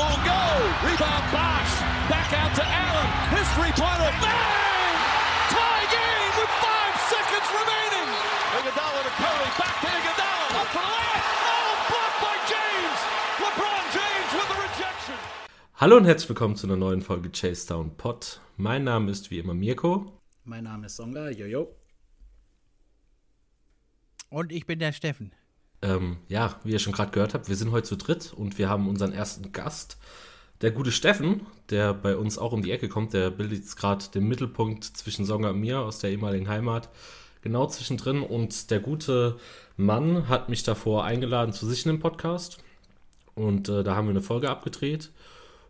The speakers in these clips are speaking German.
won't go. Rebound box. Back out to Allen. His three-pointer. Bang! Tie game with five seconds remaining. Iguodala to Curry. Back to Iguodala. Up for the layup. Oh, blocked by James. LeBron James with the rejection. Hallo und herzlich willkommen zu einer neuen Folge Chase Down Pod. Mein Name ist wie immer Mirko. Mein Name ist Songa, jojo. Und ich bin der Steffen. Ähm, ja, wie ihr schon gerade gehört habt, wir sind heute zu dritt und wir haben unseren ersten Gast. Der gute Steffen, der bei uns auch um die Ecke kommt, der bildet jetzt gerade den Mittelpunkt zwischen Songa und mir aus der ehemaligen Heimat. Genau zwischendrin. Und der gute Mann hat mich davor eingeladen zu sich in den Podcast. Und äh, da haben wir eine Folge abgedreht.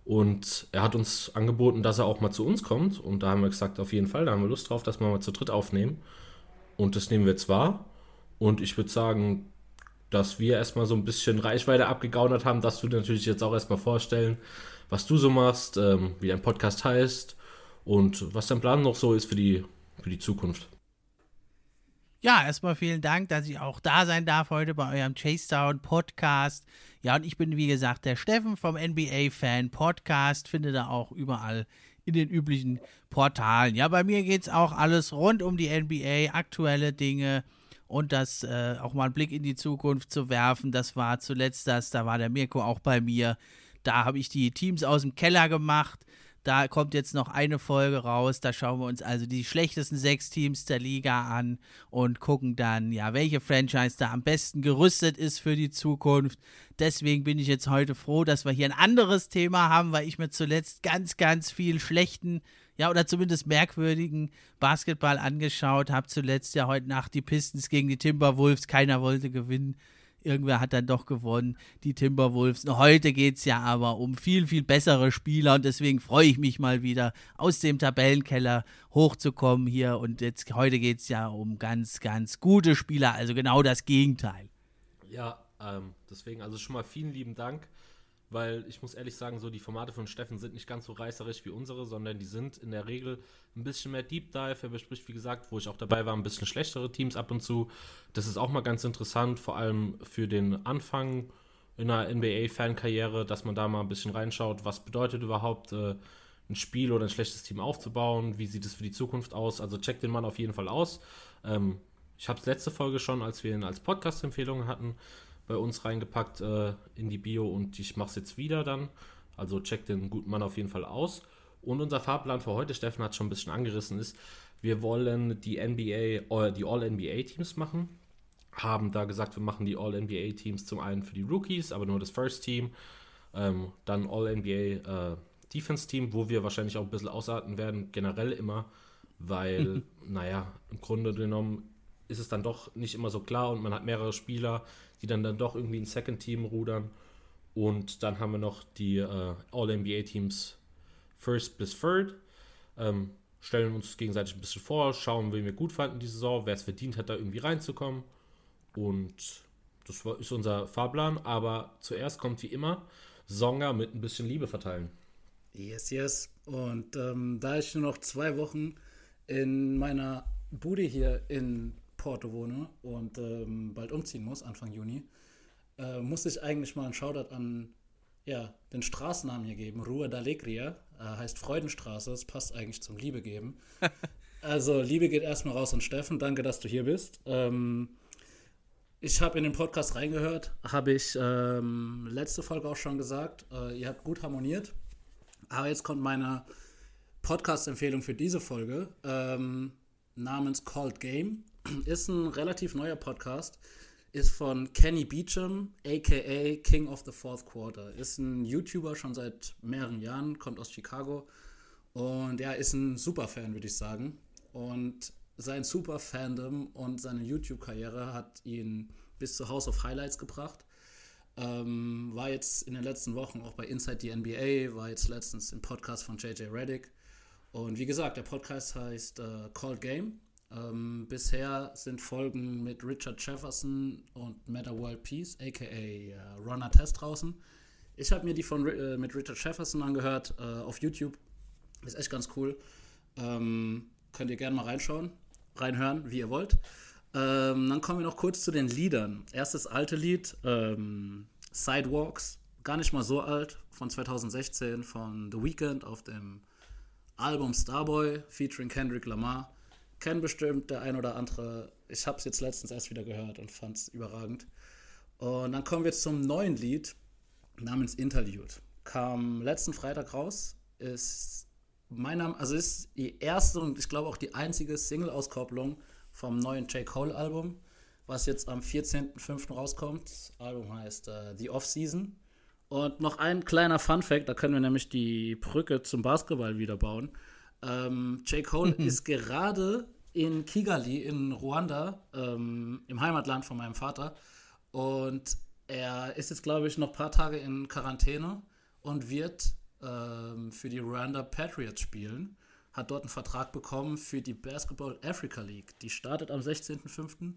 Und er hat uns angeboten, dass er auch mal zu uns kommt. Und da haben wir gesagt, auf jeden Fall, da haben wir Lust drauf, dass wir mal zu dritt aufnehmen. Und das nehmen wir wahr. Und ich würde sagen, dass wir erstmal so ein bisschen Reichweite abgegaunert haben, dass du dir natürlich jetzt auch erstmal vorstellen, was du so machst, ähm, wie dein Podcast heißt und was dein Plan noch so ist für die, für die Zukunft. Ja, erstmal vielen Dank, dass ich auch da sein darf heute bei eurem Chase Down Podcast. Ja, und ich bin wie gesagt der Steffen vom NBA Fan Podcast. Findet ihr auch überall in den üblichen Portalen. Ja, bei mir geht es auch alles rund um die NBA, aktuelle Dinge und das äh, auch mal einen Blick in die Zukunft zu werfen. Das war zuletzt das, da war der Mirko auch bei mir. Da habe ich die Teams aus dem Keller gemacht. Da kommt jetzt noch eine Folge raus. Da schauen wir uns also die schlechtesten sechs Teams der Liga an und gucken dann, ja, welche Franchise da am besten gerüstet ist für die Zukunft. Deswegen bin ich jetzt heute froh, dass wir hier ein anderes Thema haben, weil ich mir zuletzt ganz, ganz viel schlechten ja, oder zumindest merkwürdigen Basketball angeschaut. Habe zuletzt ja heute Nacht die Pistons gegen die Timberwolves. Keiner wollte gewinnen. Irgendwer hat dann doch gewonnen, die Timberwolves. Heute geht es ja aber um viel, viel bessere Spieler und deswegen freue ich mich mal wieder aus dem Tabellenkeller hochzukommen hier. Und jetzt heute geht es ja um ganz, ganz gute Spieler, also genau das Gegenteil. Ja, ähm, deswegen also schon mal vielen lieben Dank weil ich muss ehrlich sagen, so die Formate von Steffen sind nicht ganz so reißerisch wie unsere, sondern die sind in der Regel ein bisschen mehr Deep Dive. Er bespricht, wie gesagt, wo ich auch dabei war, ein bisschen schlechtere Teams ab und zu. Das ist auch mal ganz interessant, vor allem für den Anfang in einer NBA-Fankarriere, dass man da mal ein bisschen reinschaut, was bedeutet überhaupt äh, ein Spiel oder ein schlechtes Team aufzubauen, wie sieht es für die Zukunft aus. Also check den Mann auf jeden Fall aus. Ähm, ich habe es letzte Folge schon, als wir ihn als Podcast-Empfehlung hatten, bei uns reingepackt äh, in die Bio und ich mache es jetzt wieder dann. Also check den guten Mann auf jeden Fall aus. Und unser Fahrplan für heute, Steffen hat schon ein bisschen angerissen, ist, wir wollen die NBA, äh, die All-NBA-Teams machen. Haben da gesagt, wir machen die All-NBA-Teams zum einen für die Rookies, aber nur das First Team. Ähm, dann All-NBA äh, wo wir wahrscheinlich auch ein bisschen ausarten werden, generell immer, weil, naja, im Grunde genommen ist es dann doch nicht immer so klar und man hat mehrere Spieler, die dann, dann doch irgendwie ein Second Team rudern. Und dann haben wir noch die äh, All-NBA-Teams First bis Third. Ähm, stellen uns gegenseitig ein bisschen vor, schauen, wen wir gut fanden die Saison, wer es verdient hat, da irgendwie reinzukommen. Und das ist unser Fahrplan. Aber zuerst kommt wie immer Songa mit ein bisschen Liebe verteilen. Yes, yes. Und ähm, da ich nur noch zwei Wochen in meiner Bude hier in Porto wohne und ähm, bald umziehen muss, Anfang Juni, äh, muss ich eigentlich mal einen Shoutout an ja, den Straßennamen hier geben. Rua d'Alegria äh, heißt Freudenstraße. Es passt eigentlich zum Liebe geben. also, Liebe geht erstmal raus an Steffen. Danke, dass du hier bist. Ähm, ich habe in den Podcast reingehört, habe ich ähm, letzte Folge auch schon gesagt. Äh, ihr habt gut harmoniert. Aber jetzt kommt meine Podcast-Empfehlung für diese Folge ähm, namens Called Game. Ist ein relativ neuer Podcast. Ist von Kenny Beecham, aka King of the Fourth Quarter. Ist ein YouTuber schon seit mehreren Jahren, kommt aus Chicago. Und er ist ein Superfan, würde ich sagen. Und sein Super-Fandom und seine YouTube-Karriere hat ihn bis zu House of Highlights gebracht. Ähm, war jetzt in den letzten Wochen auch bei Inside the NBA, war jetzt letztens im Podcast von JJ Reddick. Und wie gesagt, der Podcast heißt äh, Called Game ähm, bisher sind Folgen mit Richard Jefferson und Meta World Peace, aka äh, Ron Test draußen. Ich habe mir die von äh, mit Richard Jefferson angehört äh, auf YouTube. Ist echt ganz cool. Ähm, könnt ihr gerne mal reinschauen, reinhören, wie ihr wollt. Ähm, dann kommen wir noch kurz zu den Liedern. Erstes alte Lied, ähm, Sidewalks gar nicht mal so alt, von 2016 von The Weeknd auf dem Album Starboy featuring Kendrick Lamar. Kennt bestimmt der ein oder andere. Ich habe es jetzt letztens erst wieder gehört und fand es überragend. Und dann kommen wir zum neuen Lied namens Interlude. Kam letzten Freitag raus. Ist meiner, also ist die erste und ich glaube auch die einzige Single-Auskopplung vom neuen J. Cole-Album, was jetzt am 14.05. rauskommt. Das Album heißt äh, The Off-Season. Und noch ein kleiner Fun-Fact: da können wir nämlich die Brücke zum Basketball wieder bauen. Ähm, J. Cole ist gerade in Kigali in Ruanda, ähm, im Heimatland von meinem Vater. Und er ist jetzt, glaube ich, noch ein paar Tage in Quarantäne und wird ähm, für die Ruanda Patriots spielen. Hat dort einen Vertrag bekommen für die Basketball Africa League. Die startet am 16.05.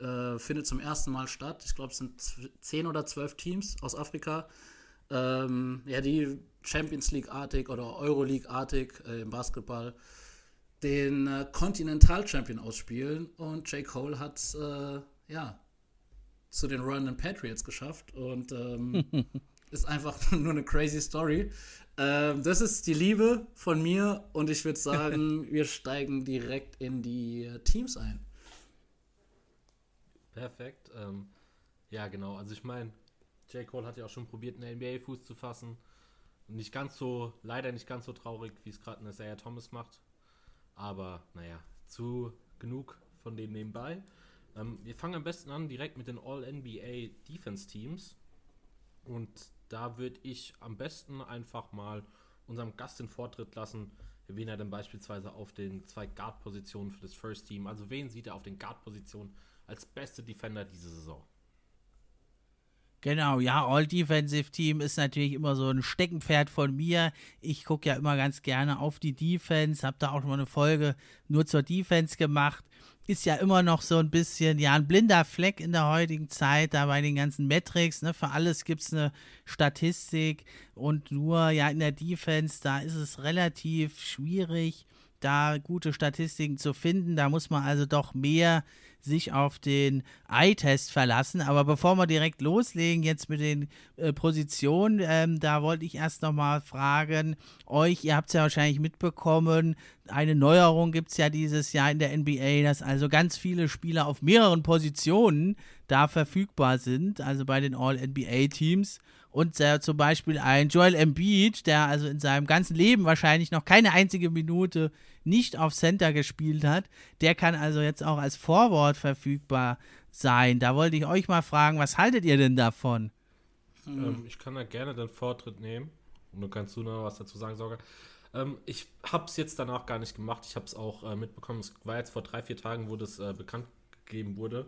Äh, findet zum ersten Mal statt. Ich glaube, es sind 10 oder 12 Teams aus Afrika. Ähm, ja, die Champions League-artig oder Euroleague-artig äh, im Basketball den äh, Continental Champion ausspielen. Und J. Cole hat äh, ja zu den Rwandan Patriots geschafft. Und ähm, ist einfach nur eine crazy Story. Ähm, das ist die Liebe von mir und ich würde sagen, wir steigen direkt in die Teams ein. Perfekt. Ähm, ja, genau. Also ich meine, J. Cole hat ja auch schon probiert, in der NBA Fuß zu fassen. Nicht ganz so, leider nicht ganz so traurig, wie es gerade eine Isaiah Thomas macht. Aber naja, zu genug von denen nebenbei. Ähm, wir fangen am besten an direkt mit den All-NBA Defense Teams. Und da würde ich am besten einfach mal unserem Gast den Vortritt lassen, wen er denn beispielsweise auf den zwei Guard-Positionen für das First Team, also wen sieht er auf den Guard-Positionen als beste Defender diese Saison? Genau, ja, All-Defensive-Team ist natürlich immer so ein Steckenpferd von mir. Ich gucke ja immer ganz gerne auf die Defense, habe da auch mal eine Folge nur zur Defense gemacht. Ist ja immer noch so ein bisschen, ja, ein blinder Fleck in der heutigen Zeit, da bei den ganzen Metrics, ne, für alles gibt es eine Statistik und nur, ja, in der Defense, da ist es relativ schwierig, da gute Statistiken zu finden, da muss man also doch mehr sich auf den Eye-Test verlassen. Aber bevor wir direkt loslegen, jetzt mit den äh, Positionen, ähm, da wollte ich erst nochmal fragen, euch, ihr habt es ja wahrscheinlich mitbekommen, eine Neuerung gibt es ja dieses Jahr in der NBA, dass also ganz viele Spieler auf mehreren Positionen da verfügbar sind, also bei den All-NBA-Teams. Und äh, zum Beispiel ein Joel Embiid, der also in seinem ganzen Leben wahrscheinlich noch keine einzige Minute nicht auf Center gespielt hat, der kann also jetzt auch als Forward verfügbar sein. Da wollte ich euch mal fragen, was haltet ihr denn davon? Hm. Ähm, ich kann da gerne den Vortritt nehmen. Und dann kannst du noch was dazu sagen, Sorge. Ähm, ich habe es jetzt danach gar nicht gemacht. Ich habe es auch äh, mitbekommen. Es war jetzt vor drei, vier Tagen, wo das äh, bekannt gegeben wurde.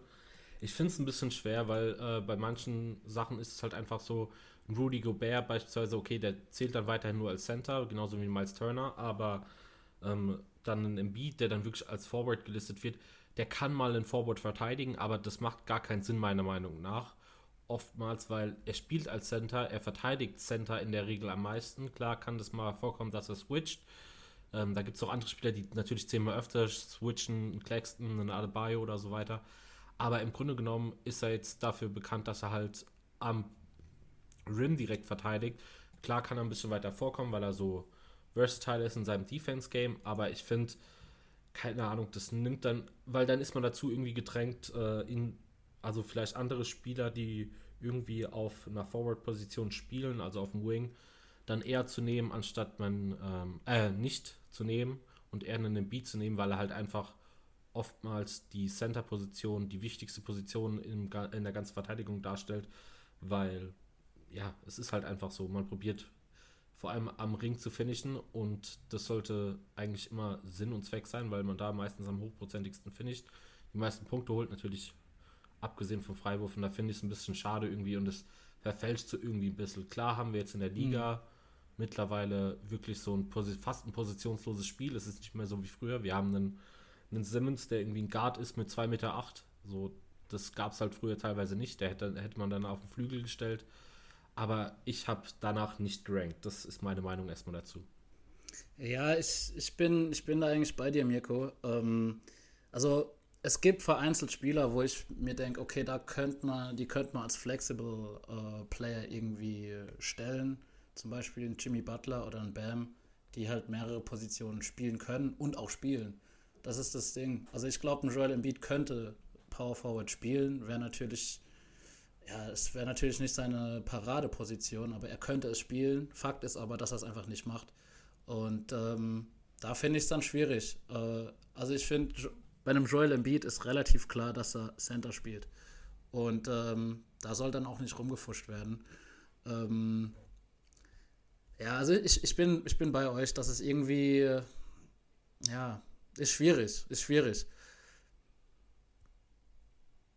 Ich finde es ein bisschen schwer, weil äh, bei manchen Sachen ist es halt einfach so, Rudy Gobert beispielsweise, okay, der zählt dann weiterhin nur als Center, genauso wie Miles Turner, aber ähm, dann ein Embiid, der dann wirklich als Forward gelistet wird, der kann mal einen Forward verteidigen, aber das macht gar keinen Sinn meiner Meinung nach. Oftmals, weil er spielt als Center, er verteidigt Center in der Regel am meisten. Klar kann das mal vorkommen, dass er switcht. Ähm, da gibt es auch andere Spieler, die natürlich zehnmal öfter switchen, ein Claxton, ein Adebayo oder so weiter. Aber im Grunde genommen ist er jetzt dafür bekannt, dass er halt am Rim direkt verteidigt. Klar kann er ein bisschen weiter vorkommen, weil er so versatile ist in seinem Defense-Game, aber ich finde, keine Ahnung, das nimmt dann, weil dann ist man dazu irgendwie gedrängt, äh, in, also vielleicht andere Spieler, die irgendwie auf einer Forward-Position spielen, also auf dem Wing, dann eher zu nehmen, anstatt man, ähm, äh, nicht zu nehmen und eher einen Beat zu nehmen, weil er halt einfach oftmals die Center-Position, die wichtigste Position in, in der ganzen Verteidigung darstellt, weil ja, es ist halt einfach so. Man probiert vor allem am Ring zu finishen und das sollte eigentlich immer Sinn und Zweck sein, weil man da meistens am hochprozentigsten finisht. Die meisten Punkte holt natürlich, abgesehen vom Freiwurf, und da finde ich es ein bisschen schade irgendwie und es verfälscht so irgendwie ein bisschen. Klar haben wir jetzt in der Liga mhm. mittlerweile wirklich so ein fast ein positionsloses Spiel. Es ist nicht mehr so wie früher. Wir haben einen, einen Simmons, der irgendwie ein Guard ist mit 2,8 Meter. Acht. So, das gab es halt früher teilweise nicht. Der hätte, hätte man dann auf den Flügel gestellt aber ich habe danach nicht gerankt. Das ist meine Meinung erstmal dazu. Ja, ich, ich, bin, ich bin da eigentlich bei dir, Mirko. Ähm, also es gibt vereinzelt Spieler, wo ich mir denke, okay, da könnte man, die könnte man als Flexible äh, Player irgendwie stellen. Zum Beispiel einen Jimmy Butler oder einen Bam, die halt mehrere Positionen spielen können und auch spielen. Das ist das Ding. Also ich glaube, ein Joel Embiid könnte Power Forward spielen, wäre natürlich, ja, es wäre natürlich nicht seine Paradeposition, aber er könnte es spielen. Fakt ist aber, dass er es einfach nicht macht. Und ähm, da finde ich es dann schwierig. Äh, also ich finde, bei einem Joel Embiid ist relativ klar, dass er Center spielt. Und ähm, da soll dann auch nicht rumgefuscht werden. Ähm, ja, also ich, ich, bin, ich bin bei euch, dass es irgendwie, ja, ist schwierig, ist schwierig.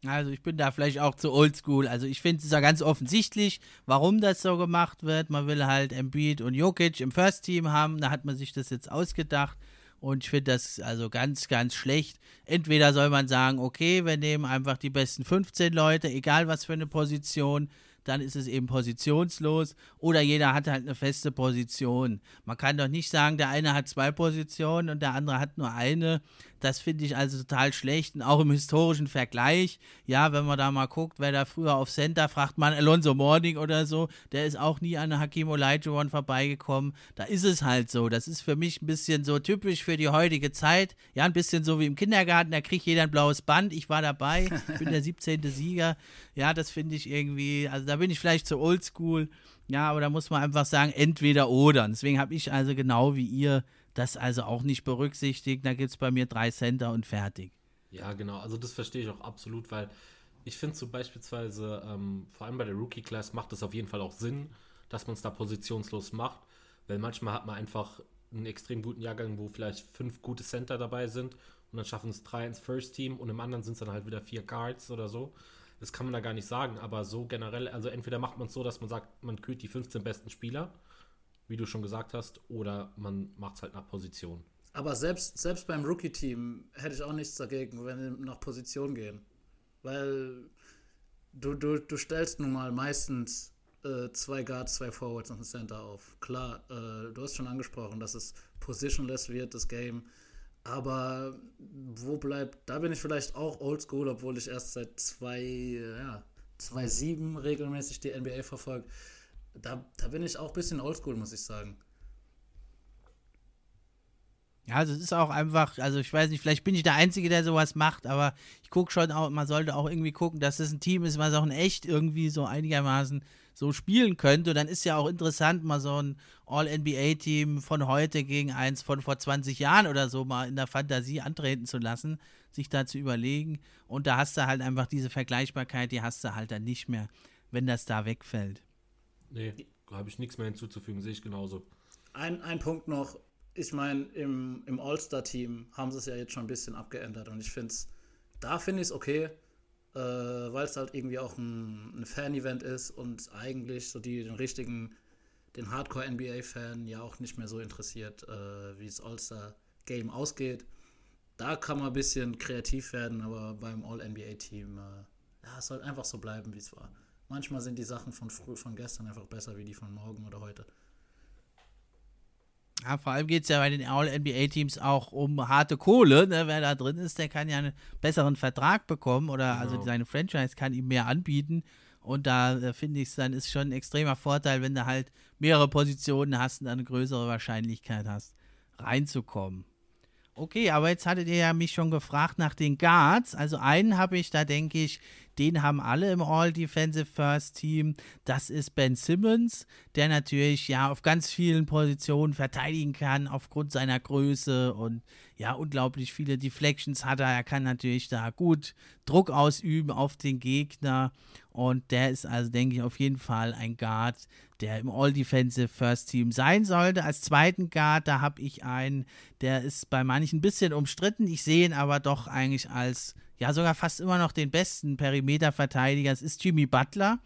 Also ich bin da vielleicht auch zu oldschool. Also ich finde es ja ganz offensichtlich, warum das so gemacht wird. Man will halt Embiid und Jokic im First Team haben. Da hat man sich das jetzt ausgedacht. Und ich finde das also ganz, ganz schlecht. Entweder soll man sagen, okay, wir nehmen einfach die besten 15 Leute, egal was für eine Position, dann ist es eben positionslos oder jeder hat halt eine feste Position. Man kann doch nicht sagen, der eine hat zwei Positionen und der andere hat nur eine. Das finde ich also total schlecht und auch im historischen Vergleich. Ja, wenn man da mal guckt, wer da früher auf Center fragt man Alonso Morning oder so, der ist auch nie an Hakim Olajuwon vorbeigekommen. Da ist es halt so. Das ist für mich ein bisschen so typisch für die heutige Zeit. Ja, ein bisschen so wie im Kindergarten, da kriegt jeder ein blaues Band. Ich war dabei, ich bin der 17. Sieger. Ja, das finde ich irgendwie, also da bin ich vielleicht zu oldschool. Ja, aber da muss man einfach sagen, entweder oder. deswegen habe ich also genau wie ihr das also auch nicht berücksichtigt. Da gibt es bei mir drei Center und fertig. Ja, genau. Also das verstehe ich auch absolut, weil ich finde so beispielsweise, ähm, vor allem bei der Rookie-Class macht es auf jeden Fall auch Sinn, dass man es da positionslos macht, weil manchmal hat man einfach einen extrem guten Jahrgang, wo vielleicht fünf gute Center dabei sind und dann schaffen es drei ins First Team und im anderen sind es dann halt wieder vier Guards oder so. Das kann man da gar nicht sagen, aber so generell, also entweder macht man es so, dass man sagt, man kühlt die 15 besten Spieler wie du schon gesagt hast, oder man macht es halt nach Position. Aber selbst, selbst beim Rookie-Team hätte ich auch nichts dagegen, wenn wir nach Position gehen. Weil du, du, du stellst nun mal meistens äh, zwei Guards, zwei Forwards und ein Center auf. Klar, äh, du hast schon angesprochen, dass es positionless wird, das Game. Aber wo bleibt, da bin ich vielleicht auch oldschool, obwohl ich erst seit zwei, ja, 2007 regelmäßig die NBA verfolge da, da bin ich auch ein bisschen oldschool, muss ich sagen. Ja, also es ist auch einfach, also ich weiß nicht, vielleicht bin ich der Einzige, der sowas macht, aber ich gucke schon auch, man sollte auch irgendwie gucken, dass es ein Team ist, was auch in echt irgendwie so einigermaßen so spielen könnte. Und dann ist ja auch interessant, mal so ein All-NBA-Team von heute gegen eins von vor 20 Jahren oder so mal in der Fantasie antreten zu lassen, sich da zu überlegen. Und da hast du halt einfach diese Vergleichbarkeit, die hast du halt dann nicht mehr, wenn das da wegfällt. Nee, habe ich nichts mehr hinzuzufügen, sehe ich genauso. Ein, ein Punkt noch, ich meine, im, im All-Star-Team haben sie es ja jetzt schon ein bisschen abgeändert und ich finde es, da finde ich es okay, äh, weil es halt irgendwie auch ein, ein Fan-Event ist und eigentlich so die den richtigen, den Hardcore-NBA-Fan ja auch nicht mehr so interessiert, äh, wie das All-Star-Game ausgeht. Da kann man ein bisschen kreativ werden, aber beim All-NBA-Team, äh, ja, es soll einfach so bleiben, wie es war. Manchmal sind die Sachen von früh, von gestern einfach besser wie die von morgen oder heute. Ja, vor allem geht es ja bei den All-NBA-Teams auch um harte Kohle. Ne? Wer da drin ist, der kann ja einen besseren Vertrag bekommen oder also genau. also seine Franchise kann ihm mehr anbieten. Und da äh, finde ich es dann ist schon ein extremer Vorteil, wenn du halt mehrere Positionen hast und dann eine größere Wahrscheinlichkeit hast, reinzukommen. Okay, aber jetzt hattet ihr ja mich schon gefragt nach den Guards. Also einen habe ich, da denke ich, den haben alle im All-Defensive First Team. Das ist Ben Simmons, der natürlich ja auf ganz vielen Positionen verteidigen kann, aufgrund seiner Größe und ja, unglaublich viele Deflections hat er. Er kann natürlich da gut Druck ausüben auf den Gegner. Und der ist also, denke ich, auf jeden Fall ein Guard, der im All-Defensive First Team sein sollte. Als zweiten Guard, da habe ich einen, der ist bei manchen ein bisschen umstritten. Ich sehe ihn aber doch eigentlich als ja sogar fast immer noch den besten Perimeterverteidiger. Es ist Jimmy Butler.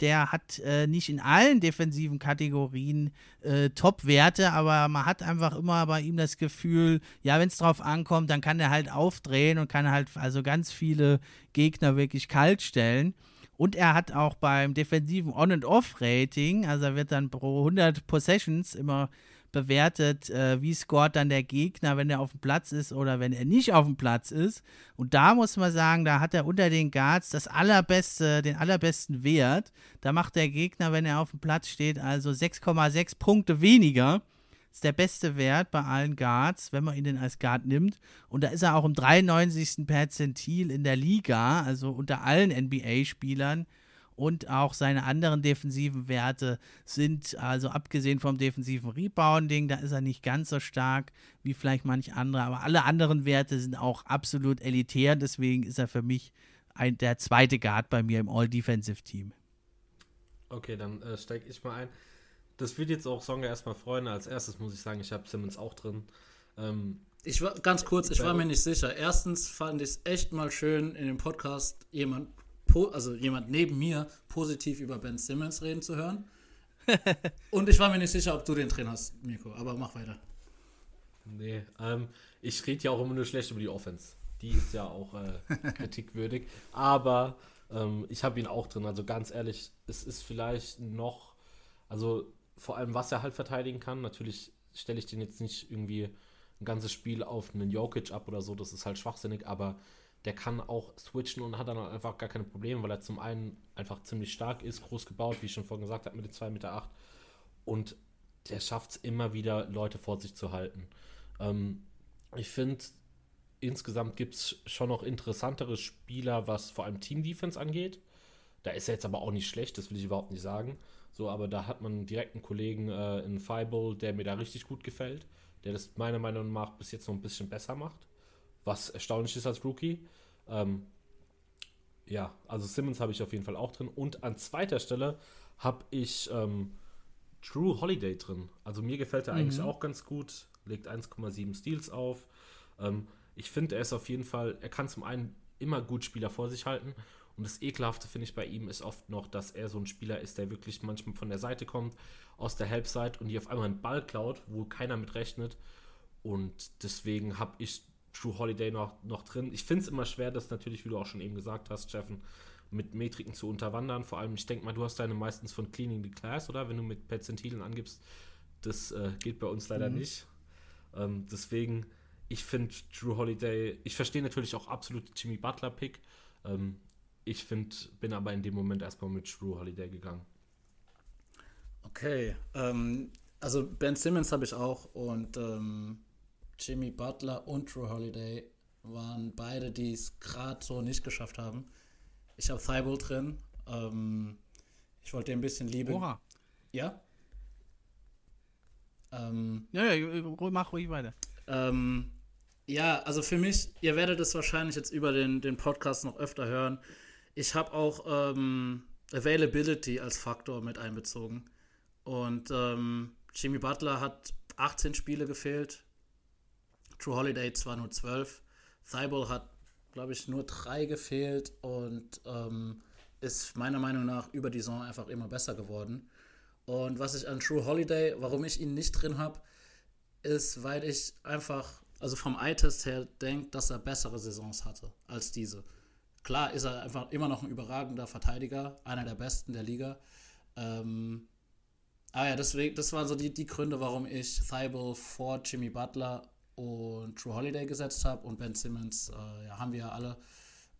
Der hat äh, nicht in allen defensiven Kategorien äh, Top-Werte, aber man hat einfach immer bei ihm das Gefühl, ja, wenn es drauf ankommt, dann kann er halt aufdrehen und kann halt also ganz viele Gegner wirklich kalt stellen. Und er hat auch beim defensiven On- und Off-Rating, also er wird dann pro 100 Possessions immer bewertet, äh, wie scoret dann der Gegner, wenn er auf dem Platz ist oder wenn er nicht auf dem Platz ist. Und da muss man sagen, da hat er unter den Guards das allerbeste, den allerbesten Wert. Da macht der Gegner, wenn er auf dem Platz steht, also 6,6 Punkte weniger. Ist der beste Wert bei allen Guards, wenn man ihn denn als Guard nimmt. Und da ist er auch im 93. Perzentil in der Liga, also unter allen NBA-Spielern und auch seine anderen defensiven Werte sind, also abgesehen vom defensiven Rebounding, da ist er nicht ganz so stark wie vielleicht manch andere, aber alle anderen Werte sind auch absolut elitär, deswegen ist er für mich ein, der zweite Guard bei mir im All-Defensive-Team. Okay, dann äh, steige ich mal ein. Das wird jetzt auch Songa erstmal freuen. Als erstes muss ich sagen, ich habe Simmons auch drin. Ähm, ich war ganz kurz, ich war mir nicht sicher. Erstens fand ich es echt mal schön, in dem Podcast jemand also jemand neben mir positiv über Ben Simmons reden zu hören. Und ich war mir nicht sicher, ob du den drin hast, Mirko, aber mach weiter. Nee, ähm, ich rede ja auch immer nur schlecht über die Offense. Die ist ja auch äh, kritikwürdig. Aber ähm, ich habe ihn auch drin. Also ganz ehrlich, es ist vielleicht noch, also vor allem, was er halt verteidigen kann. Natürlich stelle ich den jetzt nicht irgendwie ein ganzes Spiel auf einen Jokic ab oder so. Das ist halt schwachsinnig. Aber der kann auch switchen und hat dann einfach gar keine Probleme, weil er zum einen einfach ziemlich stark ist, groß gebaut, wie ich schon vorhin gesagt habe, mit den 2,8 Meter. Acht. Und der schafft es immer wieder, Leute vor sich zu halten. Ähm, ich finde, insgesamt gibt es schon noch interessantere Spieler, was vor allem Team-Defense angeht. Da ist er jetzt aber auch nicht schlecht, das will ich überhaupt nicht sagen. So, aber da hat man direkt einen Kollegen äh, in Fireball, der mir da richtig gut gefällt, der das meiner Meinung nach bis jetzt noch ein bisschen besser macht was erstaunlich ist als Rookie. Ähm, ja, also Simmons habe ich auf jeden Fall auch drin. Und an zweiter Stelle habe ich ähm, Drew Holiday drin. Also mir gefällt er mhm. eigentlich auch ganz gut. Legt 1,7 Steals auf. Ähm, ich finde, er ist auf jeden Fall, er kann zum einen immer gut Spieler vor sich halten. Und das Ekelhafte, finde ich, bei ihm ist oft noch, dass er so ein Spieler ist, der wirklich manchmal von der Seite kommt, aus der Halbside und die auf einmal einen Ball klaut, wo keiner mit rechnet. Und deswegen habe ich True Holiday noch, noch drin. Ich finde es immer schwer, das natürlich, wie du auch schon eben gesagt hast, Steffen, mit Metriken zu unterwandern. Vor allem, ich denke mal, du hast deine meistens von Cleaning the Class, oder? Wenn du mit Perzentilen angibst. Das äh, geht bei uns leider mhm. nicht. Ähm, deswegen, ich finde True Holiday, ich verstehe natürlich auch absolut Jimmy Butler-Pick. Ähm, ich finde, bin aber in dem Moment erstmal mit True Holiday gegangen. Okay, ähm, also Ben Simmons habe ich auch und ähm, Jimmy Butler und Drew Holiday waren beide, die es gerade so nicht geschafft haben. Ich habe Thibault drin. Ähm, ich wollte dir ein bisschen Liebe. Oha. Ja? Ähm, ja, ja, mach ruhig weiter. Ähm, ja, also für mich, ihr werdet es wahrscheinlich jetzt über den, den Podcast noch öfter hören. Ich habe auch ähm, Availability als Faktor mit einbezogen. Und ähm, Jimmy Butler hat 18 Spiele gefehlt. True Holiday zwar nur 12. Thibault hat, glaube ich, nur drei gefehlt und ähm, ist meiner Meinung nach über die Saison einfach immer besser geworden. Und was ich an True Holiday, warum ich ihn nicht drin habe, ist, weil ich einfach, also vom Eye-Test her denke, dass er bessere Saisons hatte als diese. Klar ist er einfach immer noch ein überragender Verteidiger, einer der besten der Liga. Ähm, aber ja, deswegen, das waren so die, die Gründe, warum ich Thibault vor Jimmy Butler und True Holiday gesetzt habe und Ben Simmons, äh, ja, haben wir ja alle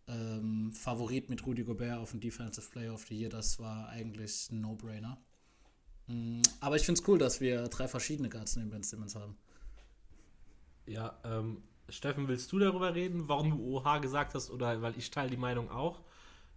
ähm, Favorit mit Rudy Gobert auf dem Defensive Player of the Year. Das war eigentlich ein No-Brainer. Mhm, aber ich finde es cool, dass wir drei verschiedene Guards neben Ben Simmons haben. Ja, ähm, Steffen, willst du darüber reden, warum du OH gesagt hast oder weil ich teile die Meinung auch?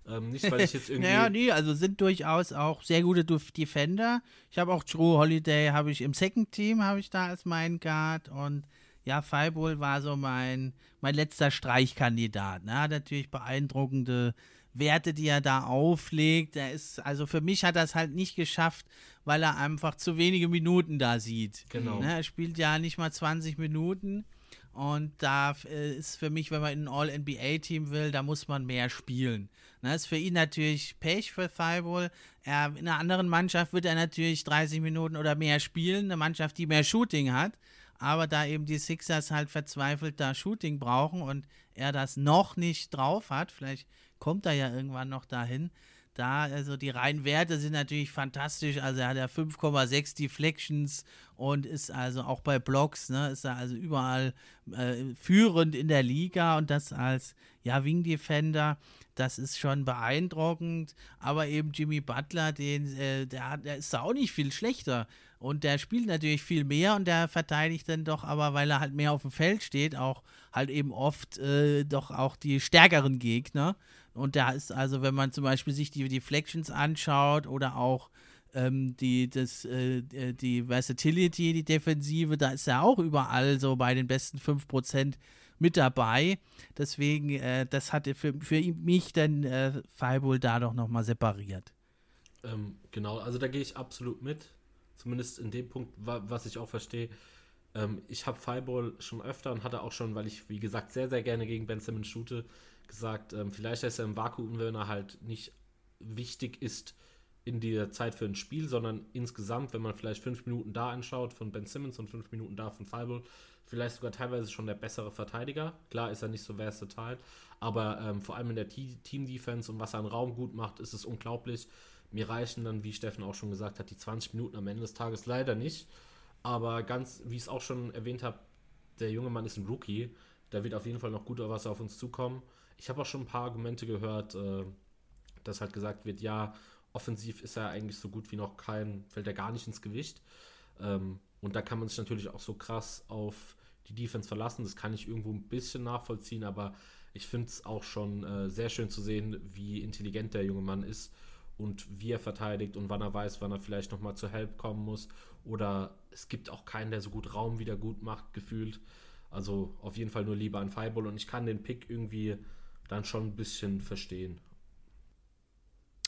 Ähm, nicht, weil ich jetzt irgendwie. naja, nee, also sind durchaus auch sehr gute Defender. Ich habe auch True Holiday, habe ich im Second Team, habe ich da als meinen Guard und ja, Feibohl war so mein, mein letzter Streichkandidat. Ne? Hat natürlich beeindruckende Werte, die er da auflegt. Er ist, also für mich hat er es halt nicht geschafft, weil er einfach zu wenige Minuten da sieht. Genau. Ne? Er spielt ja nicht mal 20 Minuten. Und da äh, ist für mich, wenn man in ein All-NBA-Team will, da muss man mehr spielen. Das ne? ist für ihn natürlich Pech für Thibault. Er, in einer anderen Mannschaft wird er natürlich 30 Minuten oder mehr spielen. Eine Mannschaft, die mehr Shooting hat. Aber da eben die Sixers halt verzweifelt da Shooting brauchen und er das noch nicht drauf hat, vielleicht kommt er ja irgendwann noch dahin, da, also die reinen Werte sind natürlich fantastisch. Also er hat ja 5,6 Deflections und ist also auch bei Blocks, ne, ist er also überall äh, führend in der Liga und das als ja, Wing Defender. Das ist schon beeindruckend. Aber eben Jimmy Butler, den, äh, der, der ist da auch nicht viel schlechter. Und der spielt natürlich viel mehr und der verteidigt dann doch, aber weil er halt mehr auf dem Feld steht, auch halt eben oft äh, doch auch die stärkeren Gegner. Und da ist also, wenn man zum Beispiel sich die Deflections anschaut oder auch ähm, die, das, äh, äh die Versatility, die Defensive, da ist er auch überall so bei den besten 5% mit dabei. Deswegen, äh, das hatte für, für mich dann äh, Freiburg da doch nochmal separiert. Ähm, genau, also da gehe ich absolut mit. Zumindest in dem Punkt, was ich auch verstehe. Ähm, ich habe Fireball schon öfter und hatte auch schon, weil ich, wie gesagt, sehr, sehr gerne gegen Ben Simmons shoote, gesagt, ähm, vielleicht ist er im Vakuum, wenn er halt nicht wichtig ist in der Zeit für ein Spiel, sondern insgesamt, wenn man vielleicht fünf Minuten da anschaut von Ben Simmons und fünf Minuten da von Fireball, vielleicht sogar teilweise schon der bessere Verteidiger. Klar ist er nicht so versatile, aber ähm, vor allem in der Team-Defense und was er im Raum gut macht, ist es unglaublich. Mir reichen dann, wie Steffen auch schon gesagt hat, die 20 Minuten am Ende des Tages leider nicht. Aber ganz, wie ich es auch schon erwähnt habe, der junge Mann ist ein Rookie. Da wird auf jeden Fall noch gut was auf uns zukommen. Ich habe auch schon ein paar Argumente gehört, äh, dass halt gesagt wird, ja, offensiv ist er eigentlich so gut wie noch kein, fällt er gar nicht ins Gewicht. Ähm, und da kann man sich natürlich auch so krass auf die Defense verlassen. Das kann ich irgendwo ein bisschen nachvollziehen, aber ich finde es auch schon äh, sehr schön zu sehen, wie intelligent der junge Mann ist und wie er verteidigt und wann er weiß, wann er vielleicht nochmal zur Help kommen muss. Oder es gibt auch keinen, der so gut Raum wieder gut macht, gefühlt. Also auf jeden Fall nur lieber ein Fireball und ich kann den Pick irgendwie dann schon ein bisschen verstehen.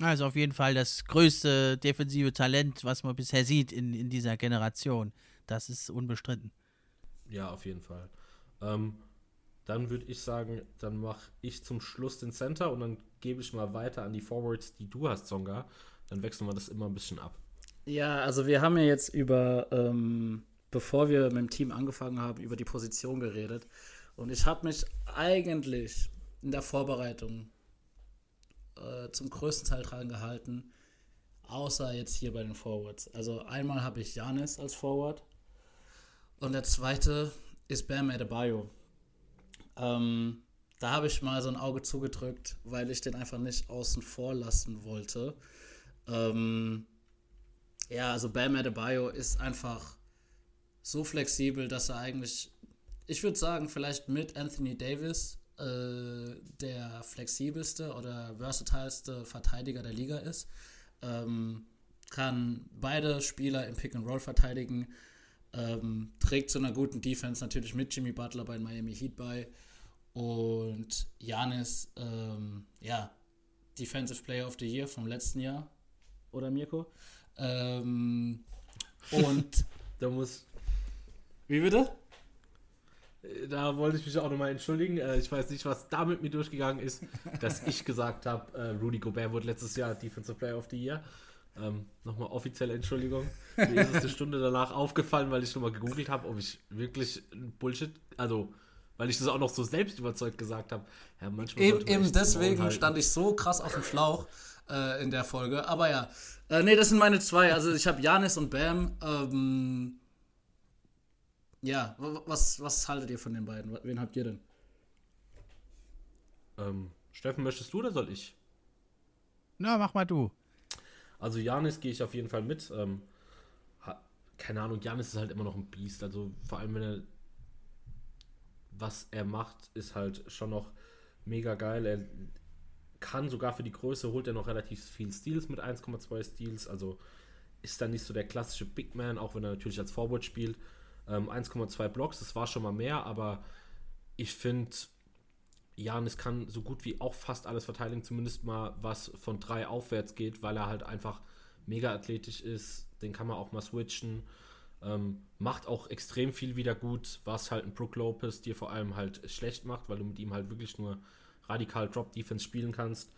Also auf jeden Fall das größte defensive Talent, was man bisher sieht in, in dieser Generation. Das ist unbestritten. Ja, auf jeden Fall. Ähm, dann würde ich sagen, dann mache ich zum Schluss den Center und dann gebe ich mal weiter an die Forwards, die du hast, Songa. Dann wechseln wir das immer ein bisschen ab. Ja, also wir haben ja jetzt über, ähm, bevor wir mit dem Team angefangen haben, über die Position geredet. Und ich habe mich eigentlich in der Vorbereitung äh, zum größten Teil dran gehalten, außer jetzt hier bei den Forwards. Also einmal habe ich Janis als Forward und der zweite ist Bam Adebayo. Ähm, da habe ich mal so ein Auge zugedrückt, weil ich den einfach nicht außen vor lassen wollte. Ähm, ja, also Bam Adebayo ist einfach so flexibel, dass er eigentlich, ich würde sagen, vielleicht mit Anthony Davis äh, der flexibelste oder versatilste Verteidiger der Liga ist. Ähm, kann beide Spieler im Pick and Roll verteidigen. Ähm, trägt zu einer guten Defense natürlich mit Jimmy Butler bei Miami Heat bei. Und Janis, ähm, ja, Defensive Player of the Year vom letzten Jahr. Oder Mirko? Ähm, und. da muss. Wie bitte? Da wollte ich mich auch nochmal entschuldigen. Äh, ich weiß nicht, was da mit mir durchgegangen ist, dass ich gesagt habe, äh, Rudy Gobert wurde letztes Jahr Defensive Player of the Year. Ähm, nochmal offizielle Entschuldigung. Mir ist es eine Stunde danach aufgefallen, weil ich nochmal gegoogelt habe, ob ich wirklich Bullshit, also weil ich das auch noch so selbst überzeugt gesagt habe. Ja, manchmal eben, eben deswegen stand ich so krass auf dem Schlauch äh, in der Folge. Aber ja, äh, nee, das sind meine zwei. Also ich habe Janis und Bam. Ähm, ja, was, was haltet ihr von den beiden? Wen habt ihr denn? Ähm, Steffen, möchtest du oder soll ich? Na, mach mal du. Also Janis gehe ich auf jeden Fall mit. Ähm, keine Ahnung, Janis ist halt immer noch ein Biest. Also vor allem, wenn er was er macht, ist halt schon noch mega geil. Er kann sogar für die Größe, holt er noch relativ viel Steals mit 1,2 Steals. Also ist dann nicht so der klassische Big Man, auch wenn er natürlich als Forward spielt. Ähm, 1,2 Blocks, das war schon mal mehr, aber ich finde, Janis kann so gut wie auch fast alles verteidigen, zumindest mal was von drei aufwärts geht, weil er halt einfach mega athletisch ist. Den kann man auch mal switchen. Ähm, macht auch extrem viel wieder gut, was halt ein Brook Lopez dir vor allem halt schlecht macht, weil du mit ihm halt wirklich nur radikal Drop Defense spielen kannst.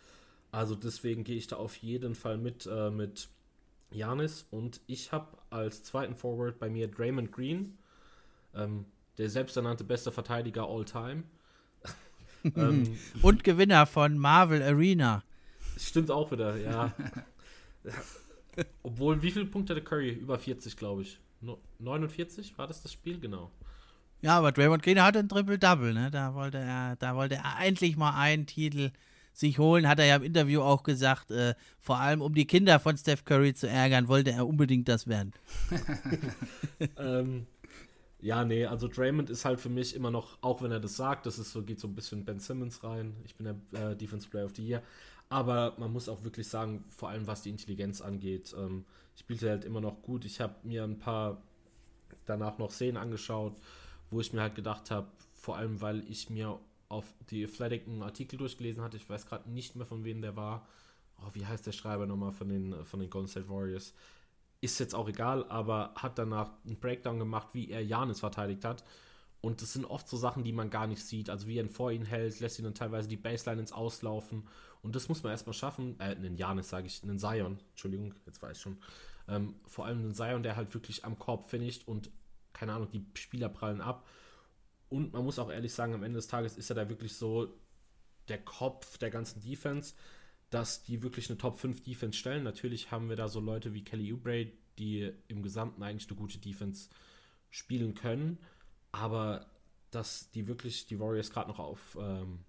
Also deswegen gehe ich da auf jeden Fall mit äh, mit Janis und ich habe als zweiten Forward bei mir Draymond Green. Ähm, der selbsternannte beste Verteidiger all time. ähm, und Gewinner von Marvel Arena. Stimmt auch wieder, ja. Obwohl, wie viele Punkte hatte Curry? Über 40, glaube ich. 49 war das das Spiel? Genau. Ja, aber Draymond Green hatte ein Triple-Double, ne? Da wollte er, da wollte er endlich mal einen Titel sich holen, hat er ja im Interview auch gesagt, äh, vor allem um die Kinder von Steph Curry zu ärgern, wollte er unbedingt das werden. ähm, ja, nee, also Draymond ist halt für mich immer noch, auch wenn er das sagt, das ist so, geht so ein bisschen Ben Simmons rein. Ich bin der äh, Defense Player of the Year. Aber man muss auch wirklich sagen, vor allem was die Intelligenz angeht, ähm, spielte halt immer noch gut. Ich habe mir ein paar danach noch Szenen angeschaut, wo ich mir halt gedacht habe, vor allem weil ich mir auf die Athletic einen Artikel durchgelesen hatte, ich weiß gerade nicht mehr von wem der war. Oh, wie heißt der Schreiber nochmal von den, von den Golden State Warriors? ist jetzt auch egal, aber hat danach einen Breakdown gemacht, wie er Janis verteidigt hat. Und das sind oft so Sachen, die man gar nicht sieht. Also wie er ihn vor ihn hält, lässt ihn dann teilweise die Baseline ins Auslaufen. Und das muss man erstmal schaffen. Äh, einen Janis sage ich, einen Zion. Entschuldigung, jetzt weiß ich schon. Ähm, vor allem einen Zion, der halt wirklich am Korb finisht und, keine Ahnung, die Spieler prallen ab. Und man muss auch ehrlich sagen, am Ende des Tages ist er da wirklich so der Kopf der ganzen Defense dass die wirklich eine Top 5 Defense stellen. Natürlich haben wir da so Leute wie Kelly Oubre, die im Gesamten eigentlich eine gute Defense spielen können, aber dass die wirklich die Warriors gerade noch auf ähm,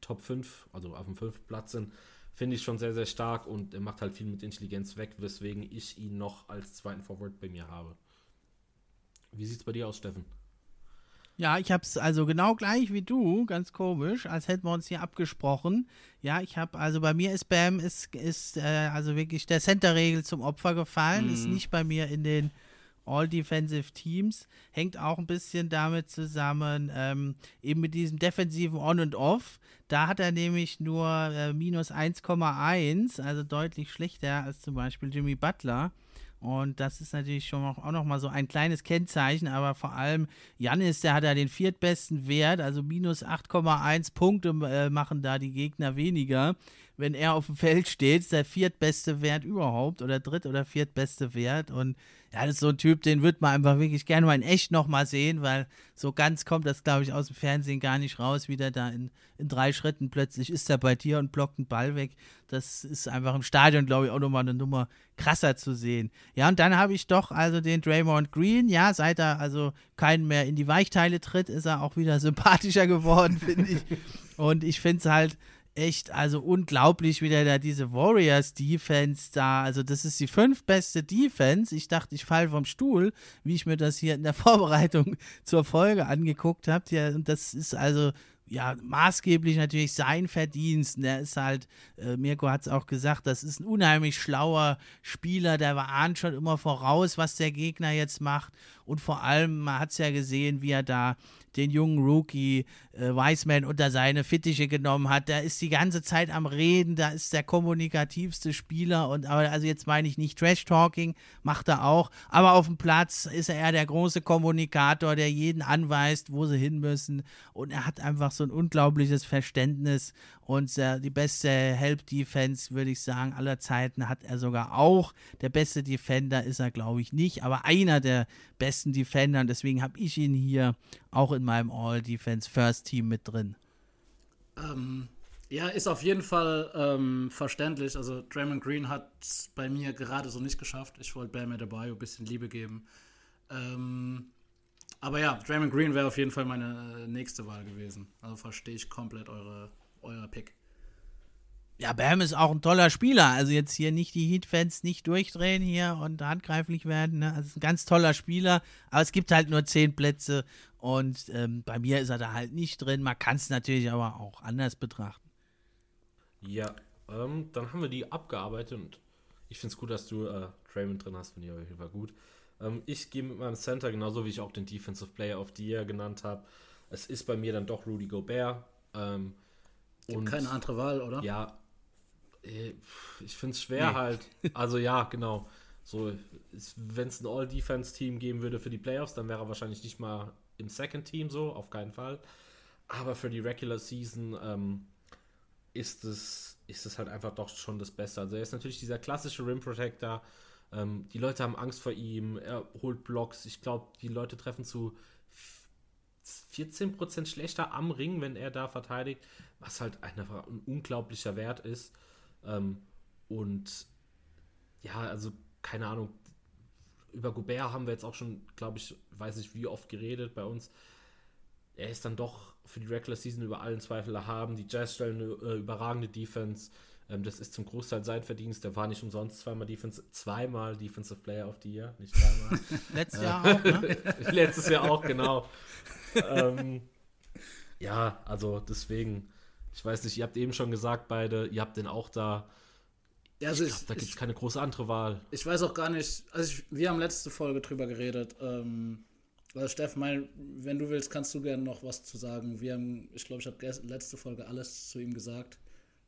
Top 5, also auf dem 5. Platz sind, finde ich schon sehr, sehr stark und er macht halt viel mit Intelligenz weg, weswegen ich ihn noch als zweiten Forward bei mir habe. Wie sieht es bei dir aus, Steffen? Ja, ich habe es also genau gleich wie du, ganz komisch, als hätten wir uns hier abgesprochen. Ja, ich habe, also bei mir ist Bam, ist, ist äh, also wirklich der Center-Regel zum Opfer gefallen, mhm. ist nicht bei mir in den All-Defensive Teams, hängt auch ein bisschen damit zusammen, ähm, eben mit diesem defensiven On und Off. Da hat er nämlich nur äh, minus 1,1, also deutlich schlechter als zum Beispiel Jimmy Butler. Und das ist natürlich schon auch noch mal so ein kleines Kennzeichen, aber vor allem Janis, der hat ja den viertbesten Wert, also minus 8,1 Punkte äh, machen da die Gegner weniger. Wenn er auf dem Feld steht, ist der viertbeste Wert überhaupt oder dritt- oder viertbeste Wert. Und ja, das ist so ein Typ, den wird man einfach wirklich gerne mal in echt nochmal sehen, weil so ganz kommt das, glaube ich, aus dem Fernsehen gar nicht raus, wie der da in, in drei Schritten plötzlich ist er bei dir und blockt einen Ball weg. Das ist einfach im Stadion, glaube ich, auch nochmal eine Nummer krasser zu sehen. Ja, und dann habe ich doch also den Draymond Green, ja, seit er also keinen mehr in die Weichteile tritt, ist er auch wieder sympathischer geworden, finde ich. Und ich finde es halt echt, also unglaublich, wie der da diese Warriors-Defense da, also das ist die fünftbeste Defense. Ich dachte, ich falle vom Stuhl, wie ich mir das hier in der Vorbereitung zur Folge angeguckt habe. Ja, und das ist also ja, maßgeblich natürlich sein Verdienst. Der ist halt, äh, Mirko hat es auch gesagt, das ist ein unheimlich schlauer Spieler, der ahnt schon immer voraus, was der Gegner jetzt macht. Und vor allem, man hat es ja gesehen, wie er da den jungen Rookie äh, Wiseman unter seine Fittiche genommen hat. Der ist die ganze Zeit am Reden, da ist der kommunikativste Spieler und aber also jetzt meine ich nicht Trash Talking, macht er auch, aber auf dem Platz ist er eher der große Kommunikator, der jeden anweist, wo sie hin müssen und er hat einfach so ein unglaubliches Verständnis und äh, die beste Help Defense, würde ich sagen, aller Zeiten hat er sogar auch. Der beste Defender ist er, glaube ich, nicht, aber einer der besten Defender. Und deswegen habe ich ihn hier auch in meinem All-Defense First Team mit drin. Ähm, ja, ist auf jeden Fall ähm, verständlich. Also Draymond Green hat bei mir gerade so nicht geschafft. Ich wollte Bam Adebayo ein bisschen Liebe geben. Ähm, aber ja, Draymond Green wäre auf jeden Fall meine nächste Wahl gewesen. Also verstehe ich komplett eure euer Pick. Ja, Bam ist auch ein toller Spieler. Also jetzt hier nicht die Heat-Fans nicht durchdrehen hier und handgreiflich werden. Ne? Also ein ganz toller Spieler, aber es gibt halt nur zehn Plätze und ähm, bei mir ist er da halt nicht drin. Man kann es natürlich aber auch anders betrachten. Ja, ähm, dann haben wir die abgearbeitet und ich finde es gut, dass du äh, Draymond drin hast, finde ich auf jeden Fall gut. Ähm, ich gehe mit meinem Center, genauso wie ich auch den Defensive Player of the Year genannt habe. Es ist bei mir dann doch Rudy Gobert. Ähm, Gibt keine andere Wahl, oder? Ja, äh, ich finde es schwer nee. halt. Also ja, genau. So, wenn es ein All-Defense-Team geben würde für die Playoffs, dann wäre er wahrscheinlich nicht mal im Second Team so, auf keinen Fall. Aber für die Regular Season ähm, ist es ist es halt einfach doch schon das Beste. Also er ist natürlich dieser klassische Rim Protector. Ähm, die Leute haben Angst vor ihm. Er holt Blocks. Ich glaube, die Leute treffen zu 14% schlechter am Ring, wenn er da verteidigt, was halt einfach ein unglaublicher Wert ist. Ähm, und ja, also keine Ahnung, über Gobert haben wir jetzt auch schon, glaube ich, weiß ich wie oft geredet bei uns. Er ist dann doch für die Regular Season über allen Zweifel erhaben. Die Jazz stellen eine äh, überragende Defense. Ähm, das ist zum Großteil sein Verdienst. Der war nicht umsonst zweimal Defense, zweimal Defensive Player of the Year, nicht dreimal. Letztes Jahr auch, ne? Letztes Jahr auch, genau. ähm, ja, also deswegen, ich weiß nicht, ihr habt eben schon gesagt, beide, ihr habt den auch da. Ja, also ich glaub, da gibt es keine große andere Wahl. Ich weiß auch gar nicht, also ich, wir haben letzte Folge drüber geredet. Ähm, also Steff, mein, wenn du willst, kannst du gerne noch was zu sagen. Wir haben, ich glaube, ich habe letzte Folge alles zu ihm gesagt.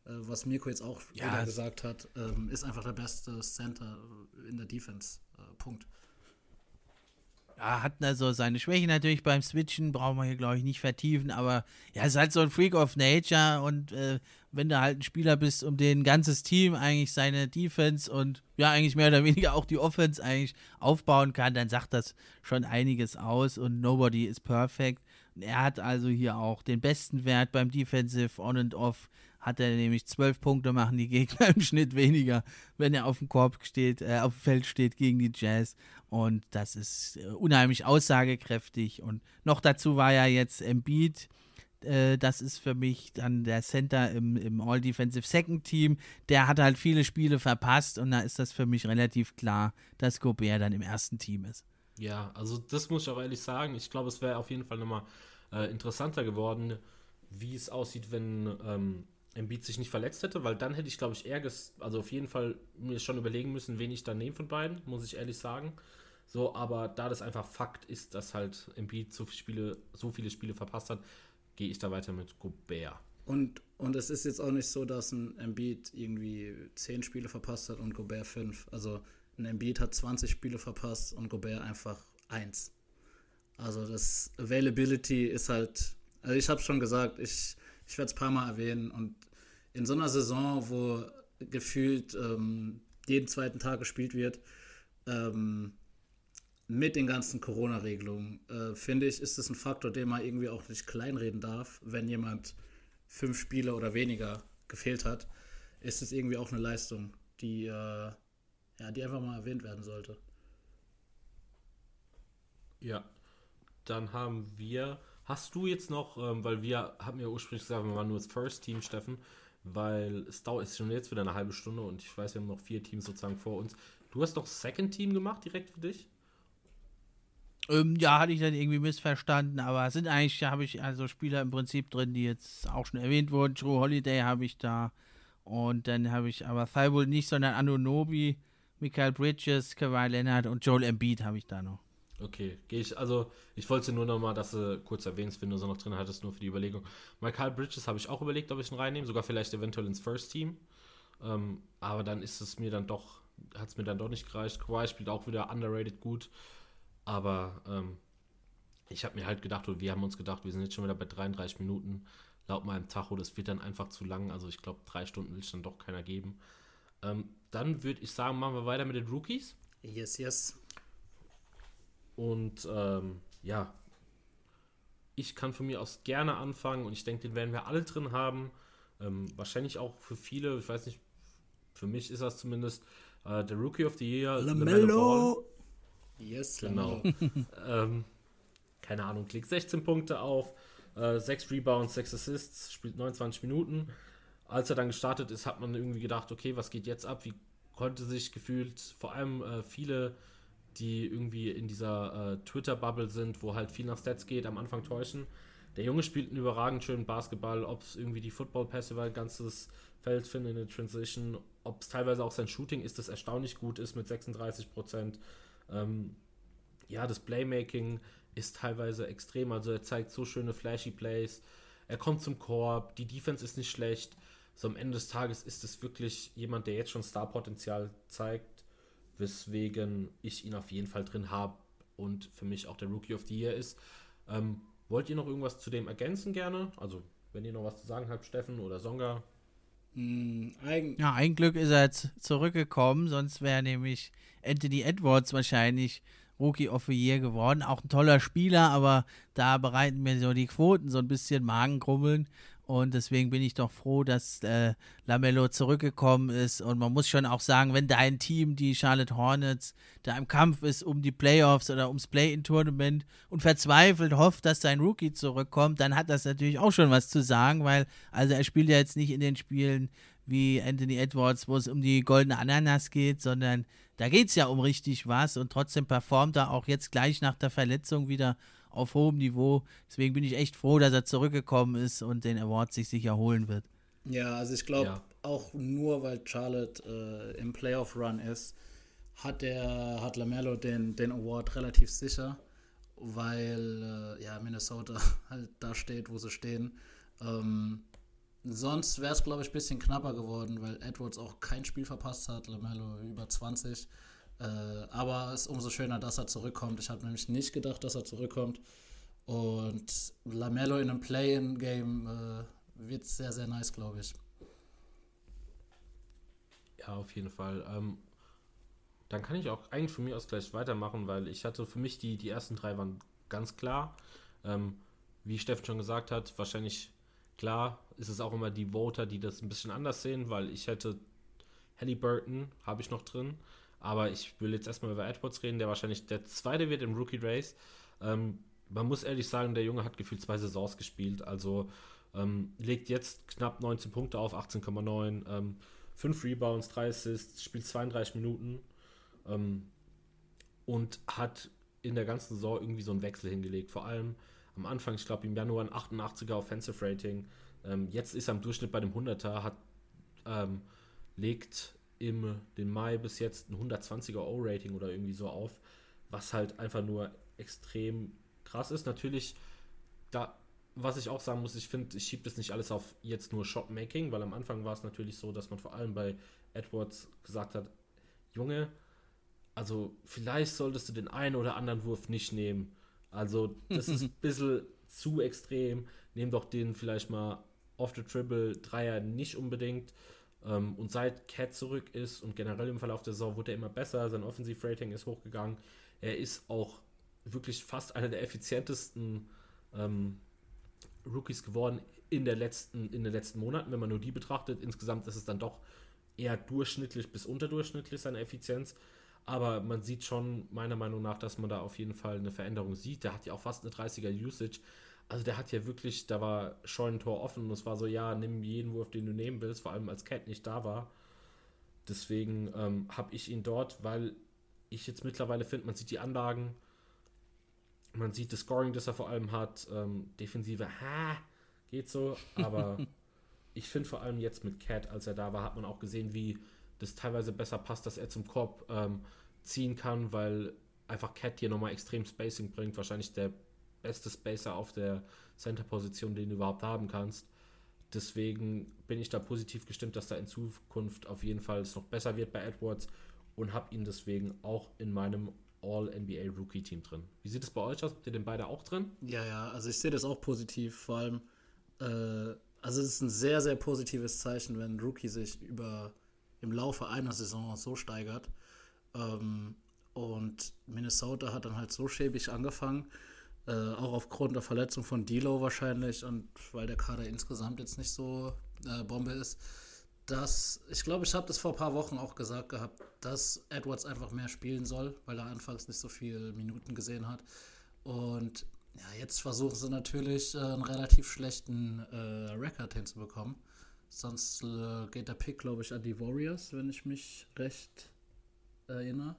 Äh, was Mirko jetzt auch ja, wieder gesagt hat, ähm, ist einfach der beste Center in der Defense. Äh, Punkt. Ja, hat also seine Schwächen natürlich beim Switchen, brauchen wir hier, glaube ich, nicht vertiefen, aber ja, ist halt so ein Freak of Nature und äh, wenn du halt ein Spieler bist, um den ganzes Team eigentlich seine Defense und ja, eigentlich mehr oder weniger auch die Offense eigentlich aufbauen kann, dann sagt das schon einiges aus und nobody is perfect. Er hat also hier auch den besten Wert beim Defensive On and Off hat er nämlich zwölf Punkte, machen die Gegner im Schnitt weniger, wenn er auf dem Korb steht, äh, auf dem Feld steht gegen die Jazz. Und das ist äh, unheimlich aussagekräftig. Und noch dazu war ja jetzt Embiid. Äh, das ist für mich dann der Center im, im All-Defensive Second Team. Der hat halt viele Spiele verpasst und da ist das für mich relativ klar, dass Gobert dann im ersten Team ist. Ja, also das muss ich auch ehrlich sagen. Ich glaube, es wäre auf jeden Fall nochmal äh, interessanter geworden, wie es aussieht, wenn ähm, Embiid sich nicht verletzt hätte, weil dann hätte ich, glaube ich, eher, also auf jeden Fall mir schon überlegen müssen, wen ich dann nehme von beiden, muss ich ehrlich sagen. So, aber da das einfach Fakt ist, dass halt Embiid so viele Spiele, so viele Spiele verpasst hat, gehe ich da weiter mit Gobert. Und, und es ist jetzt auch nicht so, dass ein Embiid irgendwie 10 Spiele verpasst hat und Gobert 5. Also ein Embiid hat 20 Spiele verpasst und Gobert einfach 1. Also das Availability ist halt, also ich habe schon gesagt, ich ich werde es ein paar Mal erwähnen. Und in so einer Saison, wo gefühlt ähm, jeden zweiten Tag gespielt wird, ähm, mit den ganzen Corona-Regelungen, äh, finde ich, ist es ein Faktor, den man irgendwie auch nicht kleinreden darf, wenn jemand fünf Spiele oder weniger gefehlt hat, ist es irgendwie auch eine Leistung, die, äh, ja, die einfach mal erwähnt werden sollte. Ja, dann haben wir Hast du jetzt noch, ähm, weil wir haben ja ursprünglich gesagt, wir waren nur das First Team, Steffen, weil es dauert ist schon jetzt wieder eine halbe Stunde und ich weiß, wir haben noch vier Teams sozusagen vor uns. Du hast doch Second Team gemacht, direkt für dich? Ähm, ja, hatte ich dann irgendwie missverstanden, aber es sind eigentlich, habe ich also Spieler im Prinzip drin, die jetzt auch schon erwähnt wurden. True Holiday habe ich da und dann habe ich aber Thibault nicht, sondern Anunobi, Michael Bridges, Kawhi Leonard und Joel Embiid habe ich da noch. Okay, gehe ich, also ich wollte nur noch mal, dass du kurz erwähnst, wenn du so noch drin hattest, nur für die Überlegung. Michael Bridges habe ich auch überlegt, ob ich ihn reinnehme, sogar vielleicht eventuell ins First Team. Ähm, aber dann ist es mir dann doch, hat es mir dann doch nicht gereicht. Kawhi spielt auch wieder underrated gut. Aber ähm, ich habe mir halt gedacht, oder wir haben uns gedacht, wir sind jetzt schon wieder bei 33 Minuten. Laut meinem Tacho, das wird dann einfach zu lang. Also ich glaube, drei Stunden will ich dann doch keiner geben. Ähm, dann würde ich sagen, machen wir weiter mit den Rookies. Yes, yes. Und ähm, ja, ich kann von mir aus gerne anfangen und ich denke, den werden wir alle drin haben. Ähm, wahrscheinlich auch für viele, ich weiß nicht, für mich ist das zumindest äh, der Rookie of the Year. Lamello. Yes, genau. ähm, keine Ahnung, klickt 16 Punkte auf, äh, 6 Rebounds, 6 Assists, spielt 29 Minuten. Als er dann gestartet ist, hat man irgendwie gedacht, okay, was geht jetzt ab? Wie konnte sich gefühlt vor allem äh, viele die irgendwie in dieser äh, Twitter-Bubble sind, wo halt viel nach Stats geht, am Anfang täuschen. Der Junge spielt einen überragend schönen Basketball, ob es irgendwie die Football-Pässe über ein ganzes Feld findet in der Transition, ob es teilweise auch sein Shooting ist, das erstaunlich gut ist mit 36 Prozent. Ähm, ja, das Playmaking ist teilweise extrem, also er zeigt so schöne flashy Plays. Er kommt zum Korb, die Defense ist nicht schlecht. So am Ende des Tages ist es wirklich jemand, der jetzt schon Star-Potenzial zeigt weswegen ich ihn auf jeden Fall drin habe und für mich auch der Rookie of the Year ist. Ähm, wollt ihr noch irgendwas zu dem ergänzen gerne? Also, wenn ihr noch was zu sagen habt, Steffen oder Songa? Mm, ein ja, ein Glück ist er jetzt zurückgekommen, sonst wäre nämlich Anthony Edwards wahrscheinlich Rookie of the Year geworden. Auch ein toller Spieler, aber da bereiten mir so die Quoten so ein bisschen Magengrummeln. Und deswegen bin ich doch froh, dass äh, Lamello zurückgekommen ist. Und man muss schon auch sagen, wenn dein Team, die Charlotte Hornets, da im Kampf ist um die Playoffs oder ums Play-in-Tournament und verzweifelt hofft, dass sein Rookie zurückkommt, dann hat das natürlich auch schon was zu sagen, weil, also er spielt ja jetzt nicht in den Spielen wie Anthony Edwards, wo es um die goldene Ananas geht, sondern da geht es ja um richtig was und trotzdem performt er auch jetzt gleich nach der Verletzung wieder auf hohem Niveau. Deswegen bin ich echt froh, dass er zurückgekommen ist und den Award sich sicher holen wird. Ja, also ich glaube ja. auch nur, weil Charlotte äh, im Playoff-Run ist, hat der hat Lamello den, den Award relativ sicher, weil äh, ja Minnesota halt da steht, wo sie stehen. Ähm, sonst wäre es, glaube ich, ein bisschen knapper geworden, weil Edwards auch kein Spiel verpasst hat, Lamello über 20. Äh, aber es ist umso schöner, dass er zurückkommt. Ich habe nämlich nicht gedacht, dass er zurückkommt. Und Lamello in einem Play-in-Game äh, wird sehr, sehr nice, glaube ich. Ja, auf jeden Fall. Ähm, dann kann ich auch eigentlich von mir aus gleich weitermachen, weil ich hatte für mich die, die ersten drei waren ganz klar. Ähm, wie Steffen schon gesagt hat, wahrscheinlich klar ist es auch immer die Voter, die das ein bisschen anders sehen, weil ich hätte Halliburton, habe ich noch drin. Aber ich will jetzt erstmal über Edwards reden, der wahrscheinlich der zweite wird im Rookie Race. Ähm, man muss ehrlich sagen, der Junge hat gefühlt zwei Saisons gespielt. Also ähm, legt jetzt knapp 19 Punkte auf, 18,9, ähm, 5 Rebounds, 3 Assists, spielt 32 Minuten ähm, und hat in der ganzen Saison irgendwie so einen Wechsel hingelegt. Vor allem am Anfang, ich glaube im Januar ein 88er Offensive Rating. Ähm, jetzt ist er im Durchschnitt bei dem 100er, hat, ähm, legt im den Mai bis jetzt ein 120er O-Rating oder irgendwie so auf, was halt einfach nur extrem krass ist. Natürlich, da, was ich auch sagen muss, ich finde, ich schiebe das nicht alles auf jetzt nur Shopmaking, weil am Anfang war es natürlich so, dass man vor allem bei Edwards gesagt hat, Junge, also vielleicht solltest du den einen oder anderen Wurf nicht nehmen. Also das ist ein bisschen zu extrem. Nehm doch den vielleicht mal off the Triple Dreier nicht unbedingt. Ähm, und seit Cat zurück ist und generell im Verlauf der Saison wurde er immer besser, sein Offensiv-Rating ist hochgegangen. Er ist auch wirklich fast einer der effizientesten ähm, Rookies geworden in, der letzten, in den letzten Monaten, wenn man nur die betrachtet. Insgesamt ist es dann doch eher durchschnittlich bis unterdurchschnittlich seine Effizienz. Aber man sieht schon, meiner Meinung nach, dass man da auf jeden Fall eine Veränderung sieht. Der hat ja auch fast eine 30er Usage. Also der hat ja wirklich, da war schon ein Tor offen und es war so, ja, nimm jeden Wurf, den du nehmen willst, vor allem als Cat nicht da war. Deswegen ähm, habe ich ihn dort, weil ich jetzt mittlerweile finde, man sieht die Anlagen, man sieht das Scoring, das er vor allem hat, ähm, Defensive, ha, geht so, aber ich finde vor allem jetzt mit Cat, als er da war, hat man auch gesehen, wie das teilweise besser passt, dass er zum Korb ähm, ziehen kann, weil einfach Cat hier nochmal extrem Spacing bringt, wahrscheinlich der beste Spacer auf der Center-Position, den du überhaupt haben kannst. Deswegen bin ich da positiv gestimmt, dass da in Zukunft auf jeden Fall es noch besser wird bei Edwards und habe ihn deswegen auch in meinem All-NBA Rookie-Team drin. Wie sieht es bei euch aus? Habt ihr den beide auch drin? Ja, ja, also ich sehe das auch positiv. Vor allem, äh, also es ist ein sehr, sehr positives Zeichen, wenn ein Rookie sich über im Laufe einer Saison so steigert. Ähm, und Minnesota hat dann halt so schäbig angefangen äh, auch aufgrund der Verletzung von Dilo wahrscheinlich und weil der Kader insgesamt jetzt nicht so äh, Bombe ist, dass ich glaube, ich habe das vor ein paar Wochen auch gesagt gehabt, dass Edwards einfach mehr spielen soll, weil er anfangs nicht so viele Minuten gesehen hat. Und ja, jetzt versuchen sie natürlich äh, einen relativ schlechten äh, Rekord hinzubekommen. Sonst äh, geht der Pick, glaube ich, an die Warriors, wenn ich mich recht erinnere.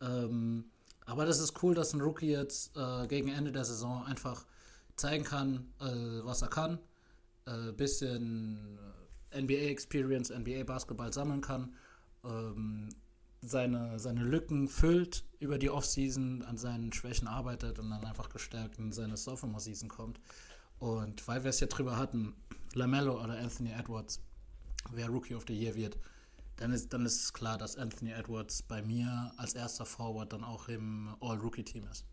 Ähm, aber das ist cool, dass ein Rookie jetzt äh, gegen Ende der Saison einfach zeigen kann, äh, was er kann. Äh, bisschen NBA-Experience, NBA-Basketball sammeln kann. Ähm, seine, seine Lücken füllt über die Offseason, an seinen Schwächen arbeitet und dann einfach gestärkt in seine Sophomore-Season kommt. Und weil wir es ja drüber hatten, Lamello oder Anthony Edwards, wer Rookie of the Year wird, dann ist, dann ist es klar, dass Anthony Edwards bei mir als erster Forward dann auch im All-Rookie-Team ist.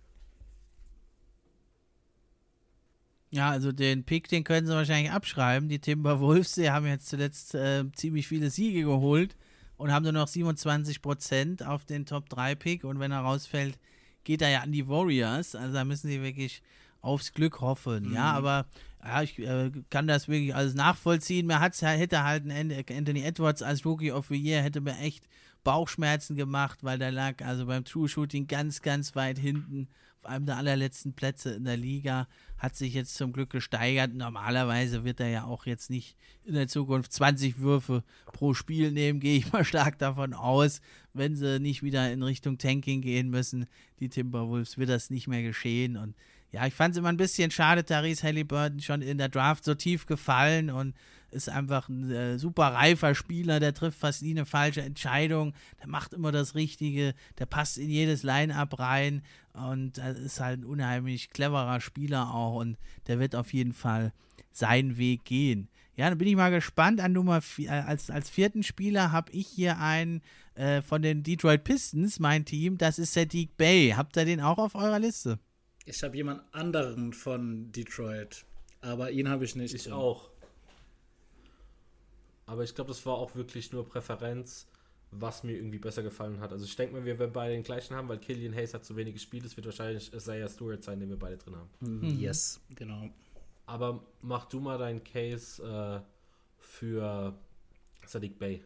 Ja, also den Pick, den können sie wahrscheinlich abschreiben. Die Timberwolves, die haben jetzt zuletzt äh, ziemlich viele Siege geholt und haben nur noch 27% auf den Top 3 Pick. Und wenn er rausfällt, geht er ja an die Warriors. Also da müssen sie wirklich aufs Glück hoffen. Mhm. Ja, aber ja, ich äh, kann das wirklich alles nachvollziehen. Mir hat's, hätte halt Anthony Edwards als Rookie of the Year, hätte mir echt Bauchschmerzen gemacht, weil der lag also beim True Shooting ganz, ganz weit hinten, auf einem der allerletzten Plätze in der Liga, hat sich jetzt zum Glück gesteigert. Normalerweise wird er ja auch jetzt nicht in der Zukunft 20 Würfe pro Spiel nehmen, gehe ich mal stark davon aus. Wenn sie nicht wieder in Richtung Tanking gehen müssen, die Timberwolves, wird das nicht mehr geschehen und ja, ich fand es immer ein bisschen schade, Therese Halliburton schon in der Draft so tief gefallen und ist einfach ein äh, super reifer Spieler, der trifft fast nie eine falsche Entscheidung, der macht immer das Richtige, der passt in jedes Line-Up rein und äh, ist halt ein unheimlich cleverer Spieler auch und der wird auf jeden Fall seinen Weg gehen. Ja, dann bin ich mal gespannt an Nummer vier, äh, als, als vierten Spieler habe ich hier einen äh, von den Detroit Pistons, mein Team, das ist Sadiq Bay. Habt ihr den auch auf eurer Liste? Ich habe jemand anderen von Detroit, aber ihn habe ich nicht. Ich drin. auch. Aber ich glaube, das war auch wirklich nur Präferenz, was mir irgendwie besser gefallen hat. Also ich denke mal, wir werden beide den gleichen haben, weil Killian Hayes hat zu wenig gespielt. Es wird wahrscheinlich Isaiah Stewart sein, den wir beide drin haben. Mhm. Yes, genau. Aber mach du mal deinen Case äh, für Sadiq Bay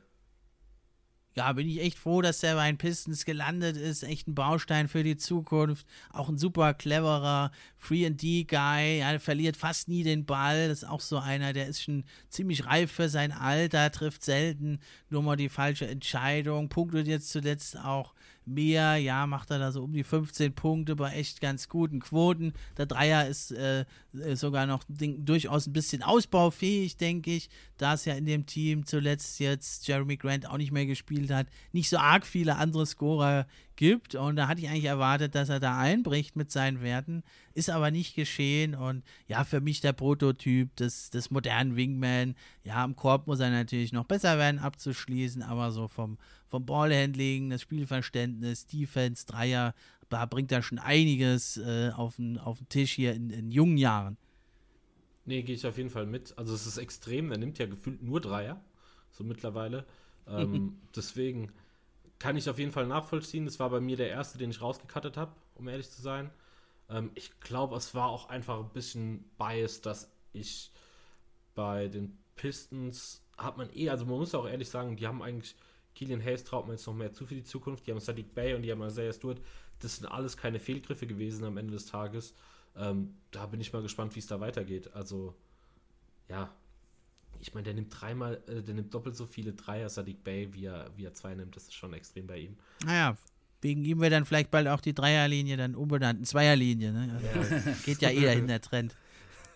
ja, bin ich echt froh, dass der bei den Pistons gelandet ist. Echt ein Baustein für die Zukunft. Auch ein super cleverer Free-and-D-Guy. Ja, der verliert fast nie den Ball. Das ist auch so einer, der ist schon ziemlich reif für sein Alter, trifft selten nur mal die falsche Entscheidung. Punktet jetzt zuletzt auch mehr, ja, macht er da so um die 15 Punkte bei echt ganz guten Quoten. Der Dreier ist äh, sogar noch durchaus ein bisschen ausbaufähig, denke ich, da es ja in dem Team zuletzt jetzt Jeremy Grant auch nicht mehr gespielt hat, nicht so arg viele andere Scorer gibt. Und da hatte ich eigentlich erwartet, dass er da einbricht mit seinen Werten. Ist aber nicht geschehen. Und ja, für mich der Prototyp des, des modernen Wingman. Ja, am Korb muss er natürlich noch besser werden, abzuschließen. Aber so vom, vom Ballhandling, das Spielverständnis, Defense, Dreier, da bringt er schon einiges äh, auf, den, auf den Tisch hier in, in jungen Jahren. Nee, gehe ich auf jeden Fall mit. Also es ist extrem, er nimmt ja gefühlt nur Dreier, so mittlerweile. Ähm, deswegen kann ich auf jeden Fall nachvollziehen. Das war bei mir der erste, den ich rausgekattet habe, um ehrlich zu sein. Ähm, ich glaube, es war auch einfach ein bisschen biased, dass ich bei den Pistons hat man eh, also man muss auch ehrlich sagen, die haben eigentlich Killian Hayes traut man jetzt noch mehr zu für die Zukunft. Die haben Sadiq Bay und die haben Isaiah Stewart. Das sind alles keine Fehlgriffe gewesen am Ende des Tages. Ähm, da bin ich mal gespannt, wie es da weitergeht. Also, ja, ich meine, der nimmt dreimal, äh, der nimmt doppelt so viele Dreier Sadiq Bay, wie er, wie er zwei nimmt. Das ist schon extrem bei ihm. Naja, wegen ihm wird dann vielleicht bald auch die Dreierlinie dann umbenannt, eine Zweierlinie. Ne? Also ja. Geht ja eh dahin der Trend.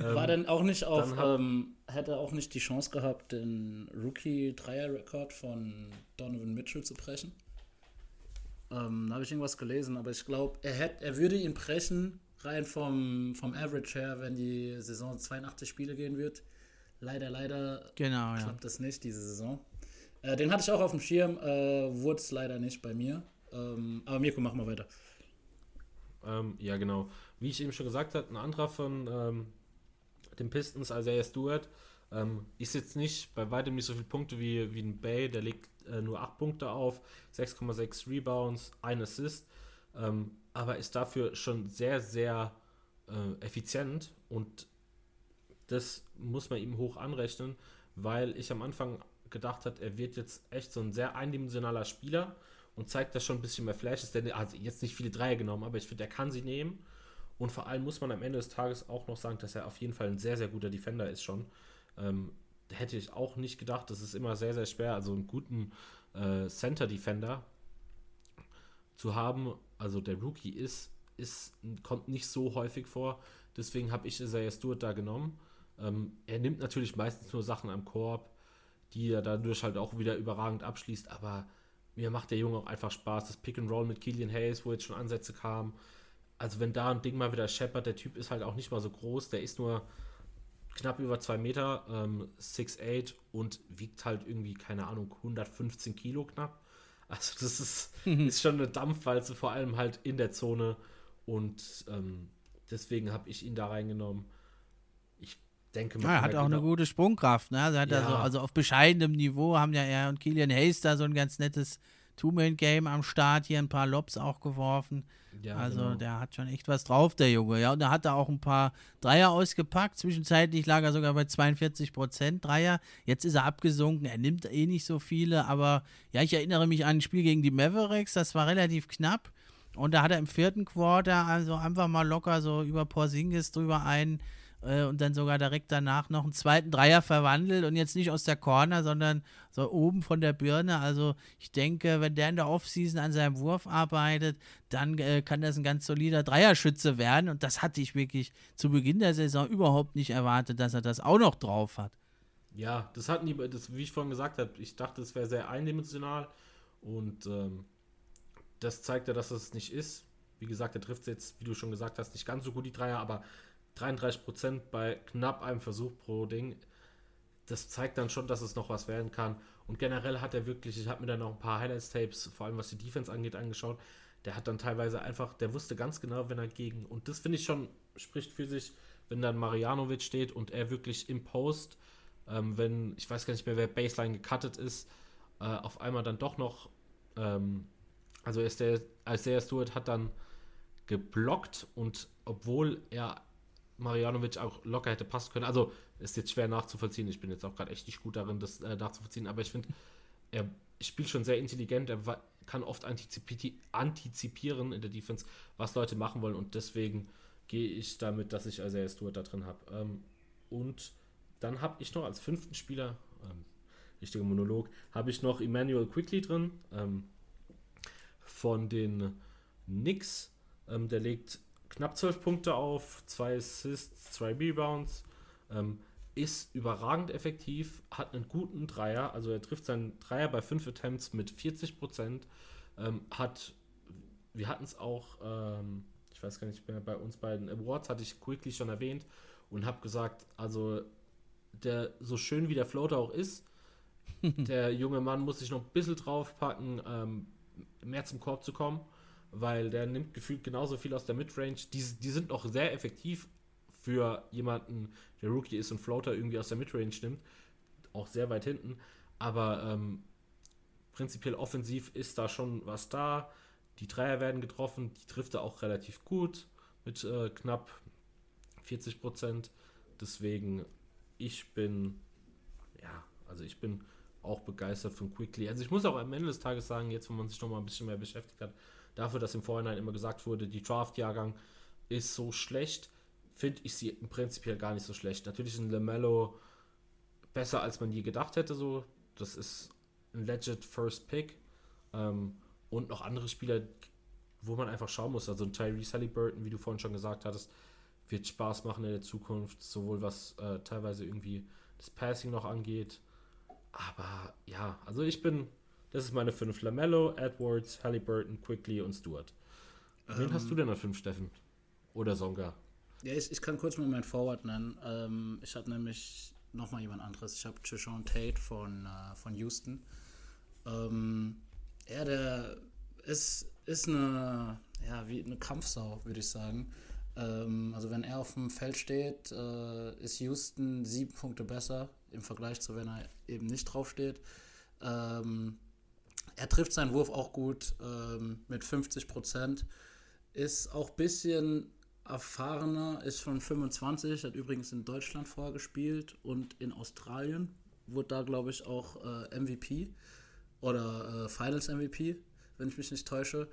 Ähm, War denn auch nicht auf, ähm, hätte auch nicht die Chance gehabt, den Rookie-Dreier-Rekord von Donovan Mitchell zu brechen? Ähm, da habe ich irgendwas gelesen, aber ich glaube, er, er würde ihn brechen, rein vom, vom Average her, wenn die Saison 82 Spiele gehen wird. Leider, leider genau, klappt ja. das nicht diese Saison. Äh, den hatte ich auch auf dem Schirm, äh, wurde es leider nicht bei mir. Ähm, aber Mirko, mach mal weiter. Ähm, ja, genau. Wie ich eben schon gesagt habe, ein anderer von ähm, den Pistons, Isaiah Stewart, ähm, ist jetzt nicht bei weitem nicht so viele Punkte wie, wie ein Bay, der legt äh, nur 8 Punkte auf, 6,6 Rebounds, ein Assist, ähm, aber ist dafür schon sehr, sehr äh, effizient und das muss man ihm hoch anrechnen, weil ich am Anfang gedacht habe, er wird jetzt echt so ein sehr eindimensionaler Spieler und zeigt das schon ein bisschen mehr Flashes. Denn er hat jetzt nicht viele Dreier genommen, aber ich finde, er kann sie nehmen. Und vor allem muss man am Ende des Tages auch noch sagen, dass er auf jeden Fall ein sehr, sehr guter Defender ist schon. Ähm, hätte ich auch nicht gedacht. Das ist immer sehr, sehr schwer, also einen guten äh, Center-Defender zu haben. Also der Rookie ist, ist, kommt nicht so häufig vor. Deswegen habe ich Isaiah Stewart da genommen. Ähm, er nimmt natürlich meistens nur Sachen am Korb, die er dadurch halt auch wieder überragend abschließt, aber mir macht der Junge auch einfach Spaß. Das Pick and Roll mit Killian Hayes, wo jetzt schon Ansätze kamen. Also wenn da ein Ding mal wieder scheppert, der Typ ist halt auch nicht mal so groß, der ist nur knapp über 2 Meter, ähm, 6'8 und wiegt halt irgendwie, keine Ahnung, 115 Kilo knapp. Also das ist, ist schon eine Dampfwalze, vor allem halt in der Zone und ähm, deswegen habe ich ihn da reingenommen denke mal. Ja, er hat auch eine gute Sprungkraft. Ne? Also, ja. also, also auf bescheidenem Niveau haben ja er und Kilian Hayes da so ein ganz nettes Two-Man-Game am Start, hier ein paar Lobs auch geworfen. Ja, also genau. der hat schon echt was drauf, der Junge. Ja, und da hat er auch ein paar Dreier ausgepackt. Zwischenzeitlich lag er sogar bei 42 Prozent Dreier. Jetzt ist er abgesunken. Er nimmt eh nicht so viele, aber ja, ich erinnere mich an ein Spiel gegen die Mavericks. Das war relativ knapp. Und da hat er im vierten Quarter also einfach mal locker so über Porzingis drüber ein äh, und dann sogar direkt danach noch einen zweiten Dreier verwandelt und jetzt nicht aus der Corner, sondern so oben von der Birne. Also ich denke, wenn der in der Offseason an seinem Wurf arbeitet, dann äh, kann das ein ganz solider Dreierschütze werden und das hatte ich wirklich zu Beginn der Saison überhaupt nicht erwartet, dass er das auch noch drauf hat. Ja, das hatten die, das, wie ich vorhin gesagt habe, ich dachte, es wäre sehr eindimensional und ähm, das zeigt ja, dass es nicht ist. Wie gesagt, er trifft jetzt, wie du schon gesagt hast, nicht ganz so gut die Dreier, aber 33% bei knapp einem Versuch pro Ding. Das zeigt dann schon, dass es noch was werden kann. Und generell hat er wirklich, ich habe mir dann noch ein paar Highlights-Tapes, vor allem was die Defense angeht, angeschaut. Der hat dann teilweise einfach, der wusste ganz genau, wenn er gegen, und das finde ich schon, spricht für sich, wenn dann Marianovic steht und er wirklich im Post, ähm, wenn, ich weiß gar nicht mehr, wer Baseline gecuttet ist, äh, auf einmal dann doch noch, ähm, also ist der, als der Stewart hat dann geblockt und obwohl er Marianovic auch locker hätte passen können. Also ist jetzt schwer nachzuvollziehen. Ich bin jetzt auch gerade echt nicht gut darin, das äh, nachzuvollziehen. Aber ich finde, er spielt schon sehr intelligent. Er kann oft antizipi antizipieren in der Defense, was Leute machen wollen. Und deswegen gehe ich damit, dass ich Isaiah Stewart da drin habe. Ähm, und dann habe ich noch als fünften Spieler, ähm, richtiger Monolog, habe ich noch Emmanuel Quickly drin. Ähm, von den Knicks. Ähm, der legt knapp 12 Punkte auf, 2 Assists, 2 Rebounds, ähm, ist überragend effektiv, hat einen guten Dreier, also er trifft seinen Dreier bei 5 Attempts mit 40 Prozent, ähm, hat, wir hatten es auch, ähm, ich weiß gar nicht mehr, bei uns beiden Awards hatte ich quickly schon erwähnt und habe gesagt, also der, so schön wie der Floater auch ist, der junge Mann muss sich noch ein bisschen draufpacken, ähm, mehr zum Korb zu kommen weil der nimmt gefühlt genauso viel aus der Midrange. Die, die sind noch sehr effektiv für jemanden, der Rookie ist und Floater irgendwie aus der Midrange nimmt. Auch sehr weit hinten. Aber ähm, prinzipiell offensiv ist da schon was da. Die Dreier werden getroffen, die trifft er auch relativ gut mit äh, knapp 40 Prozent. Deswegen, ich bin, ja, also ich bin auch begeistert von Quickly. Also ich muss auch am Ende des Tages sagen, jetzt wo man sich noch mal ein bisschen mehr beschäftigt hat, dafür, dass im Vorhinein immer gesagt wurde, die Draft-Jahrgang ist so schlecht, finde ich sie im Prinzip gar nicht so schlecht. Natürlich ist ein LaMelo besser, als man je gedacht hätte. So, das ist ein legit First Pick. Ähm, und noch andere Spieler, wo man einfach schauen muss. Also ein Tyrese Halliburton, wie du vorhin schon gesagt hattest, wird Spaß machen in der Zukunft, sowohl was äh, teilweise irgendwie das Passing noch angeht. Aber ja, also ich bin das ist meine fünf. Lamello, Edwards, Halliburton, Quickly und Stewart. Wen ähm, hast du denn als fünf, Steffen? Oder Songa? Ja, ich, ich kann kurz mal meinen Forward nennen. Ähm, ich habe nämlich nochmal jemand anderes. Ich habe Trishawn Tate von, äh, von Houston. Ähm, ja, der ist, ist eine, ja, wie eine Kampfsau, würde ich sagen. Ähm, also wenn er auf dem Feld steht, äh, ist Houston sieben Punkte besser im Vergleich zu, wenn er eben nicht draufsteht. Ähm, er trifft seinen Wurf auch gut ähm, mit 50 Prozent. Ist auch ein bisschen erfahrener, ist schon 25, hat übrigens in Deutschland vorgespielt und in Australien. Wurde da, glaube ich, auch äh, MVP oder äh, Finals MVP, wenn ich mich nicht täusche.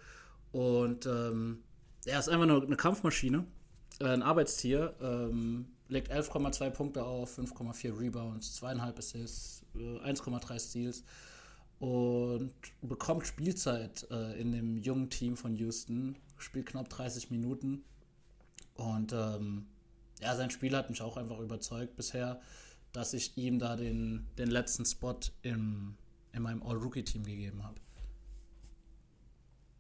Und ähm, er ist einfach nur eine Kampfmaschine, äh, ein Arbeitstier. Ähm, legt 11,2 Punkte auf, 5,4 Rebounds, 2,5 Assists, 1,3 äh, Steals und bekommt Spielzeit äh, in dem jungen Team von Houston, spielt knapp 30 Minuten und ähm, ja, sein Spiel hat mich auch einfach überzeugt bisher, dass ich ihm da den, den letzten Spot im, in meinem All-Rookie-Team gegeben habe.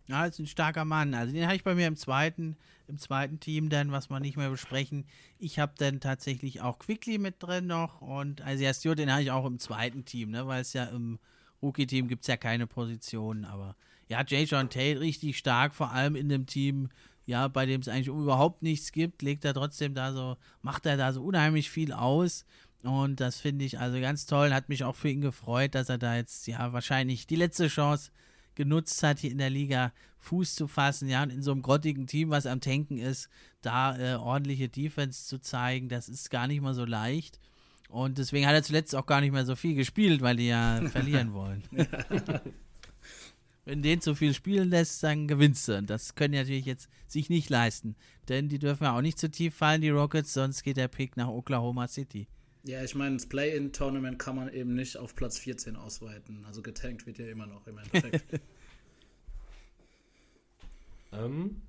Ja, ist ein starker Mann. Also den habe ich bei mir im zweiten, im zweiten Team dann, was wir nicht mehr besprechen. Ich habe dann tatsächlich auch Quickly mit drin noch und Isaiah Stewart, den habe ich auch im zweiten Team, ne, weil es ja im Rookie-Team gibt es ja keine Positionen, aber ja, Jay John Tate richtig stark, vor allem in dem Team, ja, bei dem es eigentlich überhaupt nichts gibt, legt er trotzdem da so, macht er da so unheimlich viel aus. Und das finde ich also ganz toll. Hat mich auch für ihn gefreut, dass er da jetzt ja wahrscheinlich die letzte Chance genutzt hat, hier in der Liga Fuß zu fassen, ja, und in so einem grottigen Team, was am Tanken ist, da äh, ordentliche Defense zu zeigen, das ist gar nicht mal so leicht. Und deswegen hat er zuletzt auch gar nicht mehr so viel gespielt, weil die ja verlieren wollen. Wenn den zu viel spielen lässt, dann gewinnst du. Und das können die natürlich jetzt sich nicht leisten. Denn die dürfen ja auch nicht zu tief fallen, die Rockets, sonst geht der Pick nach Oklahoma City. Ja, ich meine, das Play-In-Tournament kann man eben nicht auf Platz 14 ausweiten. Also getankt wird ja immer noch im Endeffekt. ähm,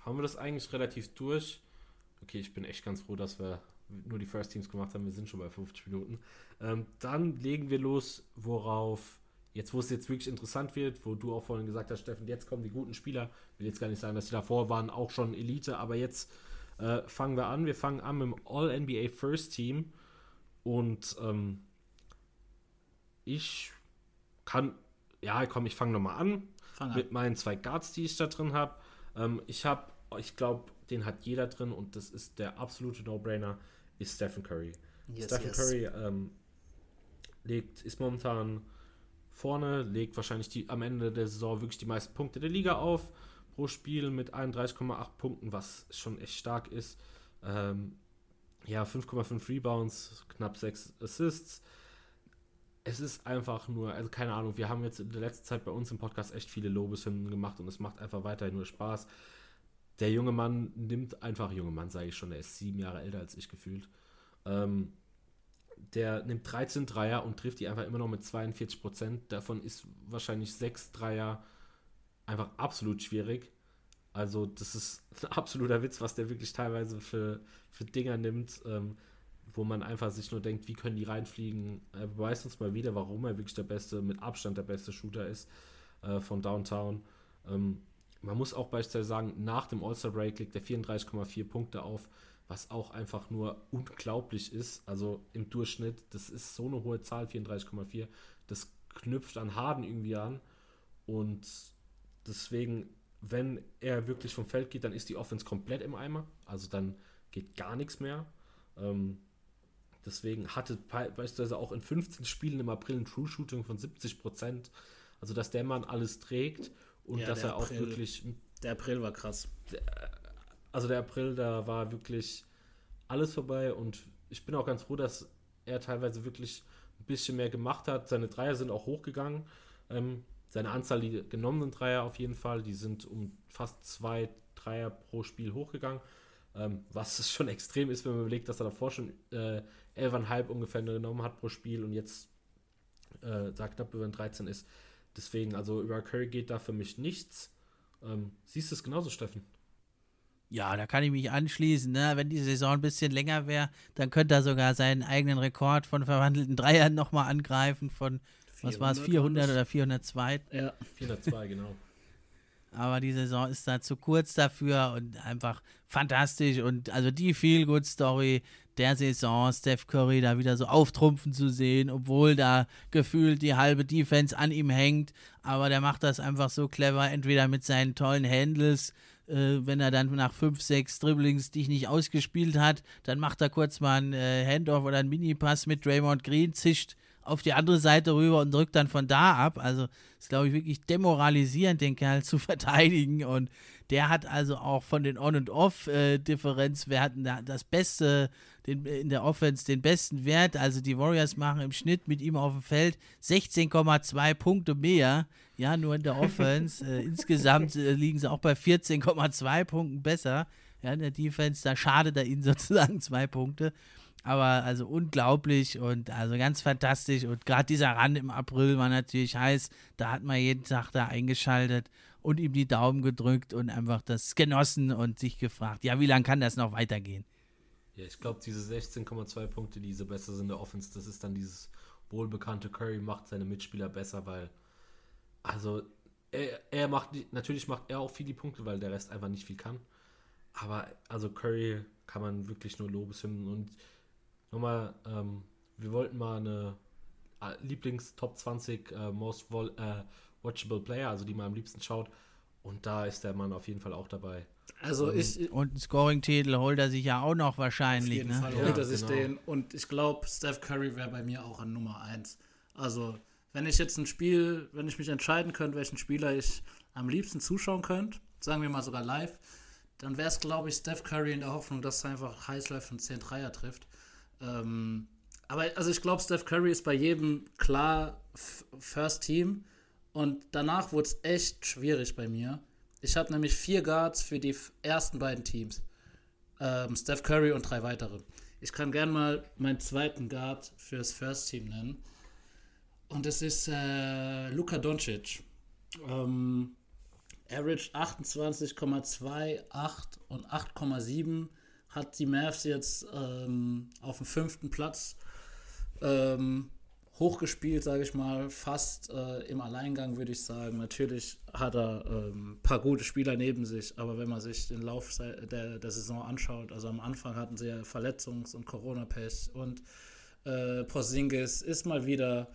haben wir das eigentlich relativ durch? Okay, ich bin echt ganz froh, dass wir nur die First Teams gemacht haben. Wir sind schon bei 50 Minuten. Ähm, dann legen wir los, worauf jetzt, wo es jetzt wirklich interessant wird, wo du auch vorhin gesagt hast, Steffen, jetzt kommen die guten Spieler. Ich will jetzt gar nicht sagen, dass die davor waren, auch schon Elite, aber jetzt äh, fangen wir an. Wir fangen an mit dem All-NBA First Team und ähm, ich kann, ja, komm, ich fange nochmal an, an mit meinen zwei Guards, die ich da drin habe. Ähm, ich habe, ich glaube, den hat jeder drin und das ist der absolute No-Brainer, ist Stephen Curry. Yes, Stephen yes. Curry ähm, legt, ist momentan vorne, legt wahrscheinlich die, am Ende der Saison wirklich die meisten Punkte der Liga auf pro Spiel mit 31,8 Punkten, was schon echt stark ist. Ähm, ja, 5,5 Rebounds, knapp 6 Assists. Es ist einfach nur, also keine Ahnung, wir haben jetzt in der letzten Zeit bei uns im Podcast echt viele Lobeshymnen gemacht und es macht einfach weiterhin nur Spaß. Der junge Mann nimmt einfach, junge Mann sage ich schon, er ist sieben Jahre älter als ich gefühlt. Ähm, der nimmt 13 Dreier und trifft die einfach immer noch mit 42 Prozent. Davon ist wahrscheinlich 6 Dreier einfach absolut schwierig. Also, das ist ein absoluter Witz, was der wirklich teilweise für, für Dinger nimmt, ähm, wo man einfach sich nur denkt, wie können die reinfliegen. Er beweist uns mal wieder, warum er wirklich der beste, mit Abstand der beste Shooter ist äh, von Downtown. Ähm, man muss auch beispielsweise sagen, nach dem All-Star-Break legt er 34,4 Punkte auf was auch einfach nur unglaublich ist. Also im Durchschnitt, das ist so eine hohe Zahl, 34,4. Das knüpft an Harden irgendwie an. Und deswegen, wenn er wirklich vom Feld geht, dann ist die Offense komplett im Eimer. Also dann geht gar nichts mehr. Ähm, deswegen hatte beispielsweise auch in 15 Spielen im April ein True Shooting von 70 Prozent. Also dass der Mann alles trägt und ja, dass er April, auch wirklich. Der April war krass. Der, also der April, da war wirklich alles vorbei und ich bin auch ganz froh, dass er teilweise wirklich ein bisschen mehr gemacht hat. Seine Dreier sind auch hochgegangen. Ähm, seine Anzahl die genommenen Dreier auf jeden Fall, die sind um fast zwei Dreier pro Spiel hochgegangen. Ähm, was schon extrem ist, wenn man überlegt, dass er davor schon äh, 11,5 ungefähr genommen hat pro Spiel und jetzt äh, da knapp über 13 ist. Deswegen, also über Curry geht da für mich nichts. Ähm, siehst du es genauso, Steffen? Ja, da kann ich mich anschließen. Ne? Wenn die Saison ein bisschen länger wäre, dann könnte er sogar seinen eigenen Rekord von verwandelten Dreiern nochmal angreifen von, was war es, 400 oder 402? Ja, 402, genau. Aber die Saison ist da zu kurz dafür und einfach fantastisch. Und also die Feel-Good-Story der Saison, Steph Curry da wieder so auftrumpfen zu sehen, obwohl da gefühlt die halbe Defense an ihm hängt. Aber der macht das einfach so clever, entweder mit seinen tollen Handles, äh, wenn er dann nach 5, 6 Dribblings dich nicht ausgespielt hat, dann macht er kurz mal einen äh, Handoff oder einen Mini-Pass mit Draymond Green, zischt auf die andere Seite rüber und drückt dann von da ab. Also ist, glaube ich, wirklich demoralisierend, den Kerl zu verteidigen. Und der hat also auch von den On- und Off-Differenzwerten das Beste den, in der Offense, den besten Wert. Also die Warriors machen im Schnitt mit ihm auf dem Feld 16,2 Punkte mehr. Ja, nur in der Offense. äh, insgesamt äh, liegen sie auch bei 14,2 Punkten besser. Ja, in der Defense, da schadet er ihnen sozusagen zwei Punkte. Aber also unglaublich und also ganz fantastisch. Und gerade dieser Rand im April war natürlich heiß. Da hat man jeden Tag da eingeschaltet und ihm die Daumen gedrückt und einfach das genossen und sich gefragt, ja, wie lange kann das noch weitergehen? Ja, ich glaube, diese 16,2 Punkte, die so besser sind in der Offense, das ist dann dieses wohlbekannte Curry macht seine Mitspieler besser, weil also er, er macht natürlich macht er auch viele Punkte, weil der Rest einfach nicht viel kann. Aber also Curry kann man wirklich nur Lobeshymnen und nochmal, ähm, wir wollten mal eine äh, Lieblings-Top 20 äh, Most äh, Watchable Player, also die man am liebsten schaut. Und da ist der Mann auf jeden Fall auch dabei. Also und, ich, und einen Scoring-Titel holt er sich ja auch noch wahrscheinlich. Auf jeden ne? Fall holt ja, er sich genau. den. Und ich glaube, Steph Curry wäre bei mir auch an Nummer 1. Also wenn ich jetzt ein Spiel, wenn ich mich entscheiden könnte, welchen Spieler ich am liebsten zuschauen könnte, sagen wir mal sogar live, dann wäre es, glaube ich, Steph Curry in der Hoffnung, dass er einfach heiß läuft und 10 Dreier trifft. Ähm, aber also ich glaube, Steph Curry ist bei jedem klar First Team. Und danach wurde es echt schwierig bei mir. Ich habe nämlich vier Guards für die ersten beiden Teams. Ähm, Steph Curry und drei weitere. Ich kann gern mal meinen zweiten Guard fürs First Team nennen. Und das ist äh, Luka Doncic. Ähm, Average 28,28 und 8,7 hat die Mavs jetzt ähm, auf dem fünften Platz ähm, hochgespielt, sage ich mal, fast äh, im Alleingang, würde ich sagen. Natürlich hat er ein ähm, paar gute Spieler neben sich, aber wenn man sich den Lauf der, der Saison anschaut, also am Anfang hatten sie ja Verletzungs- und Corona-Pech und äh, Porzingis ist mal wieder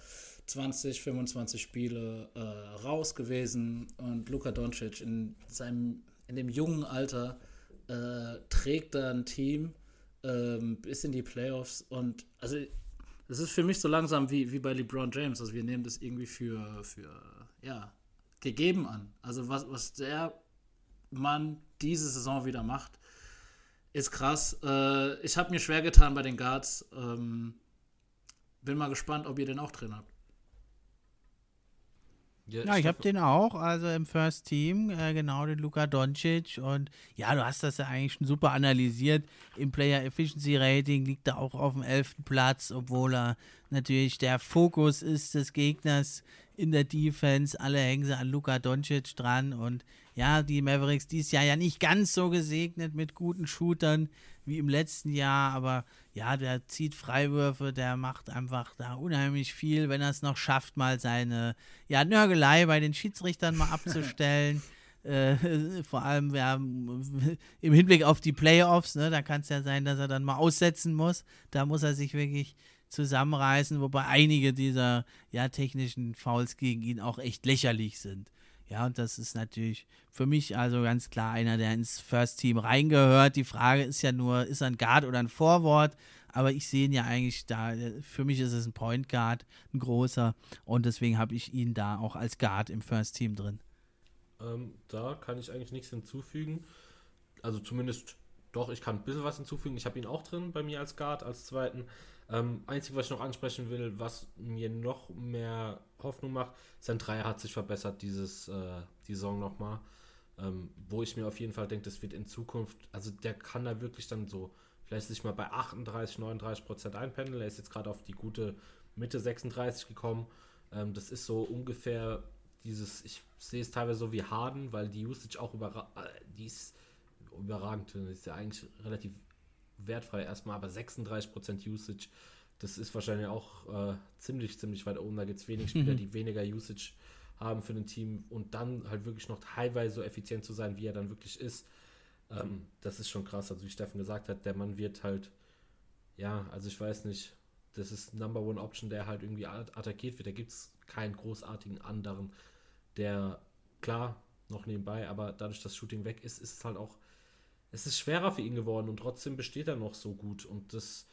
20, 25 Spiele äh, raus gewesen und Luka Doncic in seinem in dem jungen Alter äh, trägt er ein Team ähm, bis in die Playoffs und also es ist für mich so langsam wie, wie bei LeBron James. Also wir nehmen das irgendwie für, für ja, gegeben an. Also was, was der Mann diese Saison wieder macht, ist krass. Äh, ich habe mir schwer getan bei den Guards. Ähm, bin mal gespannt, ob ihr den auch drin habt. Ja, ja ich habe den auch, also im First Team, äh, genau den Luka Doncic. Und ja, du hast das ja eigentlich schon super analysiert. Im Player Efficiency Rating liegt er auch auf dem 11. Platz, obwohl er natürlich der Fokus ist des Gegners in der Defense. Alle hängen sie an Luka Doncic dran. Und ja, die Mavericks dieses Jahr ja nicht ganz so gesegnet mit guten Shootern wie im letzten Jahr, aber ja, der zieht Freiwürfe, der macht einfach da unheimlich viel, wenn er es noch schafft, mal seine ja, Nörgelei bei den Schiedsrichtern mal abzustellen. äh, vor allem ja, im Hinblick auf die Playoffs, ne, da kann es ja sein, dass er dann mal aussetzen muss. Da muss er sich wirklich zusammenreißen, wobei einige dieser ja, technischen Fouls gegen ihn auch echt lächerlich sind. Ja, und das ist natürlich für mich also ganz klar einer, der ins First Team reingehört. Die Frage ist ja nur, ist er ein Guard oder ein Forward? Aber ich sehe ihn ja eigentlich da, für mich ist es ein Point Guard, ein großer. Und deswegen habe ich ihn da auch als Guard im First Team drin. Ähm, da kann ich eigentlich nichts hinzufügen. Also zumindest doch, ich kann ein bisschen was hinzufügen. Ich habe ihn auch drin bei mir als Guard, als zweiten. Ähm, einzig, was ich noch ansprechen will, was mir noch mehr Hoffnung macht, sein Dreier hat sich verbessert dieses äh, die Saison nochmal. Ähm, wo ich mir auf jeden Fall denke, das wird in Zukunft, also der kann da wirklich dann so vielleicht sich mal bei 38, 39 Prozent einpendeln. Er ist jetzt gerade auf die gute Mitte 36 gekommen. Ähm, das ist so ungefähr dieses, ich sehe es teilweise so wie Harden, weil die Usage auch überra äh, die ist überragend. Das ist ja eigentlich relativ wertfrei erstmal, aber 36% Usage, das ist wahrscheinlich auch äh, ziemlich, ziemlich weit oben. Da gibt es wenig Spieler, mhm. die weniger Usage haben für ein Team und dann halt wirklich noch teilweise so effizient zu sein, wie er dann wirklich ist. Ähm, das ist schon krass. Also wie Steffen gesagt hat, der Mann wird halt, ja, also ich weiß nicht, das ist Number One Option, der halt irgendwie attackiert wird. Da gibt es keinen großartigen anderen, der klar noch nebenbei, aber dadurch, dass Shooting weg ist, ist es halt auch es ist schwerer für ihn geworden und trotzdem besteht er noch so gut. Und das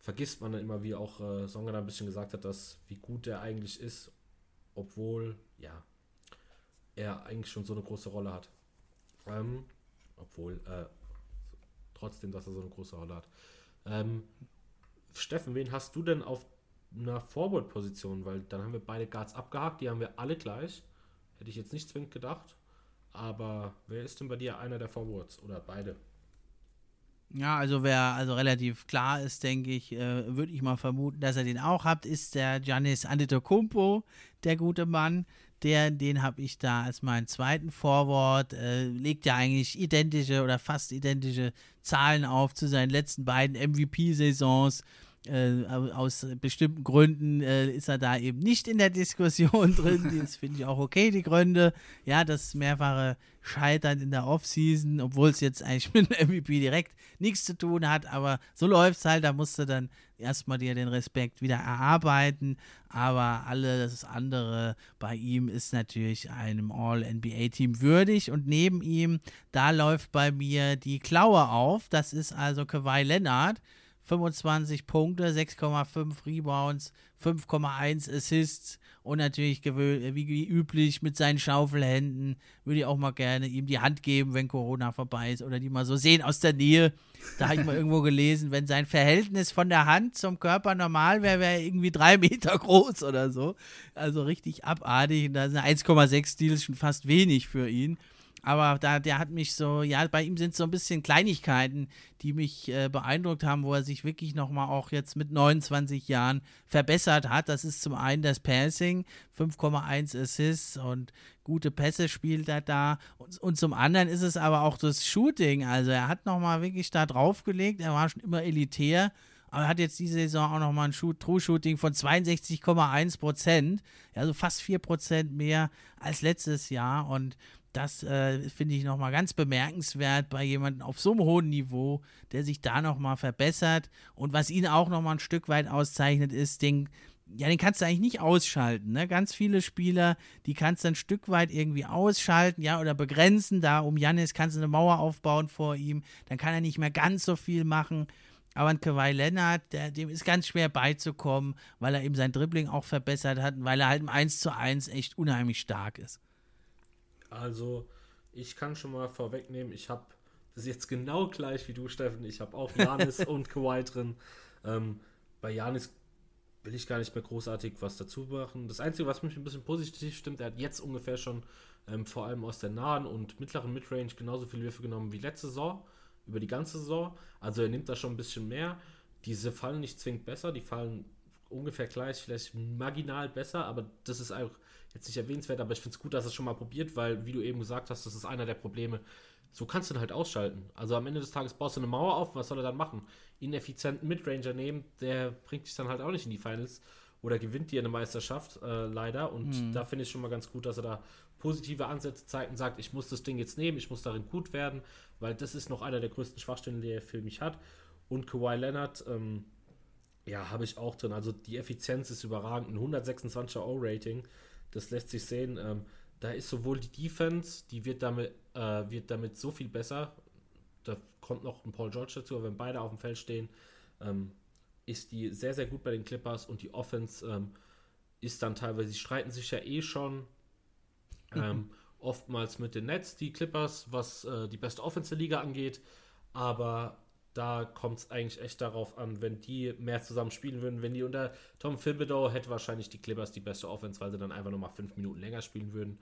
vergisst man dann immer, wie auch äh, Songa ein bisschen gesagt hat, dass wie gut er eigentlich ist, obwohl, ja, er eigentlich schon so eine große Rolle hat. Ähm, obwohl, äh, trotzdem, dass er so eine große Rolle hat. Ähm, Steffen, wen hast du denn auf einer Forward-Position? Weil dann haben wir beide Guards abgehakt, die haben wir alle gleich. Hätte ich jetzt nicht zwingend gedacht. Aber wer ist denn bei dir einer der Forwards oder beide? Ja, also wer also relativ klar ist, denke ich, äh, würde ich mal vermuten, dass er den auch habt, ist der Giannis Antetokounmpo, der gute Mann. Der, den habe ich da als meinen zweiten Forward. Äh, legt ja eigentlich identische oder fast identische Zahlen auf zu seinen letzten beiden MVP-Saisons. Äh, aus bestimmten Gründen äh, ist er da eben nicht in der Diskussion drin. Das finde ich auch okay, die Gründe. Ja, das mehrfache Scheitern in der Offseason, obwohl es jetzt eigentlich mit dem MVP direkt nichts zu tun hat, aber so läuft es halt. Da musst du dann erstmal dir den Respekt wieder erarbeiten. Aber alles andere bei ihm ist natürlich einem All-NBA-Team würdig. Und neben ihm, da läuft bei mir die Klaue auf. Das ist also Kawhi Leonard 25 Punkte, 6,5 Rebounds, 5,1 Assists und natürlich wie üblich mit seinen Schaufelhänden würde ich auch mal gerne ihm die Hand geben, wenn Corona vorbei ist oder die mal so sehen aus der Nähe. Da habe ich mal irgendwo gelesen, wenn sein Verhältnis von der Hand zum Körper normal wäre, wäre er irgendwie drei Meter groß oder so. Also richtig abartig. Und da sind 1,6 Steals schon fast wenig für ihn. Aber da, der hat mich so, ja, bei ihm sind so ein bisschen Kleinigkeiten, die mich äh, beeindruckt haben, wo er sich wirklich nochmal auch jetzt mit 29 Jahren verbessert hat. Das ist zum einen das Passing, 5,1 Assists und gute Pässe spielt er da. Und, und, zum anderen ist es aber auch das Shooting. Also er hat nochmal wirklich da draufgelegt. Er war schon immer elitär. Aber er hat jetzt diese Saison auch nochmal ein True-Shooting von 62,1 Prozent. Also fast 4 Prozent mehr als letztes Jahr. Und das äh, finde ich nochmal ganz bemerkenswert bei jemandem auf so einem hohen Niveau, der sich da nochmal verbessert. Und was ihn auch nochmal ein Stück weit auszeichnet, ist, den, ja, den kannst du eigentlich nicht ausschalten. Ne? Ganz viele Spieler, die kannst du ein Stück weit irgendwie ausschalten, ja, oder begrenzen. Da um Janis kannst du eine Mauer aufbauen vor ihm, dann kann er nicht mehr ganz so viel machen. Aber ein Kawhi Leonard, der, dem ist ganz schwer beizukommen, weil er eben sein Dribbling auch verbessert hat und weil er halt im 1 zu 1 echt unheimlich stark ist. Also, ich kann schon mal vorwegnehmen, ich habe das ist jetzt genau gleich wie du, Steffen. Ich habe auch Janis und Kawhi drin. Ähm, bei Janis will ich gar nicht mehr großartig was dazu machen. Das Einzige, was mich ein bisschen positiv stimmt, er hat jetzt ungefähr schon ähm, vor allem aus der nahen und mittleren Midrange genauso viele Würfe genommen wie letzte Saison, über die ganze Saison. Also er nimmt da schon ein bisschen mehr. Diese fallen nicht zwingend besser, die fallen ungefähr gleich, vielleicht marginal besser, aber das ist auch jetzt nicht erwähnenswert, aber ich finde es gut, dass er es schon mal probiert, weil, wie du eben gesagt hast, das ist einer der Probleme. So kannst du ihn halt ausschalten. Also am Ende des Tages baust du eine Mauer auf, was soll er dann machen? Ineffizienten Midranger nehmen, der bringt dich dann halt auch nicht in die Finals oder gewinnt dir eine Meisterschaft, äh, leider. Und mhm. da finde ich schon mal ganz gut, dass er da positive Ansätze zeigt und sagt, ich muss das Ding jetzt nehmen, ich muss darin gut werden, weil das ist noch einer der größten Schwachstellen, die er für mich hat. Und Kawhi Leonard, ähm, ja, habe ich auch drin. Also die Effizienz ist überragend. Ein 126er O-Rating das lässt sich sehen. Ähm, da ist sowohl die Defense, die wird damit, äh, wird damit so viel besser. Da kommt noch ein Paul George dazu, aber wenn beide auf dem Feld stehen, ähm, ist die sehr, sehr gut bei den Clippers und die Offense ähm, ist dann teilweise, sie streiten sich ja eh schon mhm. oftmals mit den Nets, die Clippers, was äh, die beste Offense der Liga angeht, aber da kommt es eigentlich echt darauf an, wenn die mehr zusammen spielen würden. Wenn die unter Tom Thibodeau hätte wahrscheinlich die Clippers die beste Offense, weil sie dann einfach nochmal fünf Minuten länger spielen würden.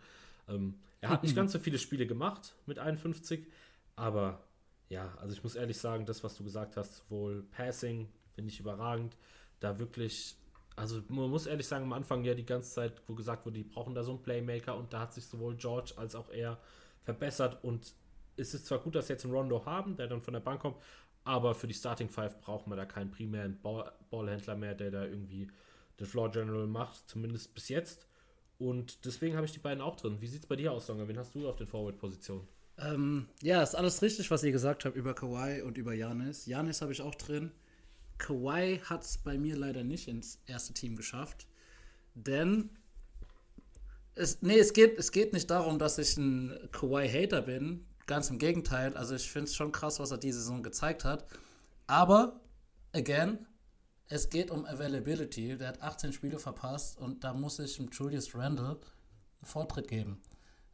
Ähm, er hat nicht ganz so viele Spiele gemacht mit 51, aber ja, also ich muss ehrlich sagen, das, was du gesagt hast, wohl Passing, finde ich überragend. Da wirklich, also man muss ehrlich sagen, am Anfang ja die ganze Zeit, wo gesagt wurde, die brauchen da so einen Playmaker und da hat sich sowohl George als auch er verbessert und es ist zwar gut, dass sie jetzt einen Rondo haben, der dann von der Bank kommt, aber für die Starting Five braucht man da keinen primären Ball Ballhändler mehr, der da irgendwie den Floor General macht, zumindest bis jetzt. Und deswegen habe ich die beiden auch drin. Wie sieht es bei dir aus, Songa? Wen hast du auf den Forward-Positionen? Ähm, ja, ist alles richtig, was ihr gesagt habt über Kawhi und über Janis. Janis habe ich auch drin. Kawhi hat es bei mir leider nicht ins erste Team geschafft. Denn es, nee, es geht, es geht nicht darum, dass ich ein Kawhi-Hater bin. Ganz im Gegenteil. Also ich finde es schon krass, was er diese Saison gezeigt hat. Aber, again, es geht um Availability. Der hat 18 Spiele verpasst und da muss ich dem Julius Randle einen Vortritt geben.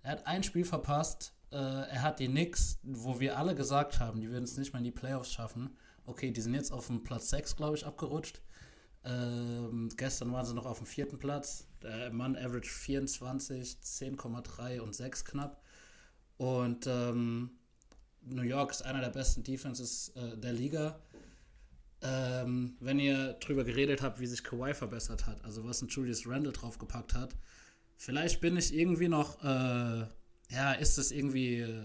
Er hat ein Spiel verpasst. Äh, er hat die Knicks, wo wir alle gesagt haben, die würden es nicht mehr in die Playoffs schaffen. Okay, die sind jetzt auf dem Platz 6, glaube ich, abgerutscht. Ähm, gestern waren sie noch auf dem vierten Platz. Der Mann average 24, 10,3 und 6 knapp. Und ähm, New York ist einer der besten Defenses äh, der Liga. Ähm, wenn ihr drüber geredet habt, wie sich Kawhi verbessert hat, also was ein Julius Randle draufgepackt hat, vielleicht bin ich irgendwie noch, äh, ja, ist es irgendwie, äh,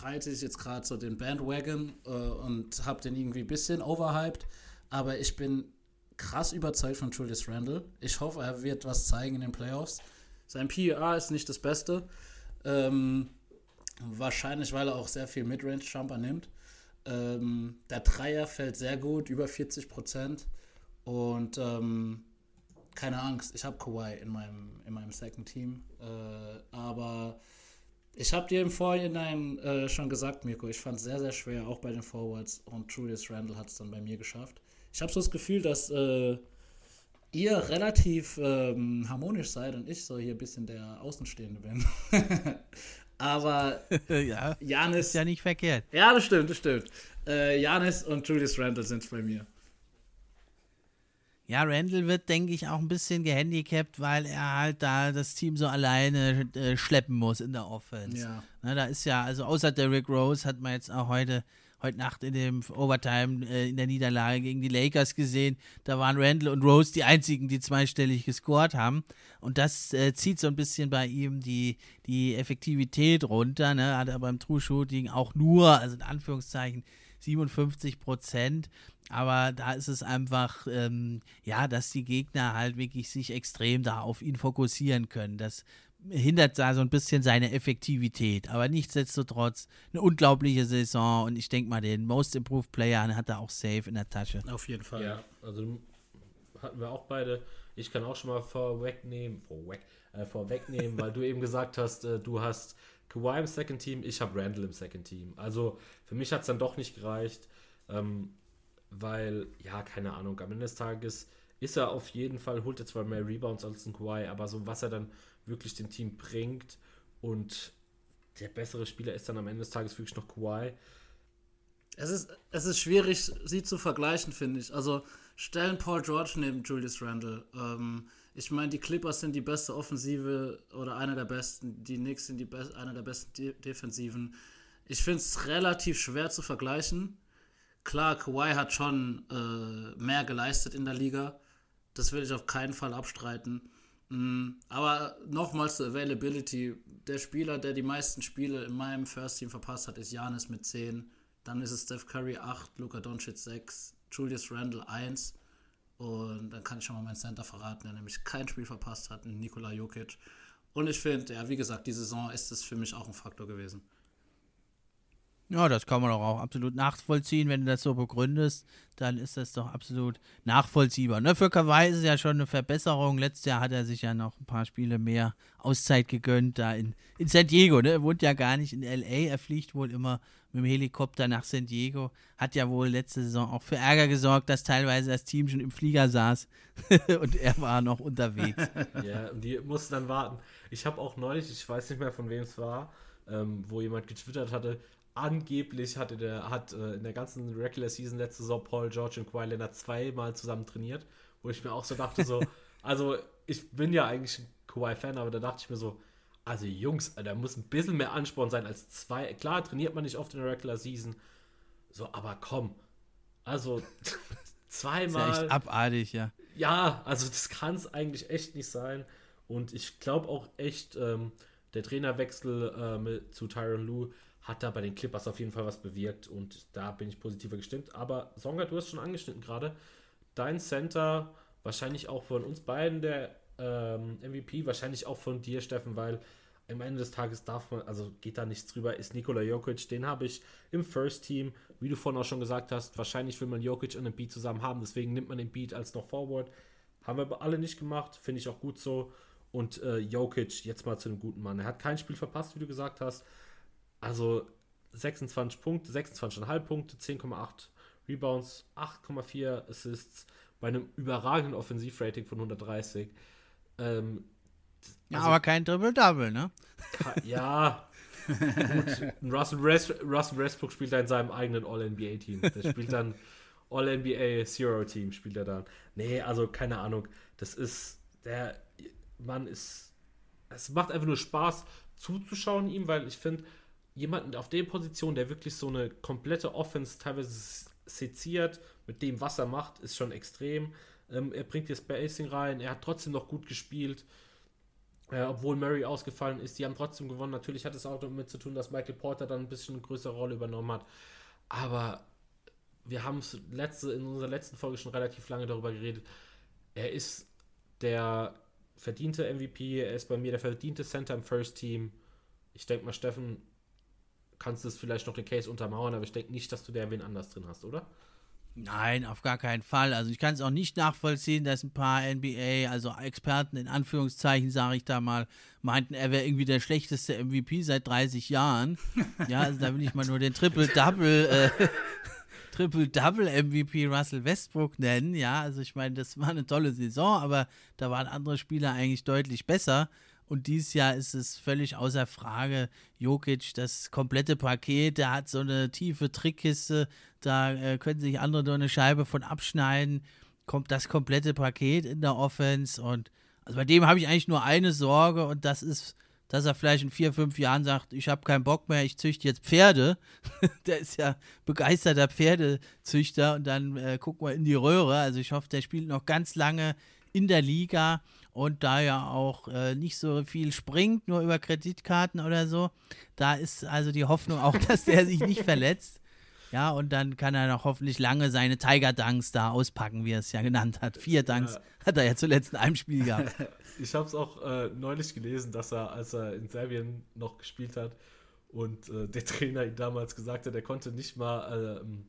reite ich jetzt gerade so den Bandwagon äh, und habe den irgendwie ein bisschen overhyped, aber ich bin krass überzeugt von Julius Randle. Ich hoffe, er wird was zeigen in den Playoffs. Sein PER ist nicht das Beste, ähm, wahrscheinlich, weil er auch sehr viel Midrange-Jumper nimmt. Ähm, der Dreier fällt sehr gut, über 40 Prozent. Und ähm, keine Angst, ich habe Kawhi in meinem, in meinem Second Team. Äh, aber Ich habe dir im Vorhinein äh, schon gesagt, Mirko, ich fand es sehr, sehr schwer, auch bei den Forwards. Und Julius Randle hat es dann bei mir geschafft. Ich habe so das Gefühl, dass äh, ihr relativ ähm, harmonisch seid und ich so hier ein bisschen der Außenstehende bin. Aber ja, Janis. ist ja nicht verkehrt. Ja, das stimmt, das stimmt. Äh, Janis und Julius Randle sind es bei mir. Ja, Randall wird, denke ich, auch ein bisschen gehandicapt, weil er halt da das Team so alleine äh, schleppen muss in der Offense. Ja. Na, da ist ja, also außer Derrick Rose hat man jetzt auch heute, heute Nacht in dem Overtime äh, in der Niederlage gegen die Lakers gesehen. Da waren Randall und Rose die einzigen, die zweistellig gescored haben. Und das äh, zieht so ein bisschen bei ihm die, die Effektivität runter. Ne? Hat er beim True Shooting auch nur, also in Anführungszeichen, 57 Prozent. Aber da ist es einfach, ähm, ja, dass die Gegner halt wirklich sich extrem da auf ihn fokussieren können. Das hindert da so ein bisschen seine Effektivität. Aber nichtsdestotrotz eine unglaubliche Saison und ich denke mal, den Most Improved Player hat er auch safe in der Tasche. Auf jeden Fall. Ja, also hatten wir auch beide. Ich kann auch schon mal vorwegnehmen, vorweg, äh, vorwegnehmen, weil du eben gesagt hast, äh, du hast Kawhi im Second Team, ich habe Randall im Second Team. Also für mich hat es dann doch nicht gereicht. Ähm, weil, ja, keine Ahnung, am Ende des Tages ist er auf jeden Fall, holt er zwar mehr Rebounds als ein Kawhi, aber so was er dann wirklich dem Team bringt und der bessere Spieler ist dann am Ende des Tages wirklich noch Kawhi. Es ist, es ist schwierig, sie zu vergleichen, finde ich. Also stellen Paul George neben Julius Randle. Ähm, ich meine, die Clippers sind die beste Offensive oder einer der besten. Die Knicks sind die Be einer der besten De Defensiven. Ich finde es relativ schwer zu vergleichen. Klar, Kawhi hat schon äh, mehr geleistet in der Liga. Das will ich auf keinen Fall abstreiten. Mm, aber nochmals zur Availability. Der Spieler, der die meisten Spiele in meinem First Team verpasst hat, ist Janis mit 10. Dann ist es Steph Curry 8, Luka Doncic 6, Julius Randle 1. Und dann kann ich schon mal meinen Center verraten, der nämlich kein Spiel verpasst hat, Nikola Jokic. Und ich finde, ja, wie gesagt, die Saison ist es für mich auch ein Faktor gewesen. Ja, das kann man doch auch absolut nachvollziehen, wenn du das so begründest, dann ist das doch absolut nachvollziehbar. Ne, für Kawhi ist es ja schon eine Verbesserung. Letztes Jahr hat er sich ja noch ein paar Spiele mehr Auszeit gegönnt, da in, in San Diego. Ne? Er wohnt ja gar nicht in L.A., er fliegt wohl immer mit dem Helikopter nach San Diego. Hat ja wohl letzte Saison auch für Ärger gesorgt, dass teilweise das Team schon im Flieger saß und er war noch unterwegs. ja, und die mussten dann warten. Ich habe auch neulich, ich weiß nicht mehr von wem es war, ähm, wo jemand getwittert hatte, angeblich hatte der, hat äh, in der ganzen Regular Season letzte Saison Paul George und Kawhi Leonard zweimal zusammen trainiert, wo ich mir auch so dachte, so, also ich bin ja eigentlich ein Kawhi-Fan, aber da dachte ich mir so, also Jungs, da muss ein bisschen mehr Ansporn sein als zwei. Klar, trainiert man nicht oft in der Regular Season, so, aber komm, also zweimal. Ist ja echt abartig, ja. Ja, also das kann es eigentlich echt nicht sein. Und ich glaube auch echt, ähm, der Trainerwechsel äh, mit, zu Tyron Lue hat da bei den Clippers auf jeden Fall was bewirkt und da bin ich positiver gestimmt. Aber Songa, du hast schon angeschnitten gerade, dein Center, wahrscheinlich auch von uns beiden der ähm, MVP, wahrscheinlich auch von dir, Steffen, weil am Ende des Tages darf man, also geht da nichts drüber, ist Nikola Jokic, den habe ich im First Team, wie du vorhin auch schon gesagt hast, wahrscheinlich will man Jokic und den Beat zusammen haben, deswegen nimmt man den Beat als noch Forward. Haben wir aber alle nicht gemacht, finde ich auch gut so. Und äh, Jokic jetzt mal zu einem guten Mann. Er hat kein Spiel verpasst, wie du gesagt hast. Also 26 Punkte, 26,5 Punkte, 10,8 Rebounds, 8,4 Assists bei einem überragenden Offensivrating von 130. Ähm, ja, also, aber kein Triple-Double, ne? Ja, gut. Russell, West, Russell Westbrook spielt da in seinem eigenen All-NBA-Team. Der spielt dann All-NBA Zero-Team, spielt er dann. Nee, also keine Ahnung. Das ist, der Mann ist, es macht einfach nur Spaß zuzuschauen ihm, weil ich finde, jemanden auf der Position, der wirklich so eine komplette Offense teilweise seziert, mit dem, was er macht, ist schon extrem. Ähm, er bringt das Spacing rein, er hat trotzdem noch gut gespielt. Äh, obwohl Murray ausgefallen ist, die haben trotzdem gewonnen. Natürlich hat es auch damit zu tun, dass Michael Porter dann ein bisschen eine größere Rolle übernommen hat. Aber wir haben letzte, in unserer letzten Folge schon relativ lange darüber geredet. Er ist der verdiente MVP, er ist bei mir der verdiente Center im First Team. Ich denke mal, Steffen, kannst du es vielleicht noch den Case untermauern, aber ich denke nicht, dass du da wen anders drin hast, oder? Nein, auf gar keinen Fall. Also ich kann es auch nicht nachvollziehen, dass ein paar NBA, also Experten in Anführungszeichen, sage ich da mal, meinten, er wäre irgendwie der schlechteste MVP seit 30 Jahren. Ja, also da will ich mal nur den Triple-Double, äh, Triple-Double-MVP Russell Westbrook nennen. Ja, also ich meine, das war eine tolle Saison, aber da waren andere Spieler eigentlich deutlich besser. Und dieses Jahr ist es völlig außer Frage. Jokic, das komplette Paket, der hat so eine tiefe Trickkiste, da äh, können sich andere nur eine Scheibe von abschneiden. Kommt das komplette Paket in der Offense. Und also bei dem habe ich eigentlich nur eine Sorge und das ist, dass er vielleicht in vier, fünf Jahren sagt, ich habe keinen Bock mehr, ich züchte jetzt Pferde. der ist ja begeisterter Pferdezüchter und dann äh, gucken wir in die Röhre. Also ich hoffe, der spielt noch ganz lange in der Liga und da ja auch äh, nicht so viel springt, nur über Kreditkarten oder so, da ist also die Hoffnung auch, dass der sich nicht verletzt. Ja, und dann kann er noch hoffentlich lange seine Tiger Dunks da auspacken, wie er es ja genannt hat. Vier Dunks ja. hat er ja zuletzt in einem Spiel gehabt. Ich habe es auch äh, neulich gelesen, dass er, als er in Serbien noch gespielt hat und äh, der Trainer ihm damals gesagt hat, er konnte nicht mal ähm,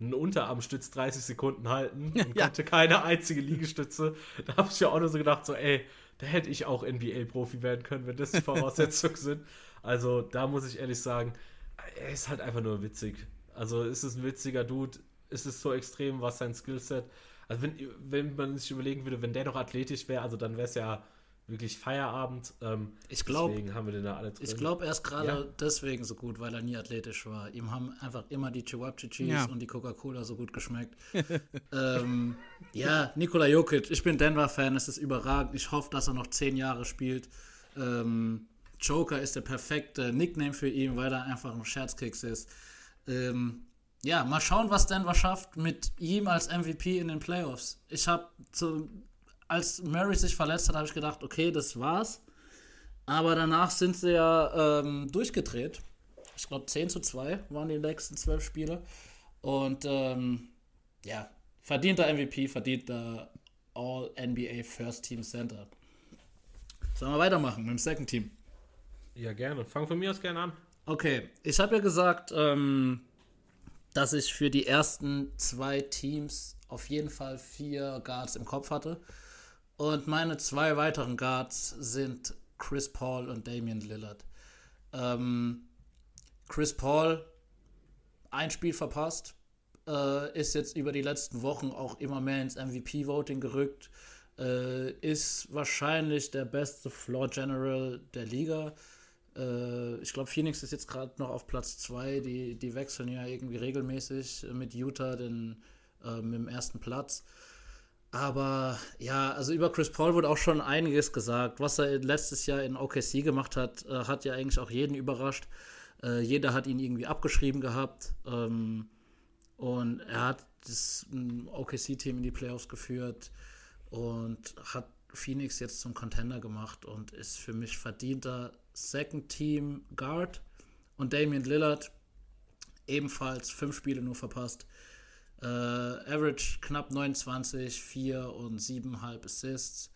einen Unterarmstütz 30 Sekunden halten und ja. konnte keine einzige Liegestütze. Da habe ich ja auch nur so gedacht, so, ey, da hätte ich auch NBA-Profi werden können, wenn das die Voraussetzungen sind. Also da muss ich ehrlich sagen, er ist halt einfach nur witzig. Also ist es ein witziger Dude, ist es so extrem, was sein Skillset. Also wenn, wenn man sich überlegen würde, wenn der noch athletisch wäre, also dann wäre es ja wirklich Feierabend. Ähm, ich glaube, deswegen haben wir den da alle drin. Ich glaube, er ist gerade ja. deswegen so gut, weil er nie athletisch war. Ihm haben einfach immer die Chewabchichis ja. und die Coca-Cola so gut geschmeckt. ähm, ja, Nikola Jokic, ich bin Denver-Fan, es ist überragend. Ich hoffe, dass er noch zehn Jahre spielt. Ähm, Joker ist der perfekte Nickname für ihn, weil er einfach ein Scherzkeks ist. Ähm, ja, mal schauen, was Denver schafft mit ihm als MVP in den Playoffs. Ich habe zu als Murray sich verletzt hat, habe ich gedacht, okay, das war's. Aber danach sind sie ja ähm, durchgedreht. Ich glaube, 10 zu 2 waren die nächsten zwölf Spiele. Und ähm, ja, verdienter MVP, verdienter All-NBA First Team Center. Sollen wir weitermachen mit dem Second Team? Ja, gerne. Fang von mir aus gerne an. Okay, ich habe ja gesagt, ähm, dass ich für die ersten zwei Teams auf jeden Fall vier Guards im Kopf hatte. Und meine zwei weiteren Guards sind Chris Paul und Damian Lillard. Ähm, Chris Paul, ein Spiel verpasst, äh, ist jetzt über die letzten Wochen auch immer mehr ins MVP-Voting gerückt, äh, ist wahrscheinlich der beste Floor General der Liga. Äh, ich glaube, Phoenix ist jetzt gerade noch auf Platz 2. Die, die wechseln ja irgendwie regelmäßig mit Utah den, äh, mit dem ersten Platz. Aber ja, also über Chris Paul wurde auch schon einiges gesagt. Was er letztes Jahr in OKC gemacht hat, äh, hat ja eigentlich auch jeden überrascht. Äh, jeder hat ihn irgendwie abgeschrieben gehabt. Ähm, und er hat das OKC-Team in die Playoffs geführt und hat Phoenix jetzt zum Contender gemacht und ist für mich verdienter Second Team Guard. Und Damian Lillard ebenfalls fünf Spiele nur verpasst. Äh, Average knapp 29, 4 und 7,5 Assists.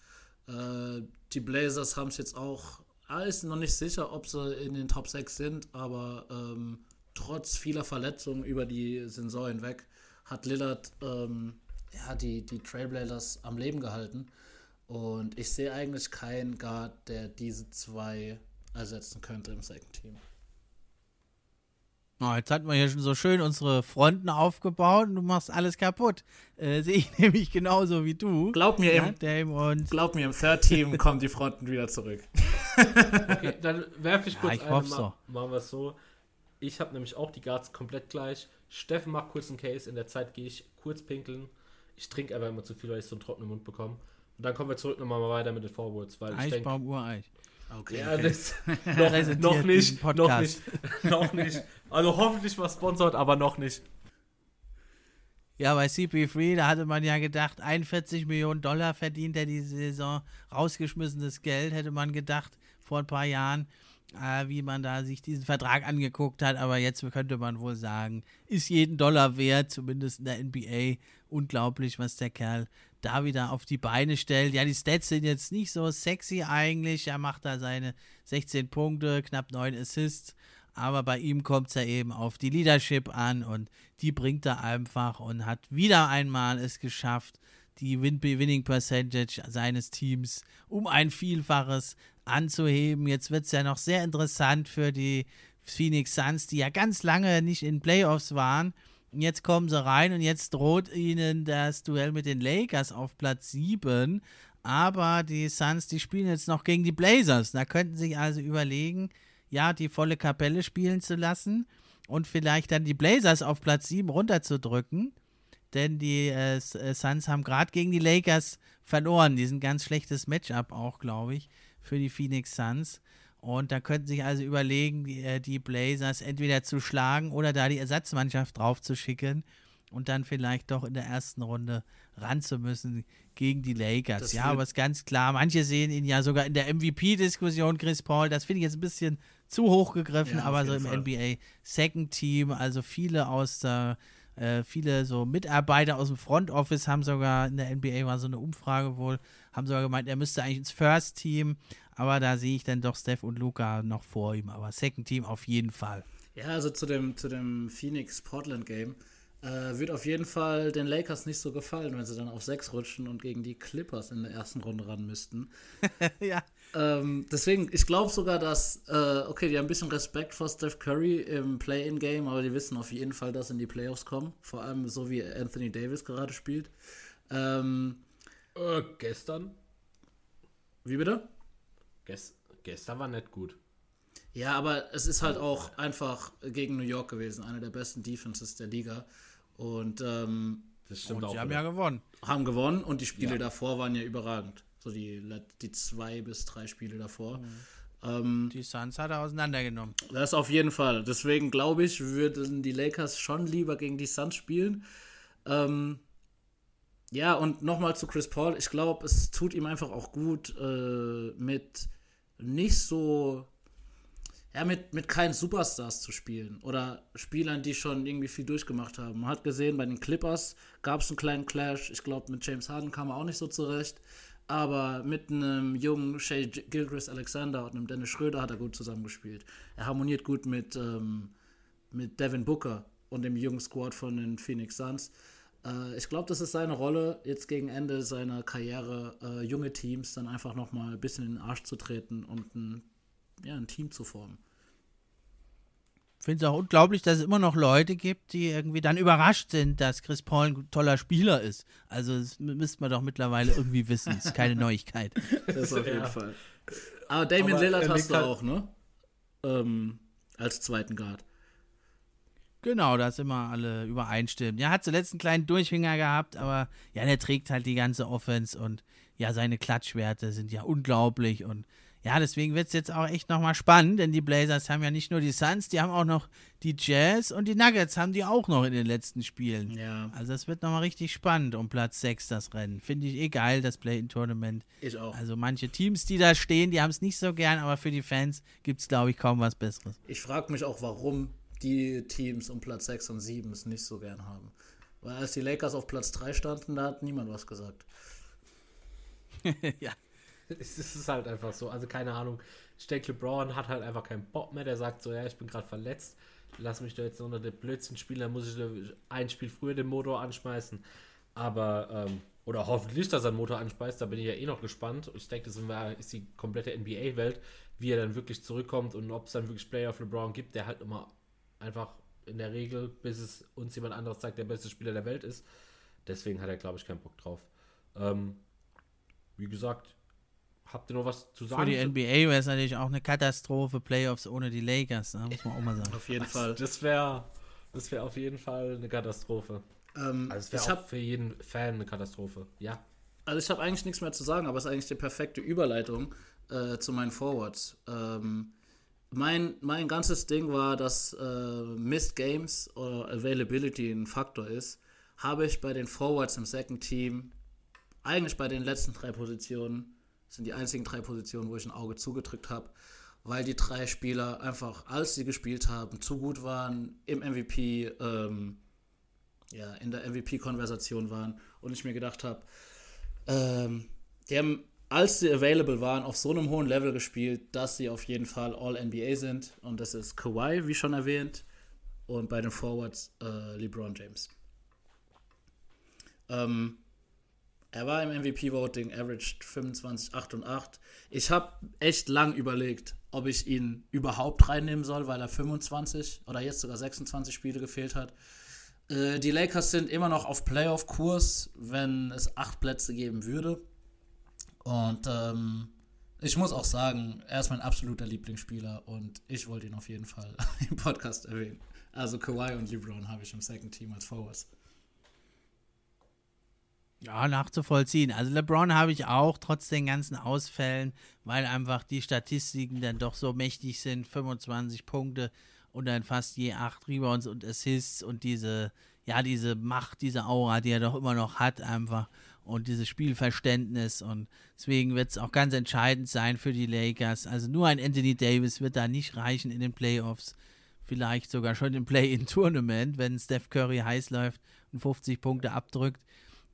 Äh, die Blazers haben es jetzt auch, alles noch nicht sicher, ob sie in den Top 6 sind, aber ähm, trotz vieler Verletzungen über die Saison hinweg hat Lillard ähm, ja, die, die Trailblazers am Leben gehalten. Und ich sehe eigentlich keinen Guard, der diese zwei ersetzen könnte im Second Team. Oh, jetzt hatten wir hier schon so schön unsere Fronten aufgebaut und du machst alles kaputt. Äh, Sehe ich nämlich genauso wie du. Glaub mir, ja, im, Dame und glaub mir, im Third Team kommen die Fronten wieder zurück. okay, dann werfe ich kurz ja, ich eine, so. machen wir es so. Ich habe nämlich auch die Guards komplett gleich. Steffen macht kurz einen Case, in der Zeit gehe ich kurz pinkeln. Ich trinke aber immer zu viel, weil ich so einen trockenen Mund bekomme. Und dann kommen wir zurück nochmal weiter mit den Forwards. Weil Eichbaum, Ureich. Okay. Ja, das noch, noch nicht, noch nicht, noch nicht. Also hoffentlich mal sponsort, aber noch nicht. Ja, bei CP3, da hatte man ja gedacht, 41 Millionen Dollar verdient er diese Saison. Rausgeschmissenes Geld, hätte man gedacht, vor ein paar Jahren, äh, wie man da sich diesen Vertrag angeguckt hat. Aber jetzt könnte man wohl sagen, ist jeden Dollar wert, zumindest in der NBA. Unglaublich, was der Kerl da wieder auf die Beine stellt. Ja, die Stats sind jetzt nicht so sexy eigentlich. Er macht da seine 16 Punkte, knapp 9 Assists. aber bei ihm kommt es ja eben auf die Leadership an und die bringt er einfach und hat wieder einmal es geschafft, die Win Winning Percentage seines Teams um ein Vielfaches anzuheben. Jetzt wird es ja noch sehr interessant für die Phoenix Suns, die ja ganz lange nicht in Playoffs waren. Jetzt kommen sie rein und jetzt droht ihnen das Duell mit den Lakers auf Platz 7. Aber die Suns, die spielen jetzt noch gegen die Blazers. Da könnten sie sich also überlegen, ja, die volle Kapelle spielen zu lassen und vielleicht dann die Blazers auf Platz 7 runterzudrücken. Denn die äh, äh Suns haben gerade gegen die Lakers verloren. Die sind ein ganz schlechtes Matchup auch, glaube ich, für die Phoenix Suns. Und da könnten sich also überlegen, die, äh, die Blazers entweder zu schlagen oder da die Ersatzmannschaft drauf zu schicken und dann vielleicht doch in der ersten Runde ran zu müssen gegen die Lakers. Das ja, aber ist ganz klar, manche sehen ihn ja sogar in der MVP-Diskussion, Chris Paul, das finde ich jetzt ein bisschen zu hoch gegriffen, ja, aber so im Fall. NBA Second Team, also viele aus der äh, viele so Mitarbeiter aus dem Front Office haben sogar in der NBA war so eine Umfrage wohl, haben sogar gemeint, er müsste eigentlich ins First Team, aber da sehe ich dann doch Steph und Luca noch vor ihm, aber Second Team auf jeden Fall. Ja, also zu dem, zu dem Phoenix Portland Game äh, wird auf jeden Fall den Lakers nicht so gefallen, wenn sie dann auf 6 rutschen und gegen die Clippers in der ersten Runde ran müssten. ja. Ähm, deswegen, ich glaube sogar, dass, äh, okay, die haben ein bisschen Respekt vor Steph Curry im Play-In-Game, aber die wissen auf jeden Fall, dass in die Playoffs kommen. Vor allem so wie Anthony Davis gerade spielt. Ähm, äh, gestern? Wie bitte? Gest gestern war nicht gut. Ja, aber es ist halt auch einfach gegen New York gewesen, eine der besten Defenses der Liga. Und ähm, das stimmt und auch. Sie haben ja gewonnen. Haben gewonnen und die Spiele ja. davor waren ja überragend. So die, die zwei bis drei Spiele davor. Mhm. Ähm, die Suns hat er auseinandergenommen. Das auf jeden Fall. Deswegen glaube ich, würden die Lakers schon lieber gegen die Suns spielen. Ähm, ja, und nochmal zu Chris Paul. Ich glaube, es tut ihm einfach auch gut, äh, mit nicht so ja, mit, mit keinen Superstars zu spielen oder Spielern, die schon irgendwie viel durchgemacht haben. Man hat gesehen, bei den Clippers gab es einen kleinen Clash. Ich glaube, mit James Harden kam er auch nicht so zurecht. Aber mit einem jungen Shay Gilchrist Alexander und einem Dennis Schröder hat er gut zusammengespielt. Er harmoniert gut mit, ähm, mit Devin Booker und dem jungen Squad von den Phoenix Suns. Äh, ich glaube, das ist seine Rolle, jetzt gegen Ende seiner Karriere äh, junge Teams dann einfach nochmal ein bisschen in den Arsch zu treten und ein ja, ein Team zu formen. Ich finde es auch unglaublich, dass es immer noch Leute gibt, die irgendwie dann überrascht sind, dass Chris Paul ein toller Spieler ist. Also das müsste man doch mittlerweile irgendwie wissen. Das ist keine Neuigkeit. Das auf jeden ja. Fall. Aber Damien Aber Lillard hast du halt auch, ne? Ähm, als zweiten Guard. Genau, da ist immer alle übereinstimmen. Ja, hat zuletzt einen kleinen Durchhänger gehabt, aber ja, der trägt halt die ganze Offense und ja, seine Klatschwerte sind ja unglaublich und ja, deswegen wird es jetzt auch echt nochmal spannend, denn die Blazers haben ja nicht nur die Suns, die haben auch noch die Jazz und die Nuggets haben die auch noch in den letzten Spielen. Ja. Also das wird nochmal richtig spannend um Platz 6 das Rennen. Finde ich eh geil, das Play-In-Tournament. Ich auch. Also manche Teams, die da stehen, die haben es nicht so gern, aber für die Fans gibt es, glaube ich, kaum was Besseres. Ich frage mich auch, warum die Teams um Platz 6 und 7 es nicht so gern haben. Weil als die Lakers auf Platz 3 standen, da hat niemand was gesagt. ja. es ist halt einfach so. Also keine Ahnung. Ich denke, LeBron hat halt einfach keinen Bock mehr. Der sagt so, ja, ich bin gerade verletzt. Lass mich da jetzt unter den Blödsinn spielen. Dann muss ich ein Spiel früher den Motor anschmeißen. Aber, ähm, oder hoffentlich, dass er den Motor anspeist. Da bin ich ja eh noch gespannt. Ich denke, das ist die komplette NBA-Welt, wie er dann wirklich zurückkommt und ob es dann wirklich Player of LeBron gibt, der halt immer einfach in der Regel, bis es uns jemand anderes sagt, der beste Spieler der Welt ist. Deswegen hat er, glaube ich, keinen Bock drauf. Ähm, wie gesagt, Habt ihr noch was zu sagen? Für die NBA wäre es natürlich auch eine Katastrophe, Playoffs ohne die Lakers, ne? muss man auch mal sagen. auf jeden Fall. Das wäre das wär auf jeden Fall eine Katastrophe. Ähm, also es wäre auch für jeden Fan eine Katastrophe, ja. Also ich habe eigentlich nichts mehr zu sagen, aber es ist eigentlich die perfekte Überleitung äh, zu meinen Forwards. Ähm, mein, mein ganzes Ding war, dass äh, Missed Games oder Availability ein Faktor ist. Habe ich bei den Forwards im Second Team, eigentlich bei den letzten drei Positionen, sind die einzigen drei Positionen, wo ich ein Auge zugedrückt habe, weil die drei Spieler einfach, als sie gespielt haben, zu gut waren, im MVP, ähm, ja, in der MVP-Konversation waren und ich mir gedacht habe, ähm, die haben als sie available waren, auf so einem hohen Level gespielt, dass sie auf jeden Fall All-NBA sind. Und das ist Kawhi, wie schon erwähnt, und bei den Forwards äh, LeBron James. Ähm, er war im MVP-Voting, averaged 25, 8 und 8. Ich habe echt lang überlegt, ob ich ihn überhaupt reinnehmen soll, weil er 25 oder jetzt sogar 26 Spiele gefehlt hat. Äh, die Lakers sind immer noch auf Playoff-Kurs, wenn es acht Plätze geben würde. Und ähm, ich muss auch sagen, er ist mein absoluter Lieblingsspieler und ich wollte ihn auf jeden Fall im Podcast erwähnen. Also Kawhi und LeBron habe ich im Second Team als Forwards. Ja, nachzuvollziehen. Also LeBron habe ich auch, trotz den ganzen Ausfällen, weil einfach die Statistiken dann doch so mächtig sind. 25 Punkte und dann fast je 8 Rebounds und Assists und diese, ja, diese Macht, diese Aura, die er doch immer noch hat, einfach und dieses Spielverständnis. Und deswegen wird es auch ganz entscheidend sein für die Lakers. Also nur ein Anthony Davis wird da nicht reichen in den Playoffs. Vielleicht sogar schon im Play-in-Tournament, wenn Steph Curry heiß läuft und 50 Punkte abdrückt.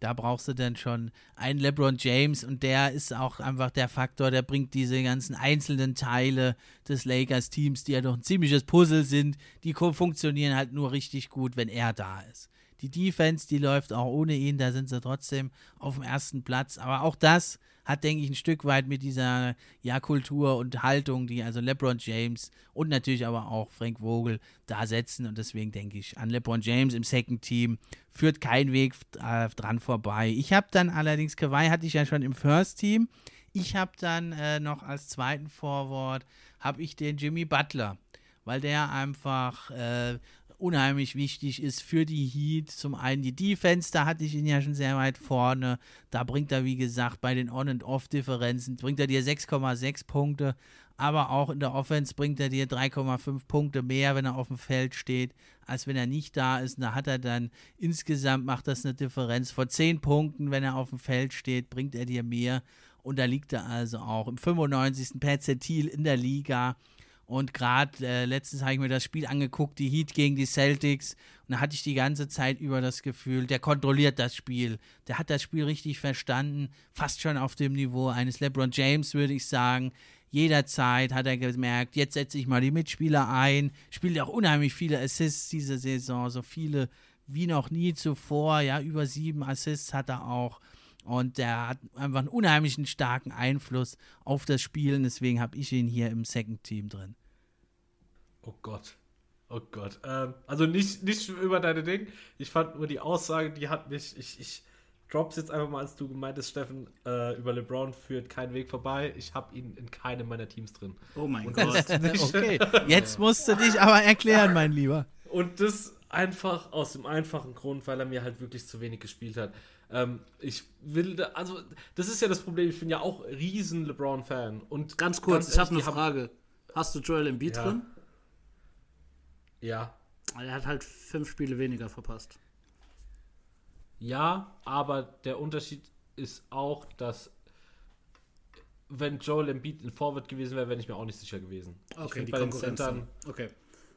Da brauchst du dann schon einen LeBron James und der ist auch einfach der Faktor, der bringt diese ganzen einzelnen Teile des Lakers-Teams, die ja doch ein ziemliches Puzzle sind, die funktionieren halt nur richtig gut, wenn er da ist. Die Defense, die läuft auch ohne ihn, da sind sie trotzdem auf dem ersten Platz. Aber auch das hat, denke ich, ein Stück weit mit dieser ja, Kultur und Haltung, die also LeBron James und natürlich aber auch Frank Vogel da setzen. Und deswegen denke ich, an LeBron James im Second Team führt kein Weg äh, dran vorbei. Ich habe dann allerdings, Kawhi hatte ich ja schon im First Team. Ich habe dann äh, noch als zweiten Forward, habe ich den Jimmy Butler weil der einfach äh, unheimlich wichtig ist für die Heat. Zum einen die Defense, da hatte ich ihn ja schon sehr weit vorne. Da bringt er, wie gesagt, bei den On- und Off-Differenzen, bringt er dir 6,6 Punkte. Aber auch in der Offense bringt er dir 3,5 Punkte mehr, wenn er auf dem Feld steht, als wenn er nicht da ist. Und da hat er dann insgesamt macht das eine Differenz von 10 Punkten, wenn er auf dem Feld steht, bringt er dir mehr. Und da liegt er also auch im 95. Perzentil in der Liga. Und gerade äh, letztens habe ich mir das Spiel angeguckt, die Heat gegen die Celtics. Und da hatte ich die ganze Zeit über das Gefühl, der kontrolliert das Spiel. Der hat das Spiel richtig verstanden. Fast schon auf dem Niveau eines LeBron James, würde ich sagen. Jederzeit hat er gemerkt, jetzt setze ich mal die Mitspieler ein. Spielt auch unheimlich viele Assists diese Saison, so viele wie noch nie zuvor. Ja, über sieben Assists hat er auch. Und der hat einfach einen unheimlichen starken Einfluss auf das Spiel. Und deswegen habe ich ihn hier im Second Team drin. Oh Gott. Oh Gott. Ähm, also nicht, nicht über deine Dinge. Ich fand nur die Aussage, die hat mich. Ich, ich drop's jetzt einfach mal, als du gemeint hast, Steffen, äh, über LeBron führt kein Weg vorbei. Ich habe ihn in keinem meiner Teams drin. Oh mein Und Gott. okay, jetzt musst du dich aber erklären, mein Lieber. Und das einfach aus dem einfachen Grund, weil er mir halt wirklich zu wenig gespielt hat. Ähm, ich will, da, also, das ist ja das Problem. Ich bin ja auch riesen LeBron-Fan. Und ganz kurz, ganz ich habe eine Frage. Hast du Joel Embiid ja. drin? Ja. Er hat halt fünf Spiele weniger verpasst. Ja, aber der Unterschied ist auch, dass wenn Joel Embiid in Forward gewesen wäre, wäre ich mir auch nicht sicher gewesen. Okay, die bei den Centern. Okay.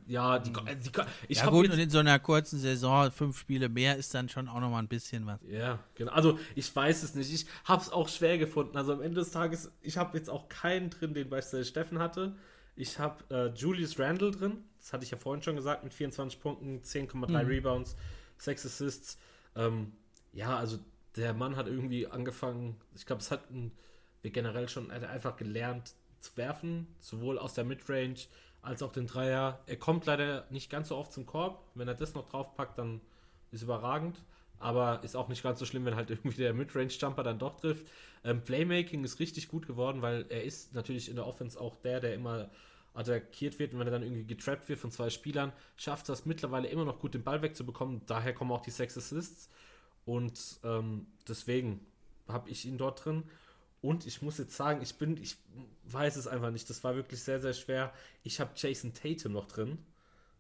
Ja, die, die, ich ja gut, und in so einer kurzen Saison fünf Spiele mehr ist dann schon auch noch mal ein bisschen was. Ja, genau. Also ich weiß es nicht. Ich habe es auch schwer gefunden. Also am Ende des Tages, ich habe jetzt auch keinen drin, den beispielsweise Steffen hatte. Ich habe äh, Julius Randle drin. Das hatte ich ja vorhin schon gesagt, mit 24 Punkten, 10,3 mhm. Rebounds, 6 Assists. Ähm, ja, also der Mann hat irgendwie angefangen, ich glaube, es hat ein, wir generell schon einfach gelernt zu werfen, sowohl aus der Midrange als auch den Dreier. Er kommt leider nicht ganz so oft zum Korb. Wenn er das noch draufpackt, dann ist überragend. Aber ist auch nicht ganz so schlimm, wenn halt irgendwie der Midrange-Jumper dann doch trifft. Ähm, Playmaking ist richtig gut geworden, weil er ist natürlich in der Offense auch der, der immer attackiert wird und wenn er dann irgendwie getrappt wird von zwei Spielern, schafft das mittlerweile immer noch gut, den Ball wegzubekommen. Daher kommen auch die Sex Assists. Und ähm, deswegen habe ich ihn dort drin. Und ich muss jetzt sagen, ich bin, ich weiß es einfach nicht. Das war wirklich sehr, sehr schwer. Ich habe Jason Tatum noch drin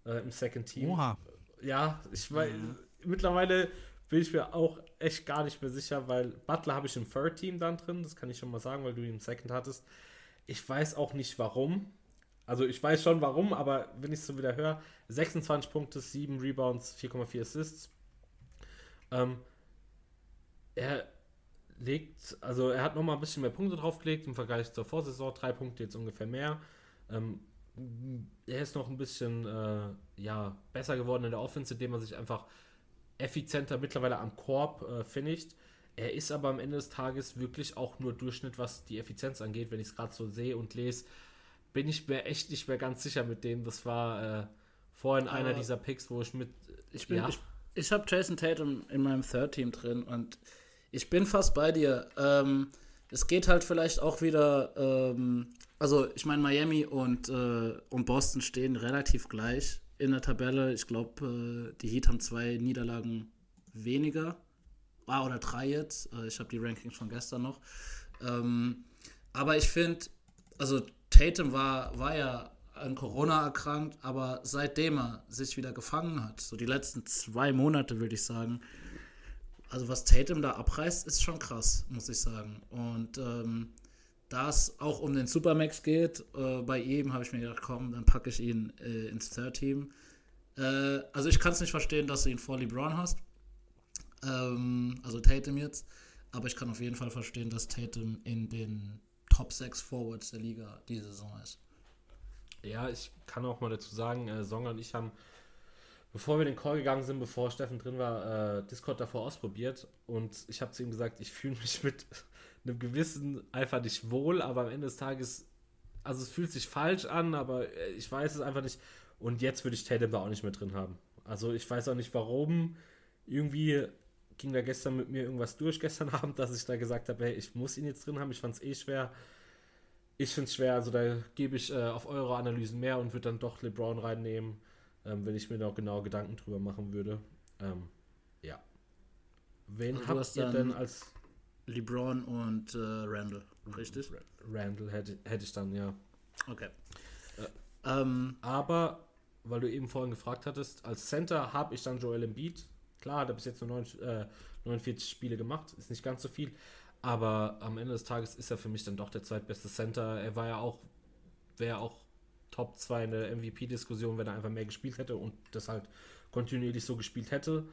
äh, im Second Team. Oha. Ja, ich weiß, mhm. mittlerweile bin ich mir auch echt gar nicht mehr sicher, weil Butler habe ich im Third Team dann drin. Das kann ich schon mal sagen, weil du ihn im Second hattest. Ich weiß auch nicht warum. Also ich weiß schon warum, aber wenn ich es so wieder höre, 26 Punkte, 7 Rebounds, 4,4 Assists. Ähm, er legt, also er hat nochmal ein bisschen mehr Punkte draufgelegt im Vergleich zur Vorsaison, drei Punkte jetzt ungefähr mehr. Ähm, er ist noch ein bisschen äh, ja, besser geworden in der Offense, indem er sich einfach effizienter mittlerweile am Korb äh, finisht. Er ist aber am Ende des Tages wirklich auch nur Durchschnitt, was die Effizienz angeht. Wenn ich es gerade so sehe und lese, bin ich mir echt nicht mehr ganz sicher mit dem. Das war äh, vorhin aber einer dieser Picks, wo ich mit. Ich bin, ja. ich, ich habe Jason Tatum in meinem Third Team drin und ich bin fast bei dir. Ähm, es geht halt vielleicht auch wieder. Ähm, also, ich meine, Miami und, äh, und Boston stehen relativ gleich in der Tabelle. Ich glaube, äh, die Heat haben zwei Niederlagen weniger. Ah, oder drei jetzt. Äh, ich habe die Rankings von gestern noch. Ähm, aber ich finde, also Tatum war, war ja an Corona erkrankt, aber seitdem er sich wieder gefangen hat, so die letzten zwei Monate würde ich sagen, also was Tatum da abreißt, ist schon krass, muss ich sagen. Und ähm, da es auch um den Supermax geht, äh, bei ihm habe ich mir gedacht, komm, dann packe ich ihn äh, ins Third Team. Äh, also ich kann es nicht verstehen, dass du ihn vor LeBron hast. Ähm, also Tatum jetzt. Aber ich kann auf jeden Fall verstehen, dass Tatum in den Top 6 Forwards der Liga diese Saison ist. Ja, ich kann auch mal dazu sagen, äh, Songer und ich haben, bevor wir den Call gegangen sind, bevor Steffen drin war, äh, Discord davor ausprobiert und ich habe zu ihm gesagt, ich fühle mich mit einem gewissen einfach nicht wohl, aber am Ende des Tages, also es fühlt sich falsch an, aber äh, ich weiß es einfach nicht und jetzt würde ich Tatum da auch nicht mehr drin haben. Also ich weiß auch nicht warum, irgendwie ging da gestern mit mir irgendwas durch gestern Abend, dass ich da gesagt habe, hey, ich muss ihn jetzt drin haben, ich fand es eh schwer. Ich finde es schwer, also da gebe ich äh, auf eure Analysen mehr und würde dann doch LeBron reinnehmen, ähm, wenn ich mir noch genau Gedanken drüber machen würde. Ähm, ja. Wen also habt ihr denn als LeBron und äh, Randall, richtig? Randall hätte, hätte ich dann, ja. Okay. Äh, ähm, aber, weil du eben vorhin gefragt hattest, als Center habe ich dann Joel Embiid. Klar, hat er bis jetzt nur 9, 49 äh, Spiele gemacht, ist nicht ganz so viel. Aber am Ende des Tages ist er für mich dann doch der zweitbeste Center. Er war ja auch, wäre auch Top 2 in der MVP-Diskussion, wenn er einfach mehr gespielt hätte und das halt kontinuierlich so gespielt hätte.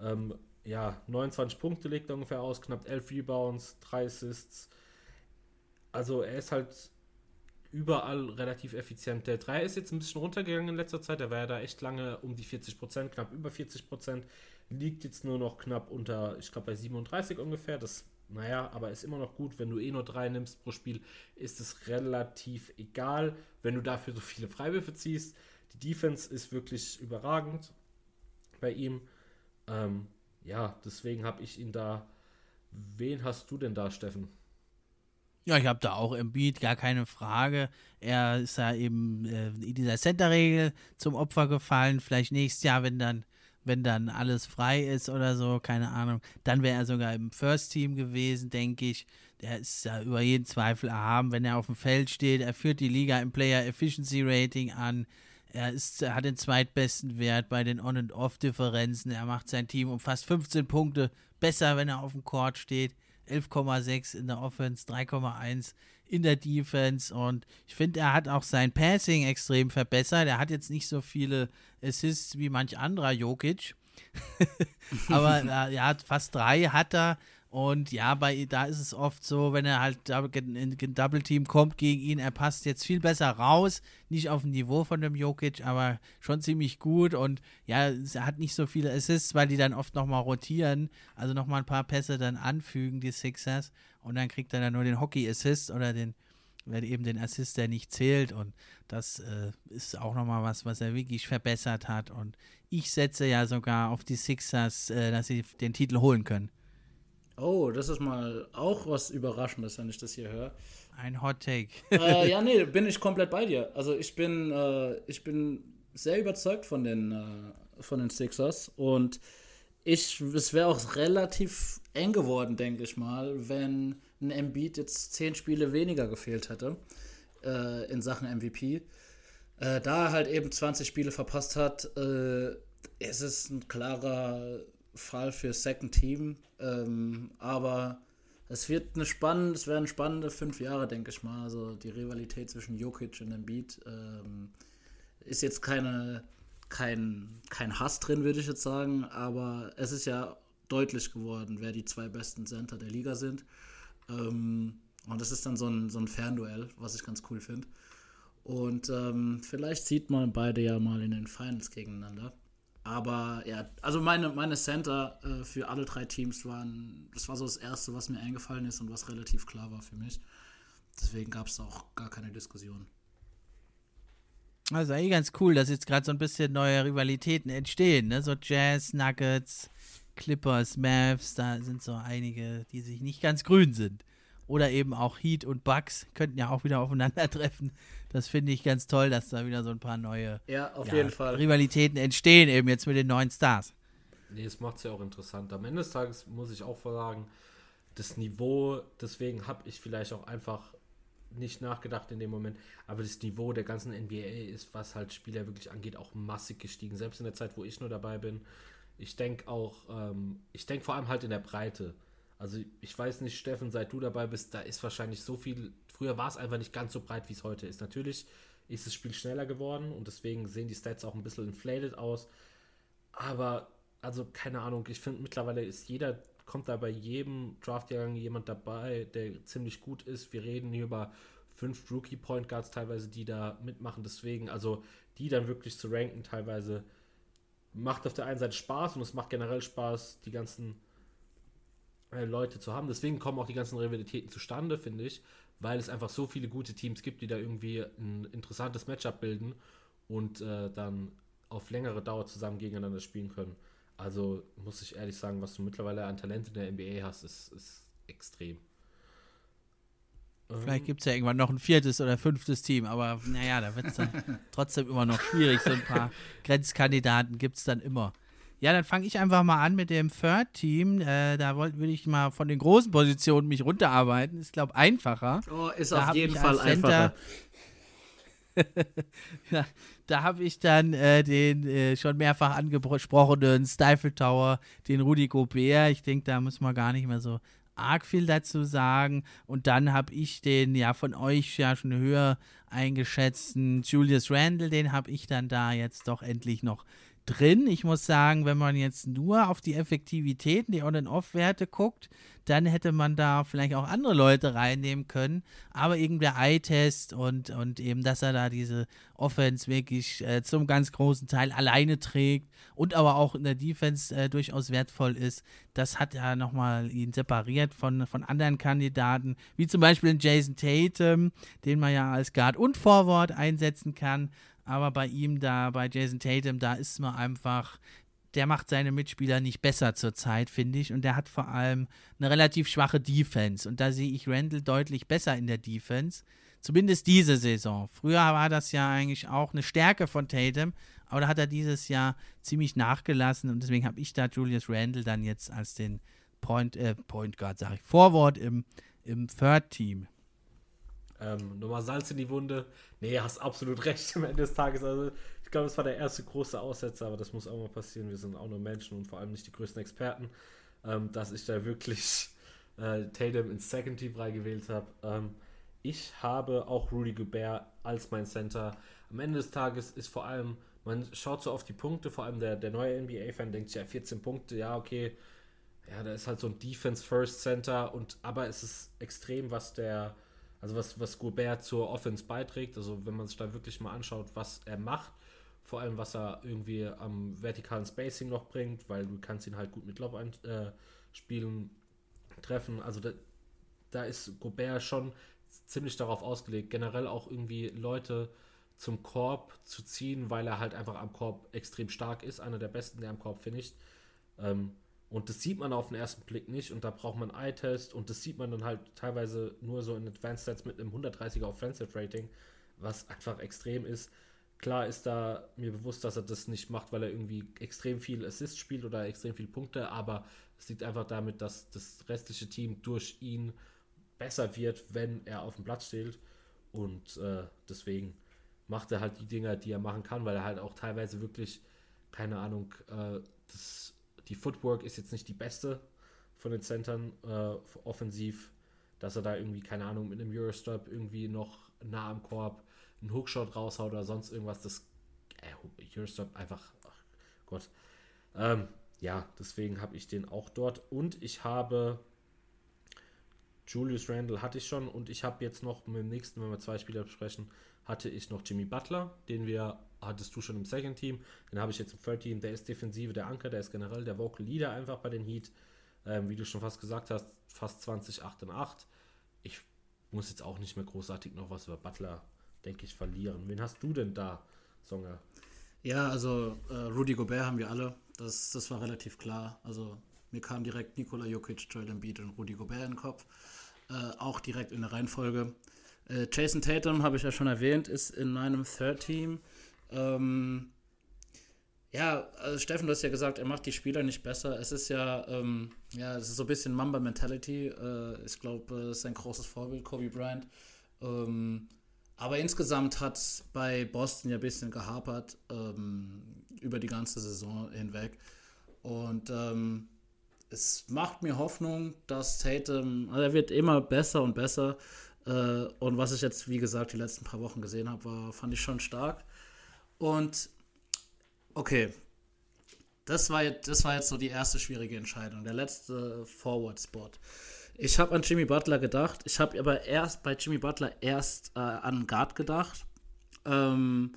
Ähm, ja, 29 Punkte legt er ungefähr aus, knapp 11 Rebounds, 3 Assists. Also er ist halt überall relativ effizient. Der 3 ist jetzt ein bisschen runtergegangen in letzter Zeit. Er war ja da echt lange um die 40 Prozent, knapp über 40 Prozent. Liegt jetzt nur noch knapp unter, ich glaube bei 37 ungefähr. Das naja, aber ist immer noch gut. Wenn du eh nur drei nimmst pro Spiel, ist es relativ egal, wenn du dafür so viele Freiwürfe ziehst. Die Defense ist wirklich überragend bei ihm. Ähm, ja, deswegen habe ich ihn da. Wen hast du denn da, Steffen? Ja, ich habe da auch im Beat, gar keine Frage. Er ist ja eben äh, in dieser Center-Regel zum Opfer gefallen. Vielleicht nächstes Jahr, wenn dann wenn dann alles frei ist oder so, keine Ahnung, dann wäre er sogar im First Team gewesen, denke ich. Der ist ja über jeden Zweifel erhaben, wenn er auf dem Feld steht. Er führt die Liga im Player Efficiency Rating an. Er, ist, er hat den zweitbesten Wert bei den On- und Off-Differenzen. Er macht sein Team um fast 15 Punkte besser, wenn er auf dem Court steht. 11,6 in der Offense, 3,1 in der Defense und ich finde, er hat auch sein Passing extrem verbessert. Er hat jetzt nicht so viele Assists wie manch anderer Jokic, aber er, er hat fast drei hat er und ja, bei da ist es oft so, wenn er halt in Double Team kommt gegen ihn, er passt jetzt viel besser raus, nicht auf dem Niveau von dem Jokic, aber schon ziemlich gut. Und ja, er hat nicht so viele Assists, weil die dann oft nochmal rotieren, also nochmal ein paar Pässe dann anfügen, die Sixers. Und dann kriegt er dann nur den Hockey Assist oder den eben den Assist, der nicht zählt. Und das äh, ist auch nochmal was, was er wirklich verbessert hat. Und ich setze ja sogar auf die Sixers, äh, dass sie den Titel holen können. Oh, das ist mal auch was Überraschendes, wenn ich das hier höre. Ein Hot Take. äh, ja, nee, bin ich komplett bei dir. Also ich bin, äh, ich bin sehr überzeugt von den, äh, von den Sixers und ich, es wäre auch relativ eng geworden, denke ich mal, wenn ein Embiid jetzt zehn Spiele weniger gefehlt hätte äh, in Sachen MVP. Äh, da er halt eben 20 Spiele verpasst hat, äh, ist es ein klarer Fall für Second Team. Ähm, aber es wird eine spannende, es werden spannende fünf Jahre, denke ich mal. Also die Rivalität zwischen Jokic und Embiid ähm, ist jetzt keine, kein, kein Hass drin, würde ich jetzt sagen. Aber es ist ja deutlich geworden, wer die zwei besten Center der Liga sind. Ähm, und das ist dann so ein, so ein Fernduell, was ich ganz cool finde. Und ähm, vielleicht sieht man beide ja mal in den Finals gegeneinander. Aber ja, also meine, meine Center äh, für alle drei Teams waren, das war so das Erste, was mir eingefallen ist und was relativ klar war für mich. Deswegen gab es auch gar keine Diskussion. Also eigentlich ganz cool, dass jetzt gerade so ein bisschen neue Rivalitäten entstehen, ne? So Jazz, Nuggets, Clippers, Mavs, da sind so einige, die sich nicht ganz grün sind. Oder eben auch Heat und Bucks könnten ja auch wieder aufeinandertreffen. Das finde ich ganz toll, dass da wieder so ein paar neue ja, auf ja, jeden Fall. Rivalitäten entstehen, eben jetzt mit den neuen Stars. Nee, es macht es ja auch interessant. Am Ende des Tages muss ich auch sagen, das Niveau, deswegen habe ich vielleicht auch einfach nicht nachgedacht in dem Moment, aber das Niveau der ganzen NBA ist, was halt Spieler wirklich angeht, auch massig gestiegen. Selbst in der Zeit, wo ich nur dabei bin. Ich denke auch, ähm, ich denke vor allem halt in der Breite. Also ich weiß nicht, Steffen, seit du dabei bist, da ist wahrscheinlich so viel. Früher war es einfach nicht ganz so breit, wie es heute ist. Natürlich ist das Spiel schneller geworden und deswegen sehen die Stats auch ein bisschen inflated aus. Aber, also keine Ahnung, ich finde mittlerweile ist jeder, kommt da bei jedem Draftjahrgang jemand dabei, der ziemlich gut ist. Wir reden hier über fünf Rookie Point Guards teilweise, die da mitmachen. Deswegen, also die dann wirklich zu ranken, teilweise macht auf der einen Seite Spaß und es macht generell Spaß, die ganzen äh, Leute zu haben. Deswegen kommen auch die ganzen Rivalitäten zustande, finde ich, weil es einfach so viele gute Teams gibt, die da irgendwie ein interessantes Matchup bilden und äh, dann auf längere Dauer zusammen gegeneinander spielen können. Also muss ich ehrlich sagen, was du mittlerweile an Talent in der NBA hast, ist, ist extrem. Vielleicht gibt es ja irgendwann noch ein viertes oder fünftes Team, aber naja, da wird es dann trotzdem immer noch schwierig. So ein paar Grenzkandidaten gibt es dann immer. Ja, dann fange ich einfach mal an mit dem Third Team. Äh, da würde ich mal von den großen Positionen mich runterarbeiten. Ist, glaube ich, einfacher. Oh, ist da auf jeden Fall einfacher. ja, da habe ich dann äh, den äh, schon mehrfach angesprochenen Stifle Tower, den Rudi Gobert. Ich denke, da muss man gar nicht mehr so arg viel dazu sagen. Und dann habe ich den ja von euch ja schon höher eingeschätzten Julius Randle, den habe ich dann da jetzt doch endlich noch drin. Ich muss sagen, wenn man jetzt nur auf die Effektivitäten, die On-and-Off-Werte guckt, dann hätte man da vielleicht auch andere Leute reinnehmen können. Aber eben der Eye-Test und, und eben, dass er da diese Offense wirklich äh, zum ganz großen Teil alleine trägt und aber auch in der Defense äh, durchaus wertvoll ist, das hat ja nochmal ihn separiert von, von anderen Kandidaten, wie zum Beispiel Jason Tatum, den man ja als Guard und Forward einsetzen kann aber bei ihm da, bei Jason Tatum, da ist man einfach, der macht seine Mitspieler nicht besser zurzeit, finde ich. Und der hat vor allem eine relativ schwache Defense. Und da sehe ich Randall deutlich besser in der Defense. Zumindest diese Saison. Früher war das ja eigentlich auch eine Stärke von Tatum, aber da hat er dieses Jahr ziemlich nachgelassen und deswegen habe ich da Julius Randall dann jetzt als den Point, äh, Point Guard, sage ich, Forward im, im Third Team. Ähm, nochmal Salz in die Wunde. Nee, hast absolut recht am Ende des Tages. Also, ich glaube, es war der erste große Aussetzer, aber das muss auch mal passieren. Wir sind auch nur Menschen und vor allem nicht die größten Experten, ähm, dass ich da wirklich äh, Tatum ins Second Team reingewählt habe. Ähm, ich habe auch Rudy Gobert als mein Center. Am Ende des Tages ist vor allem, man schaut so auf die Punkte, vor allem der, der neue NBA-Fan denkt ja 14 Punkte, ja, okay. Ja, da ist halt so ein Defense-First Center und aber es ist extrem, was der also was, was Gobert zur Offense beiträgt, also wenn man sich da wirklich mal anschaut, was er macht, vor allem was er irgendwie am vertikalen Spacing noch bringt, weil du kannst ihn halt gut mit Lob äh, spielen, treffen. Also da, da ist Gobert schon ziemlich darauf ausgelegt, generell auch irgendwie Leute zum Korb zu ziehen, weil er halt einfach am Korb extrem stark ist, einer der besten, der am Korb finisht. Ähm, und das sieht man auf den ersten Blick nicht und da braucht man Eye-Test und das sieht man dann halt teilweise nur so in Advanced Stats mit einem 130er Offensive Rating, was einfach extrem ist. Klar ist da mir bewusst, dass er das nicht macht, weil er irgendwie extrem viel Assist spielt oder extrem viele Punkte, aber es liegt einfach damit, dass das restliche Team durch ihn besser wird, wenn er auf dem Platz steht. Und äh, deswegen macht er halt die Dinger, die er machen kann, weil er halt auch teilweise wirklich, keine Ahnung, äh, das die Footwork ist jetzt nicht die beste von den Centern äh, offensiv, dass er da irgendwie, keine Ahnung, mit einem Eurostop irgendwie noch nah am Korb einen Hookshot raushaut oder sonst irgendwas. Das äh, Eurostop einfach, ach Gott. Ähm, ja, deswegen habe ich den auch dort. Und ich habe Julius Randle hatte ich schon und ich habe jetzt noch mit dem nächsten, wenn wir zwei Spieler besprechen, hatte ich noch Jimmy Butler, den wir, hattest du schon im Second Team, den habe ich jetzt im Third Team, der ist Defensive, der Anker, der ist generell der Vocal Leader einfach bei den Heat, ähm, wie du schon fast gesagt hast, fast 20, 8 und 8. Ich muss jetzt auch nicht mehr großartig noch was über Butler, denke ich, verlieren. Wen hast du denn da, Songer? Ja, also äh, Rudy Gobert haben wir alle, das, das war relativ klar. Also mir kam direkt Nikola Jokic, Joel Embiid und Rudy Gobert in den Kopf. Äh, auch direkt in der Reihenfolge. Äh, Jason Tatum, habe ich ja schon erwähnt, ist in meinem Third Team. Ähm, ja, also Steffen, du hast ja gesagt, er macht die Spieler nicht besser. Es ist ja, ähm, ja, es ist so ein bisschen Mamba-Mentality. Äh, ich glaube, es ist ein großes Vorbild, Kobe Bryant. Ähm, aber insgesamt hat es bei Boston ja ein bisschen gehapert ähm, über die ganze Saison hinweg. Und ähm, es macht mir Hoffnung, dass Tatum, also er wird immer besser und besser. Äh, und was ich jetzt, wie gesagt, die letzten paar Wochen gesehen habe, fand ich schon stark. Und okay, das war, jetzt, das war jetzt so die erste schwierige Entscheidung, der letzte Forward-Spot. Ich habe an Jimmy Butler gedacht. Ich habe aber erst bei Jimmy Butler erst äh, an Guard gedacht. Ähm,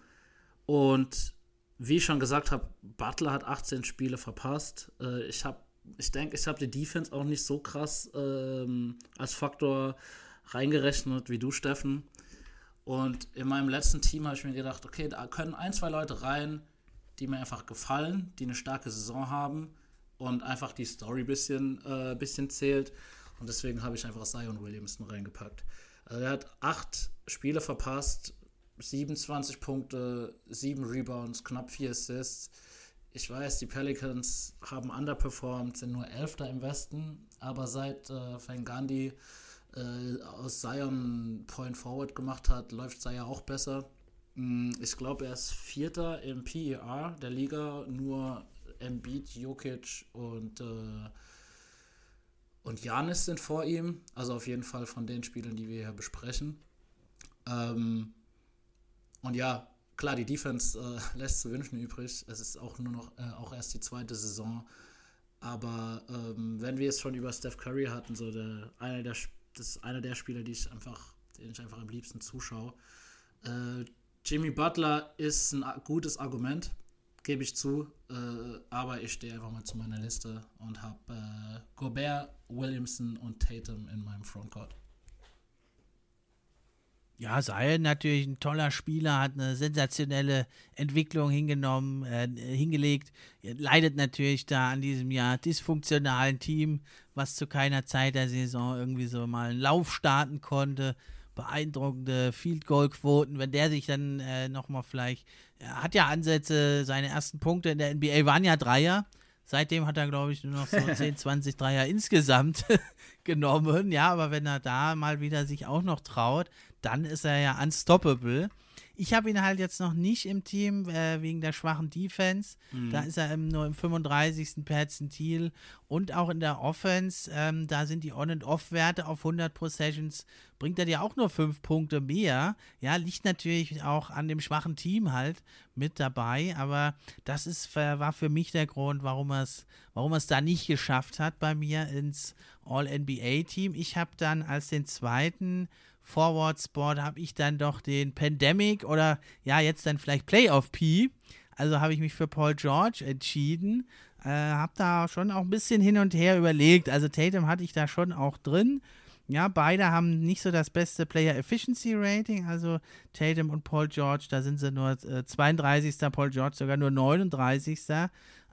und wie ich schon gesagt habe, Butler hat 18 Spiele verpasst. Äh, ich habe ich denke, ich habe die Defense auch nicht so krass ähm, als Faktor reingerechnet wie du, Steffen. Und in meinem letzten Team habe ich mir gedacht, okay, da können ein, zwei Leute rein, die mir einfach gefallen, die eine starke Saison haben und einfach die Story ein bisschen, äh, bisschen zählt. Und deswegen habe ich einfach Zion Williamson reingepackt. Also er hat acht Spiele verpasst, 27 Punkte, sieben Rebounds, knapp vier Assists ich weiß, die Pelicans haben underperformed, sind nur Elfter im Westen, aber seit äh, Van Gandhi äh, aus Zion Point Forward gemacht hat, läuft Zion auch besser. Mm, ich glaube, er ist Vierter im PER der Liga, nur Embiid, Jokic und äh, und Janis sind vor ihm, also auf jeden Fall von den Spielern, die wir hier besprechen. Ähm, und ja, klar, die Defense äh, lässt zu wünschen übrig. Es ist auch nur noch, äh, auch erst die zweite Saison. Aber ähm, wenn wir es schon über Steph Curry hatten, so der, einer der, das ist einer der Spieler, die ich einfach, den ich einfach am liebsten zuschaue. Äh, Jimmy Butler ist ein gutes Argument, gebe ich zu. Äh, aber ich stehe einfach mal zu meiner Liste und habe äh, Gobert, Williamson und Tatum in meinem Frontcourt. Ja, Seil natürlich ein toller Spieler, hat eine sensationelle Entwicklung hingenommen, äh, hingelegt. Leidet natürlich da an diesem ja dysfunktionalen Team, was zu keiner Zeit der Saison irgendwie so mal einen Lauf starten konnte. Beeindruckende Field Goal Quoten, wenn der sich dann äh, nochmal vielleicht, er hat ja Ansätze, seine ersten Punkte in der NBA waren ja Dreier. Seitdem hat er, glaube ich, nur noch so 10, 20 Dreier insgesamt genommen. Ja, aber wenn er da mal wieder sich auch noch traut, dann ist er ja unstoppable. Ich habe ihn halt jetzt noch nicht im Team äh, wegen der schwachen Defense. Mhm. Da ist er im, nur im 35. Perzentil und auch in der Offense. Ähm, da sind die On- und Off-Werte auf 100 Possessions. Bringt er dir auch nur 5 Punkte mehr. Ja, liegt natürlich auch an dem schwachen Team halt mit dabei. Aber das ist, war für mich der Grund, warum er es warum da nicht geschafft hat bei mir ins All-NBA-Team. Ich habe dann als den zweiten Forward Sport habe ich dann doch den Pandemic oder ja, jetzt dann vielleicht Playoff P. Also habe ich mich für Paul George entschieden. Äh, habe da schon auch ein bisschen hin und her überlegt. Also Tatum hatte ich da schon auch drin. Ja, beide haben nicht so das beste Player Efficiency Rating. Also Tatum und Paul George, da sind sie nur äh, 32. Paul George sogar nur 39.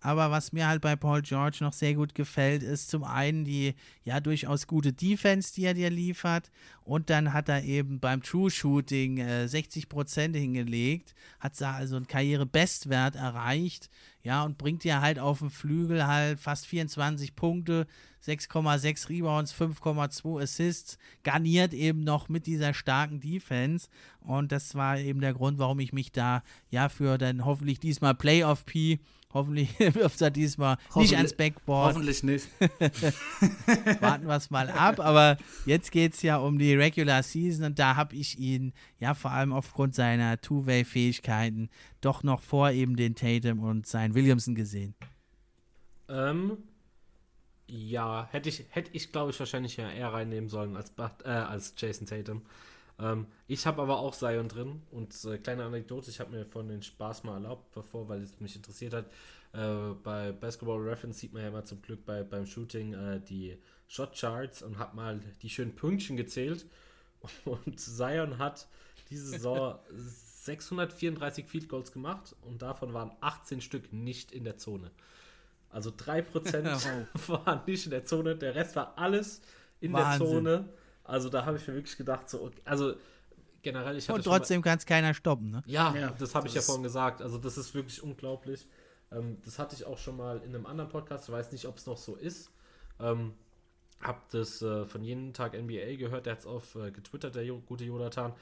Aber was mir halt bei Paul George noch sehr gut gefällt, ist zum einen die ja durchaus gute Defense, die er dir liefert. Und dann hat er eben beim True Shooting äh, 60% hingelegt, hat da also einen Karriere-Bestwert erreicht. Ja, und bringt dir halt auf dem Flügel halt fast 24 Punkte, 6,6 Rebounds, 5,2 Assists, garniert eben noch mit dieser starken Defense. Und das war eben der Grund, warum ich mich da ja für dann hoffentlich diesmal Playoff P Hoffentlich wirft er diesmal nicht ans Backboard. Hoffentlich nicht. Warten wir es mal ab. Aber jetzt geht es ja um die Regular Season und da habe ich ihn ja vor allem aufgrund seiner Two-Way-Fähigkeiten doch noch vor eben den Tatum und seinen Williamson gesehen. Ähm, ja, hätte ich, hätte ich glaube ich, wahrscheinlich ja eher reinnehmen sollen als, äh, als Jason Tatum. Ähm, ich habe aber auch Zion drin und äh, kleine Anekdote, ich habe mir von den Spaß mal erlaubt, bevor, weil es mich interessiert hat. Äh, bei Basketball Reference sieht man ja immer zum Glück bei, beim Shooting äh, die Shot Charts und habe mal die schönen Pünktchen gezählt. Und Zion hat diese Saison 634 Field Goals gemacht und davon waren 18 Stück nicht in der Zone. Also 3% waren nicht in der Zone, der Rest war alles in Wahnsinn. der Zone. Also da habe ich mir wirklich gedacht, so, okay, also generell, ich Und trotzdem kann es keiner stoppen, ne? Ja, ja das habe ich ja vorhin gesagt. Also das ist wirklich unglaublich. Ähm, das hatte ich auch schon mal in einem anderen Podcast, ich weiß nicht, ob es noch so ist. Ähm, hab das äh, von jedem Tag NBA gehört, der hat es auf äh, getwittert, der gute Jonathan.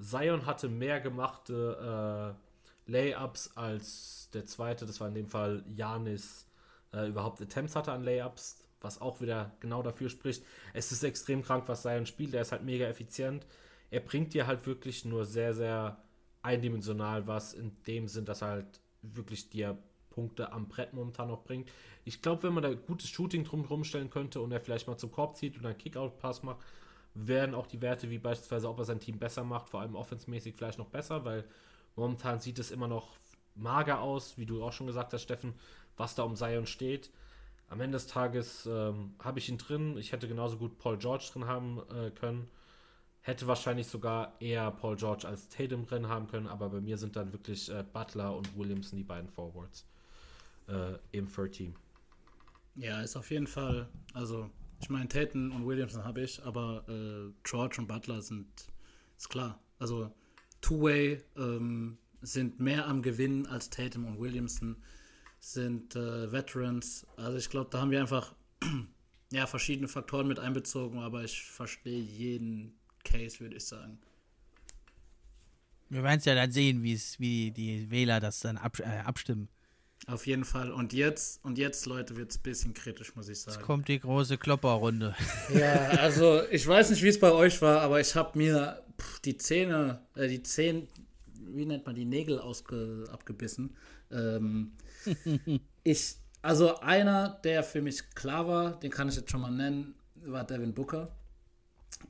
Zion hatte mehr gemachte äh, Layups als der zweite, das war in dem Fall Janis, äh, überhaupt Attempts hatte an Layups, was auch wieder genau dafür spricht. Es ist extrem krank, was Zion spielt, der ist halt mega effizient. Er bringt dir halt wirklich nur sehr, sehr eindimensional was, in dem Sinn, dass er halt wirklich dir Punkte am Brett momentan noch bringt. Ich glaube, wenn man da gutes Shooting drumherum stellen könnte und er vielleicht mal zum Korb zieht und einen Kickout-Pass macht, werden auch die Werte, wie beispielsweise, ob er sein Team besser macht, vor allem offensmäßig vielleicht noch besser, weil momentan sieht es immer noch mager aus, wie du auch schon gesagt hast, Steffen, was da um Zion steht. Am Ende des Tages ähm, habe ich ihn drin. Ich hätte genauso gut Paul George drin haben äh, können. Hätte wahrscheinlich sogar eher Paul George als Tatum drin haben können, aber bei mir sind dann wirklich äh, Butler und Williamson die beiden Forwards äh, im Third Team. Ja, ist auf jeden Fall, also ich meine, Tatum und Williamson habe ich, aber äh, George und Butler sind, ist klar. Also Two-Way ähm, sind mehr am Gewinn als Tatum und Williamson, sind äh, Veterans. Also ich glaube, da haben wir einfach ja, verschiedene Faktoren mit einbezogen, aber ich verstehe jeden Case, würde ich sagen. Wir werden es ja dann sehen, wie die Wähler das dann ab, äh, abstimmen. Auf jeden Fall. Und jetzt, und jetzt, Leute, wird es ein bisschen kritisch, muss ich sagen. Jetzt kommt die große Klopperrunde. Ja, also ich weiß nicht, wie es bei euch war, aber ich habe mir pff, die Zähne, äh, die Zähne, wie nennt man die Nägel ausge, abgebissen. Ähm, ich, also einer, der für mich klar war, den kann ich jetzt schon mal nennen, war Devin Booker.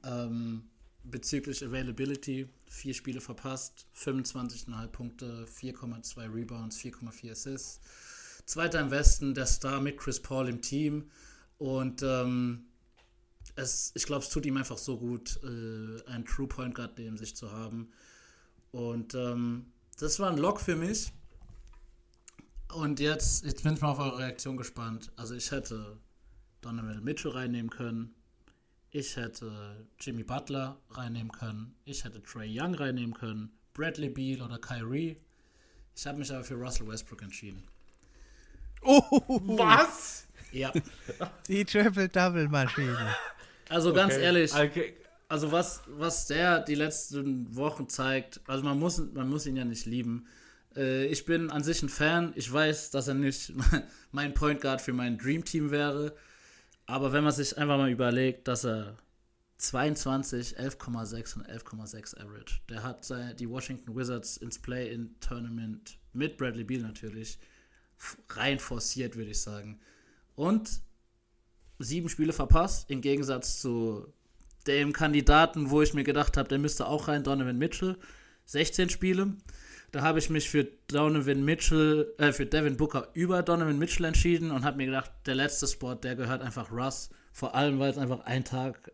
Ähm, bezüglich Availability vier Spiele verpasst, 25,5 Punkte, 4,2 Rebounds, 4,4 Assists. Zweiter im Westen, der Star mit Chris Paul im Team. Und ähm, es, ich glaube, es tut ihm einfach so gut, äh, einen True Point Guard neben sich zu haben. Und ähm, das war ein Lock für mich. Und jetzt, jetzt bin ich mal auf eure Reaktion gespannt. Also ich hätte Donovan Mitchell reinnehmen können. Ich hätte Jimmy Butler reinnehmen können. Ich hätte Trey Young reinnehmen können. Bradley Beal oder Kyrie. Ich habe mich aber für Russell Westbrook entschieden. Oh, was? Ja. Die Triple-Double-Maschine. Also ganz okay. ehrlich, okay. also was, was der die letzten Wochen zeigt, also man muss, man muss ihn ja nicht lieben. Äh, ich bin an sich ein Fan. Ich weiß, dass er nicht mein Point Guard für mein Dream Team wäre. Aber wenn man sich einfach mal überlegt, dass er 22, 11,6 und 11,6 Average. Der hat die Washington Wizards ins Play-in-Tournament mit Bradley Beal natürlich rein forciert, würde ich sagen. Und sieben Spiele verpasst, im Gegensatz zu dem Kandidaten, wo ich mir gedacht habe, der müsste auch rein, Donovan Mitchell. 16 Spiele. Da habe ich mich für Donovan Mitchell, äh, für Devin Booker über Donovan Mitchell entschieden und habe mir gedacht, der letzte Spot, der gehört einfach Russ. Vor allem, weil es einfach ein Tag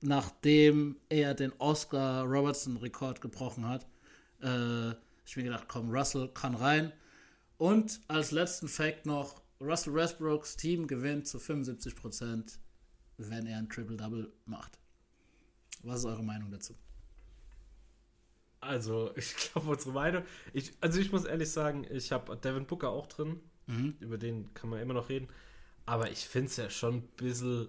nachdem er den Oscar Robertson-Rekord gebrochen hat, äh, ich mir gedacht, komm, Russell kann rein. Und als letzten Fact noch, Russell Westbrooks Team gewinnt zu 75%, wenn er ein Triple-Double macht. Was ist eure Meinung dazu? Also, ich glaube, unsere Meinung. Ich, also, ich muss ehrlich sagen, ich habe Devin Booker auch drin. Mhm. Über den kann man immer noch reden. Aber ich finde es ja schon ein bisschen,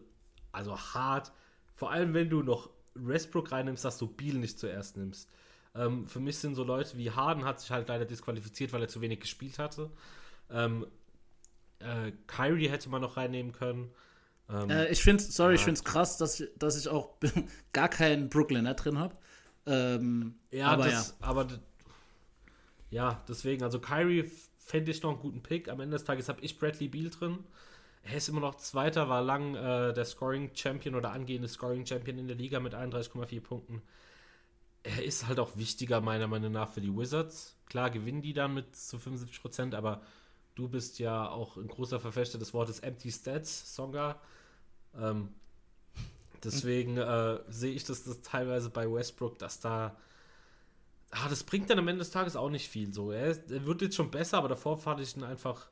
also hart. Vor allem, wenn du noch Westbrook reinnimmst, dass du Beal nicht zuerst nimmst. Ähm, für mich sind so Leute wie Harden hat sich halt leider disqualifiziert, weil er zu wenig gespielt hatte. Ähm, äh, Kyrie hätte man noch reinnehmen können. Ähm, äh, ich finde sorry, ja. ich finde es krass, dass, dass ich auch gar keinen Brooklyner drin habe. Ähm, ja, aber, das, ja. aber ja, deswegen, also Kyrie fände ich noch einen guten Pick. Am Ende des Tages habe ich Bradley Beal drin. Er ist immer noch Zweiter, war lang äh, der Scoring Champion oder angehende Scoring Champion in der Liga mit 31,4 Punkten. Er ist halt auch wichtiger, meiner Meinung nach, für die Wizards. Klar gewinnen die dann mit zu 75 Prozent, aber du bist ja auch ein großer Verfechter des Wortes Empty Stats, Songa. Ähm, deswegen äh, sehe ich das, das teilweise bei Westbrook, dass da. Ah, das bringt dann am Ende des Tages auch nicht viel so. Er, er wird jetzt schon besser, aber davor fand ich ihn einfach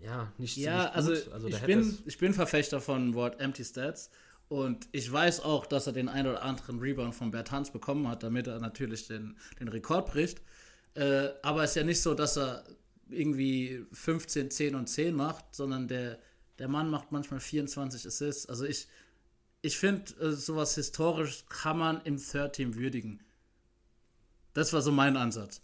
ja, nicht Ja, also, also ich, bin, ich bin Verfechter von Wort Empty Stats. Und ich weiß auch, dass er den ein oder anderen Rebound von Bertans bekommen hat, damit er natürlich den, den Rekord bricht. Äh, aber es ist ja nicht so, dass er irgendwie 15, 10 und 10 macht, sondern der, der Mann macht manchmal 24 Assists. Also ich, ich finde, äh, sowas historisch kann man im Third Team würdigen. Das war so mein Ansatz.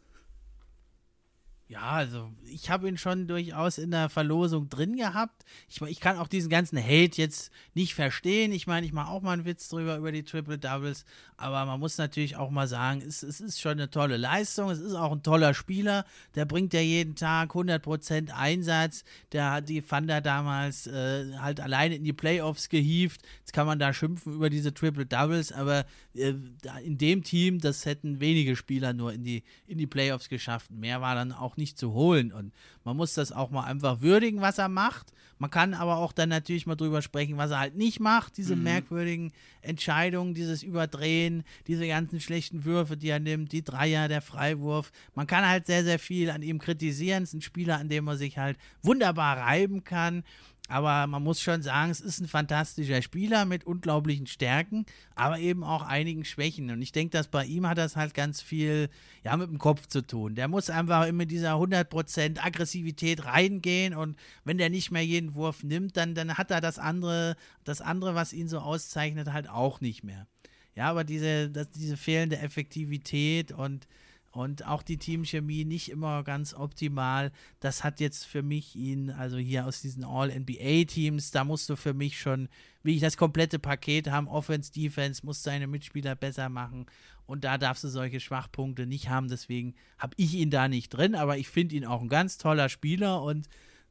Ja, also ich habe ihn schon durchaus in der Verlosung drin gehabt. Ich, ich kann auch diesen ganzen Hate jetzt nicht verstehen. Ich meine, ich mache auch mal einen Witz drüber über die Triple Doubles, aber man muss natürlich auch mal sagen, es, es ist schon eine tolle Leistung. Es ist auch ein toller Spieler. Der bringt ja jeden Tag 100% Einsatz. Der hat die Thunder damals äh, halt alleine in die Playoffs gehievt. Jetzt kann man da schimpfen über diese Triple Doubles, aber äh, in dem Team, das hätten wenige Spieler nur in die, in die Playoffs geschafft. Mehr war dann auch nicht zu holen. Und man muss das auch mal einfach würdigen, was er macht. Man kann aber auch dann natürlich mal drüber sprechen, was er halt nicht macht. Diese mhm. merkwürdigen Entscheidungen, dieses Überdrehen, diese ganzen schlechten Würfe, die er nimmt, die Dreier, der Freiwurf. Man kann halt sehr, sehr viel an ihm kritisieren. Es ist ein Spieler, an dem man sich halt wunderbar reiben kann. Aber man muss schon sagen, es ist ein fantastischer Spieler mit unglaublichen Stärken, aber eben auch einigen Schwächen. Und ich denke, dass bei ihm hat das halt ganz viel ja, mit dem Kopf zu tun. Der muss einfach immer dieser 100% Aggressivität reingehen und wenn der nicht mehr jeden Wurf nimmt, dann, dann hat er das andere, das andere, was ihn so auszeichnet, halt auch nicht mehr. Ja, aber diese, das, diese fehlende Effektivität und und auch die Teamchemie nicht immer ganz optimal. Das hat jetzt für mich ihn, also hier aus diesen All-NBA-Teams, da musst du für mich schon, wie ich das komplette Paket haben, Offense, Defense, muss seine Mitspieler besser machen. Und da darfst du solche Schwachpunkte nicht haben. Deswegen habe ich ihn da nicht drin, aber ich finde ihn auch ein ganz toller Spieler und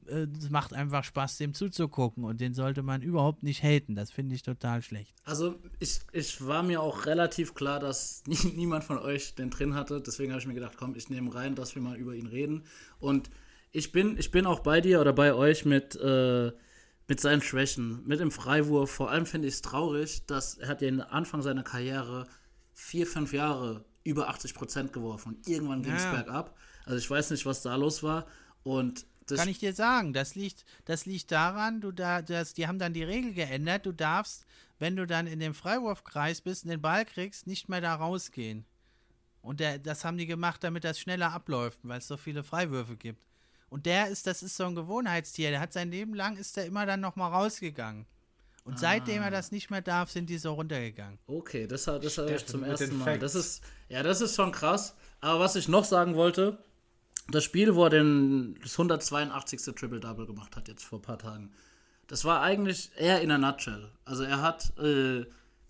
es macht einfach Spaß, dem zuzugucken und den sollte man überhaupt nicht haten. Das finde ich total schlecht. Also ich, ich war mir auch relativ klar, dass nie, niemand von euch den drin hatte. Deswegen habe ich mir gedacht, komm, ich nehme rein, dass wir mal über ihn reden. Und ich bin, ich bin auch bei dir oder bei euch mit, äh, mit seinen Schwächen, mit dem Freiwurf. Vor allem finde ich es traurig, dass er hat ja am Anfang seiner Karriere vier, fünf Jahre über 80 Prozent geworfen. Und irgendwann ging es ja. bergab. Also ich weiß nicht, was da los war. Und das Kann ich dir sagen. Das liegt, das liegt daran, du da, das, die haben dann die Regel geändert. Du darfst, wenn du dann in dem Freiwurfkreis bist und den Ball kriegst, nicht mehr da rausgehen. Und der, das haben die gemacht, damit das schneller abläuft, weil es so viele Freiwürfe gibt. Und der ist, das ist so ein Gewohnheitstier. Der hat sein Leben lang, ist er immer dann nochmal rausgegangen. Und ah. seitdem er das nicht mehr darf, sind die so runtergegangen. Okay, das, das habe ich zum ersten Mal. Das ist, ja, das ist schon krass. Aber was ich noch sagen wollte, das Spiel, wo er den, das 182. Triple-Double gemacht hat, jetzt vor ein paar Tagen, das war eigentlich eher in a nutshell. Also er hat äh,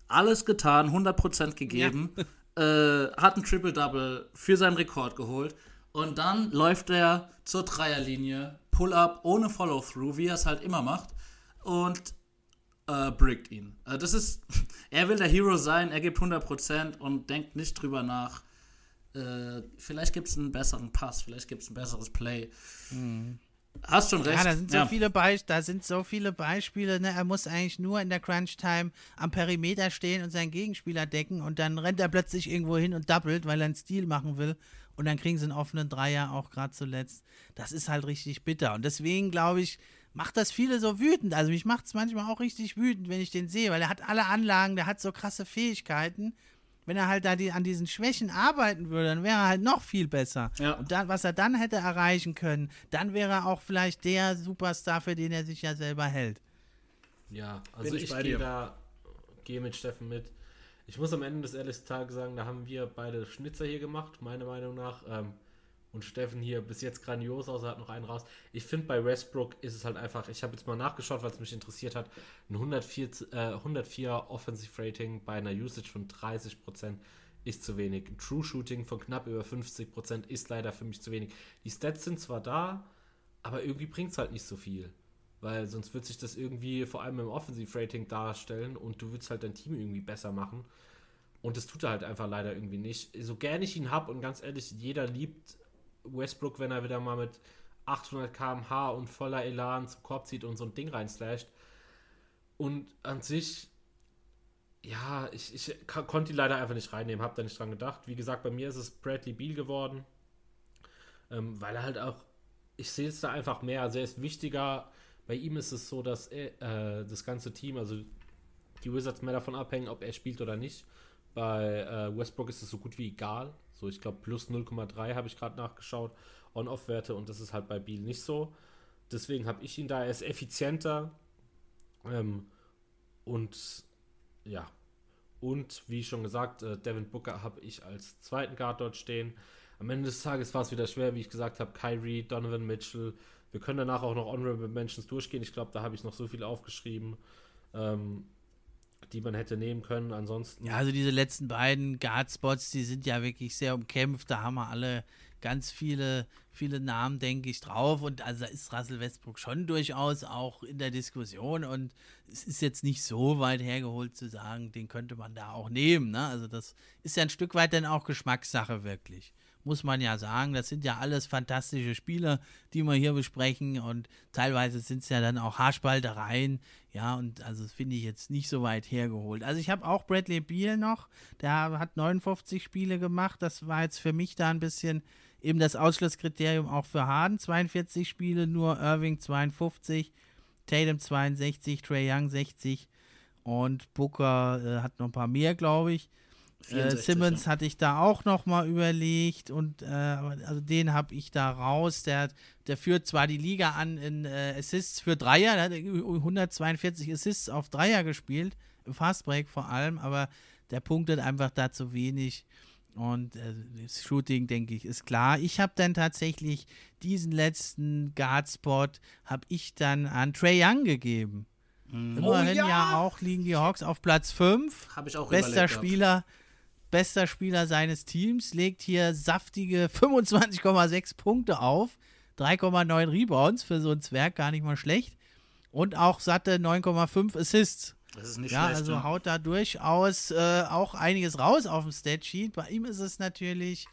alles getan, 100% gegeben, ja. äh, hat ein Triple-Double für seinen Rekord geholt und dann läuft er zur Dreierlinie, Pull-Up ohne Follow-Through, wie er es halt immer macht und äh, brickt ihn. Also das ist, er will der Hero sein, er gibt 100% und denkt nicht drüber nach, äh, vielleicht gibt es einen besseren Pass, vielleicht gibt es ein besseres Play. Mhm. Hast schon recht. Ja, da sind so ja. viele Beispiele, da sind so viele Beispiele, ne? Er muss eigentlich nur in der Crunch Time am Perimeter stehen und seinen Gegenspieler decken und dann rennt er plötzlich irgendwo hin und doppelt, weil er einen Stil machen will. Und dann kriegen sie einen offenen Dreier auch gerade zuletzt. Das ist halt richtig bitter. Und deswegen glaube ich, macht das viele so wütend. Also mich macht es manchmal auch richtig wütend, wenn ich den sehe, weil er hat alle Anlagen, der hat so krasse Fähigkeiten wenn er halt da die, an diesen Schwächen arbeiten würde, dann wäre er halt noch viel besser. Ja. Und dann, was er dann hätte erreichen können, dann wäre er auch vielleicht der Superstar, für den er sich ja selber hält. Ja, also Bin ich, ich gehe da, gehe mit Steffen mit. Ich muss am Ende des ehrlichen Tages sagen, da haben wir beide Schnitzer hier gemacht, meiner Meinung nach. Ähm, und Steffen hier bis jetzt grandios aus, hat noch einen raus. Ich finde, bei Westbrook ist es halt einfach, ich habe jetzt mal nachgeschaut, weil es mich interessiert hat, ein 104, äh, 104 Offensive Rating bei einer Usage von 30% ist zu wenig. Ein True Shooting von knapp über 50% ist leider für mich zu wenig. Die Stats sind zwar da, aber irgendwie bringt es halt nicht so viel. Weil sonst wird sich das irgendwie vor allem im Offensive-Rating darstellen und du würdest halt dein Team irgendwie besser machen. Und das tut er halt einfach leider irgendwie nicht. So gern ich ihn habe und ganz ehrlich, jeder liebt Westbrook, wenn er wieder mal mit 800 km/h und voller Elan zum Korb zieht und so ein Ding reinslasht. Und an sich, ja, ich, ich konnte ihn leider einfach nicht reinnehmen, habe da nicht dran gedacht. Wie gesagt, bei mir ist es Bradley Beal geworden, ähm, weil er halt auch, ich sehe es da einfach mehr, also er ist wichtiger. Bei ihm ist es so, dass er, äh, das ganze Team, also die Wizards mehr davon abhängen, ob er spielt oder nicht. Bei äh, Westbrook ist es so gut wie egal. So, ich glaube, plus 0,3 habe ich gerade nachgeschaut. On-Off-Werte und das ist halt bei Beal nicht so. Deswegen habe ich ihn da. Er ist effizienter. Ähm, und ja. Und wie schon gesagt, äh, Devin Booker habe ich als zweiten Guard dort stehen. Am Ende des Tages war es wieder schwer, wie ich gesagt habe. Kyrie, Donovan Mitchell. Wir können danach auch noch Honorable Mentions durchgehen. Ich glaube, da habe ich noch so viel aufgeschrieben. Ähm, die man hätte nehmen können. Ansonsten. Ja, also diese letzten beiden Guard-Spots, die sind ja wirklich sehr umkämpft. Da haben wir alle ganz viele, viele Namen, denke ich, drauf. Und also ist Russell Westbrook schon durchaus auch in der Diskussion. Und es ist jetzt nicht so weit hergeholt zu sagen, den könnte man da auch nehmen. Ne? Also das ist ja ein Stück weit dann auch Geschmackssache wirklich muss man ja sagen. Das sind ja alles fantastische Spieler, die wir hier besprechen und teilweise sind es ja dann auch Haarspaltereien. Ja, und also das finde ich jetzt nicht so weit hergeholt. Also ich habe auch Bradley Beal noch, der hat 59 Spiele gemacht. Das war jetzt für mich da ein bisschen eben das Ausschlusskriterium auch für Harden. 42 Spiele, nur Irving 52, Tatum 62, Trey Young 60 und Booker äh, hat noch ein paar mehr, glaube ich. 64, äh, Simmons ja. hatte ich da auch noch mal überlegt und äh, also den habe ich da raus. Der, der führt zwar die Liga an in äh, Assists für Dreier, der hat 142 Assists auf Dreier gespielt, im Fastbreak vor allem, aber der punktet einfach da zu wenig. Und äh, das Shooting, denke ich, ist klar. Ich habe dann tatsächlich diesen letzten Guard-Spot habe ich dann an Trey Young gegeben. Mhm. Immerhin oh, ja. ja. auch liegen die Hawks auf Platz 5. Habe ich auch Bester Spieler. Gehabt bester Spieler seines Teams, legt hier saftige 25,6 Punkte auf, 3,9 Rebounds für so ein Zwerg gar nicht mal schlecht und auch satte 9,5 Assists. Das ist nicht ja, schlecht. Also ja, also haut da durchaus äh, auch einiges raus auf dem Statsheet. Bei ihm ist es natürlich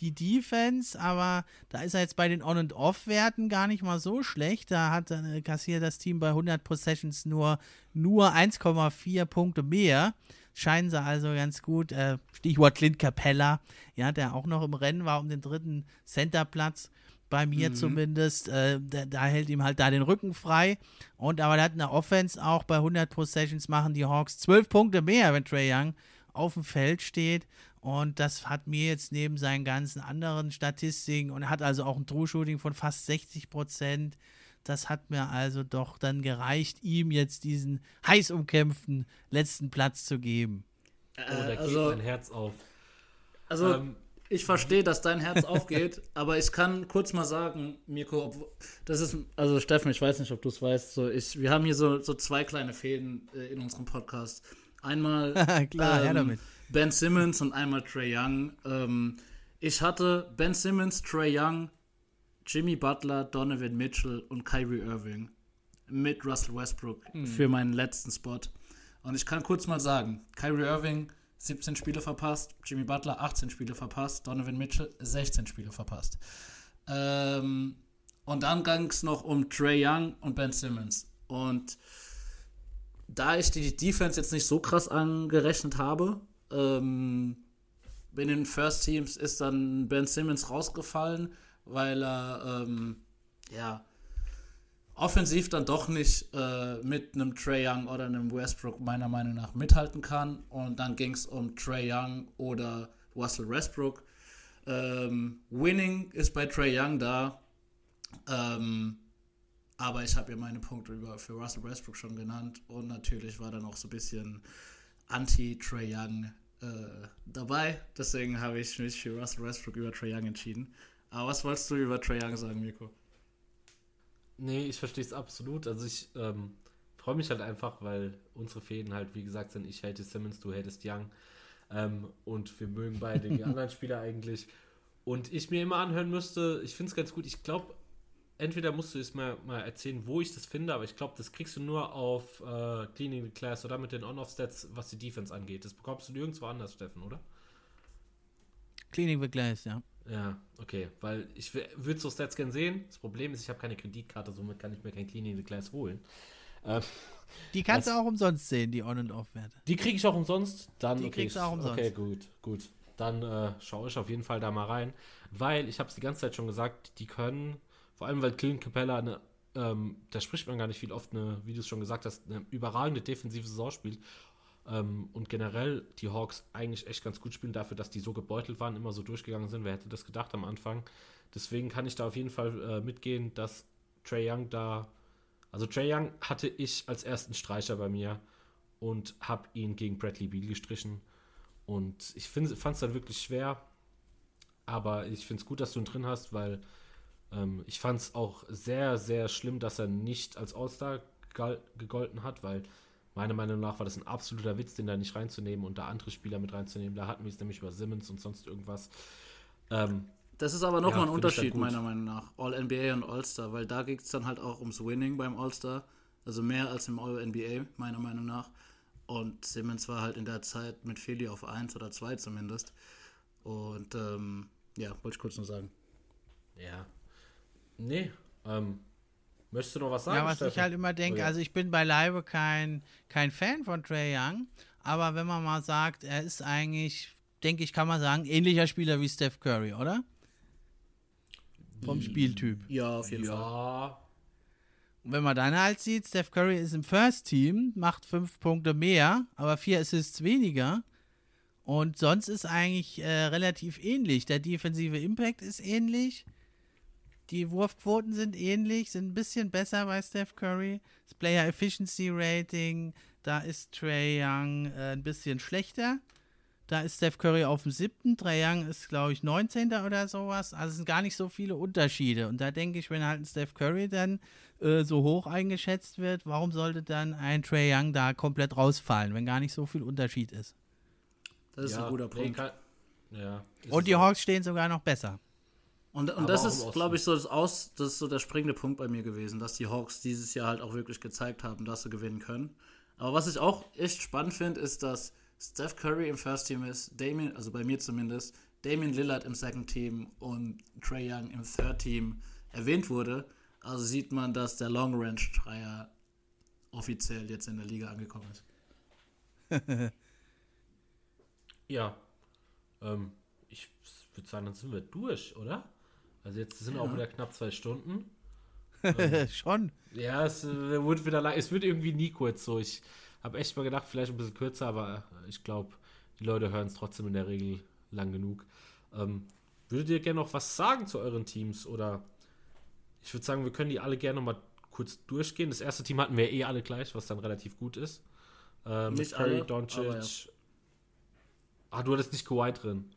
die Defense, aber da ist er jetzt bei den On- und Off-Werten gar nicht mal so schlecht. Da hat äh, kassiert das Team bei 100 Possessions nur, nur 1,4 Punkte mehr scheinen sie also ganz gut. Äh, Stichwort Clint Capella, ja, der auch noch im Rennen war um den dritten Centerplatz. Bei mir mhm. zumindest. Äh, da, da, hält ihm halt da den Rücken frei. Und aber er hat eine Offense auch bei 100 Possessions machen die Hawks 12 Punkte mehr, wenn Trey Young auf dem Feld steht. Und das hat mir jetzt neben seinen ganzen anderen Statistiken und hat also auch ein True-Shooting von fast 60 Prozent das hat mir also doch dann gereicht, ihm jetzt diesen heiß umkämpften letzten Platz zu geben. Äh, oh, da also, geht mein Herz auf. Also, ähm, ich verstehe, dass dein Herz aufgeht, aber ich kann kurz mal sagen, Mirko, ob, das ist, also Steffen, ich weiß nicht, ob du es weißt, so ich, wir haben hier so, so zwei kleine Fäden äh, in unserem Podcast. Einmal Klar, ähm, damit. Ben Simmons und einmal Trey Young. Ähm, ich hatte Ben Simmons, Trey Young, Jimmy Butler, Donovan Mitchell und Kyrie Irving mit Russell Westbrook hm. für meinen letzten Spot. Und ich kann kurz mal sagen, Kyrie Irving 17 Spiele verpasst, Jimmy Butler 18 Spiele verpasst, Donovan Mitchell 16 Spiele verpasst. Ähm, und dann ging es noch um Trey Young und Ben Simmons. Und da ich die Defense jetzt nicht so krass angerechnet habe, ähm, in den First Teams ist dann Ben Simmons rausgefallen weil er ähm, ja offensiv dann doch nicht äh, mit einem Trey Young oder einem Westbrook meiner Meinung nach mithalten kann. Und dann ging es um Trey Young oder Russell Westbrook. Ähm, Winning ist bei Trey Young da. Ähm, aber ich habe ja meine Punkte über, für Russell Westbrook schon genannt. Und natürlich war dann auch so ein bisschen Anti-Trey Young äh, dabei. Deswegen habe ich mich für Russell Westbrook über Trey Young entschieden. Aber was wolltest du über Trae Young sagen, Mirko? Nee, ich verstehe es absolut. Also ich ähm, freue mich halt einfach, weil unsere Fäden halt, wie gesagt, sind, ich hate Simmons, du hatest Young. Ähm, und wir mögen beide die anderen Spieler eigentlich. Und ich mir immer anhören müsste, ich finde es ganz gut, ich glaube, entweder musst du es mal, mal erzählen, wo ich das finde, aber ich glaube, das kriegst du nur auf äh, Cleaning the Class oder mit den On-Off-Stats, was die Defense angeht. Das bekommst du nirgendwo anders, Steffen, oder? Cleaning the Glass, ja. Ja, okay, weil ich würde so Stats gern sehen. Das Problem ist, ich habe keine Kreditkarte, somit kann ich mir kein Cleaning the Class holen. Ähm, die kannst du auch umsonst sehen, die On- und Off-Werte. Die kriege ich auch umsonst? Dann, die okay, kriegst du auch umsonst. Okay, gut, gut. Dann äh, schaue ich auf jeden Fall da mal rein, weil ich habe es die ganze Zeit schon gesagt, die können, vor allem weil Clint Capella eine, ähm, da spricht man gar nicht viel oft, eine, wie du es schon gesagt hast, eine überragende defensive Saison spielt ähm, und generell die Hawks eigentlich echt ganz gut spielen dafür, dass die so gebeutelt waren, immer so durchgegangen sind. Wer hätte das gedacht am Anfang? Deswegen kann ich da auf jeden Fall äh, mitgehen, dass Trey Young da, also Trey Young hatte ich als ersten Streicher bei mir und habe ihn gegen Bradley Beal gestrichen. Und ich fand es dann wirklich schwer, aber ich finde es gut, dass du ihn drin hast, weil ähm, ich fand es auch sehr, sehr schlimm, dass er nicht als All-Star gegolten hat, weil meiner Meinung nach war das ein absoluter Witz, den da nicht reinzunehmen und da andere Spieler mit reinzunehmen. Da hatten wir es nämlich über Simmons und sonst irgendwas. Ähm, das ist aber nochmal ja, ein Unterschied, meiner Meinung nach. All-NBA und All-Star, weil da geht es dann halt auch ums Winning beim All-Star. Also mehr als im All-NBA, meiner Meinung nach. Und Simmons war halt in der Zeit mit Philly auf 1 oder 2 zumindest. Und ähm, ja, wollte ich kurz nur sagen. Ja. Nee, ähm, Möchtest du noch was sagen? Ja, was Steffen? ich halt immer denke, oh, ja. also ich bin beileibe kein, kein Fan von Trey Young, aber wenn man mal sagt, er ist eigentlich, denke ich, kann man sagen, ähnlicher Spieler wie Steph Curry, oder? Vom Spieltyp. Ja, auf jeden ja. Fall. Und wenn man dann halt sieht, Steph Curry ist im First Team, macht fünf Punkte mehr, aber vier Assists weniger. Und sonst ist eigentlich äh, relativ ähnlich. Der defensive Impact ist ähnlich. Die Wurfquoten sind ähnlich, sind ein bisschen besser bei Steph Curry. Das Player Efficiency Rating, da ist Trey Young äh, ein bisschen schlechter. Da ist Steph Curry auf dem siebten, Trey Young ist, glaube ich, 19. oder sowas. Also es sind gar nicht so viele Unterschiede. Und da denke ich, wenn halt ein Steph Curry dann äh, so hoch eingeschätzt wird, warum sollte dann ein Trey Young da komplett rausfallen, wenn gar nicht so viel Unterschied ist? Das ist ja, ein guter Punkt. Ja, und die Hawks stehen sogar noch besser. Und, und das ist, glaube ich, so das Aus, das ist so der springende Punkt bei mir gewesen, dass die Hawks dieses Jahr halt auch wirklich gezeigt haben, dass sie gewinnen können. Aber was ich auch echt spannend finde, ist, dass Steph Curry im First Team ist, Damien, also bei mir zumindest, Damien Lillard im Second Team und Trey Young im Third Team erwähnt wurde. Also sieht man, dass der Long Range Dreier offiziell jetzt in der Liga angekommen ist. ja. Ähm, ich würde sagen, dann sind wir durch, oder? Also jetzt sind ja. auch wieder knapp zwei Stunden. ähm, Schon. Ja, es äh, wird wieder lang. Es wird irgendwie nie kurz so. Ich habe echt mal gedacht, vielleicht ein bisschen kürzer, aber ich glaube, die Leute hören es trotzdem in der Regel lang genug. Ähm, würdet ihr gerne noch was sagen zu euren Teams? Oder ich würde sagen, wir können die alle gerne noch mal kurz durchgehen. Das erste Team hatten wir eh alle gleich, was dann relativ gut ist. Ähm, nicht Curry, Doncic. Ja. Ah, du hattest nicht Kawhi drin.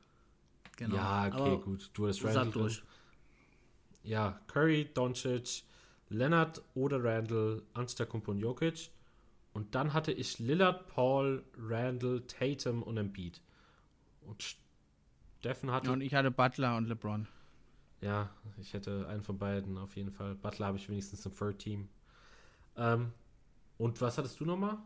Genau. Ja, okay, aber gut. Du hattest Randall durch. Ja, Curry, Doncic, Leonard oder Randall, Antetokounmpo und Jokic. Und dann hatte ich Lillard, Paul, Randall, Tatum und Embiid. Und Steffen hatte... Und ich hatte Butler und LeBron. Ja, ich hätte einen von beiden auf jeden Fall. Butler habe ich wenigstens im Third Team. Ähm, und was hattest du nochmal?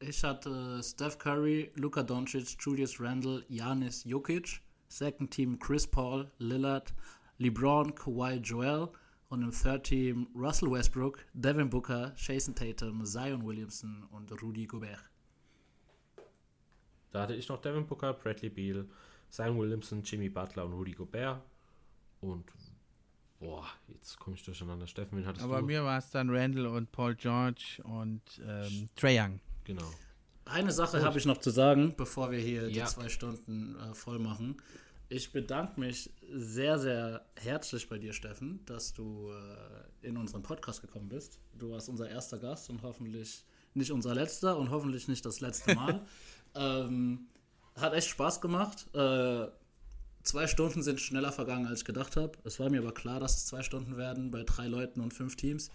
Ich hatte Steph Curry, Luka Doncic, Julius Randle, Janis Jokic. Second Team Chris Paul, Lillard, LeBron, Kawhi Joel und im Third Team Russell Westbrook, Devin Booker, Jason Tatum, Zion Williamson und Rudy Gobert. Da hatte ich noch Devin Booker, Bradley Beal, Zion Williamson, Jimmy Butler und Rudy Gobert. Und boah, jetzt komme ich durcheinander. Steffen, wen hattest Aber du? bei mir war es dann Randall und Paul George und ähm, Trae Young. Genau. Eine Sache habe ich noch zu sagen, bevor wir hier ja. die zwei Stunden äh, voll machen. Ich bedanke mich sehr, sehr herzlich bei dir, Steffen, dass du äh, in unseren Podcast gekommen bist. Du warst unser erster Gast und hoffentlich nicht unser letzter und hoffentlich nicht das letzte Mal. ähm, hat echt Spaß gemacht. Äh, zwei Stunden sind schneller vergangen, als ich gedacht habe. Es war mir aber klar, dass es zwei Stunden werden bei drei Leuten und fünf Teams.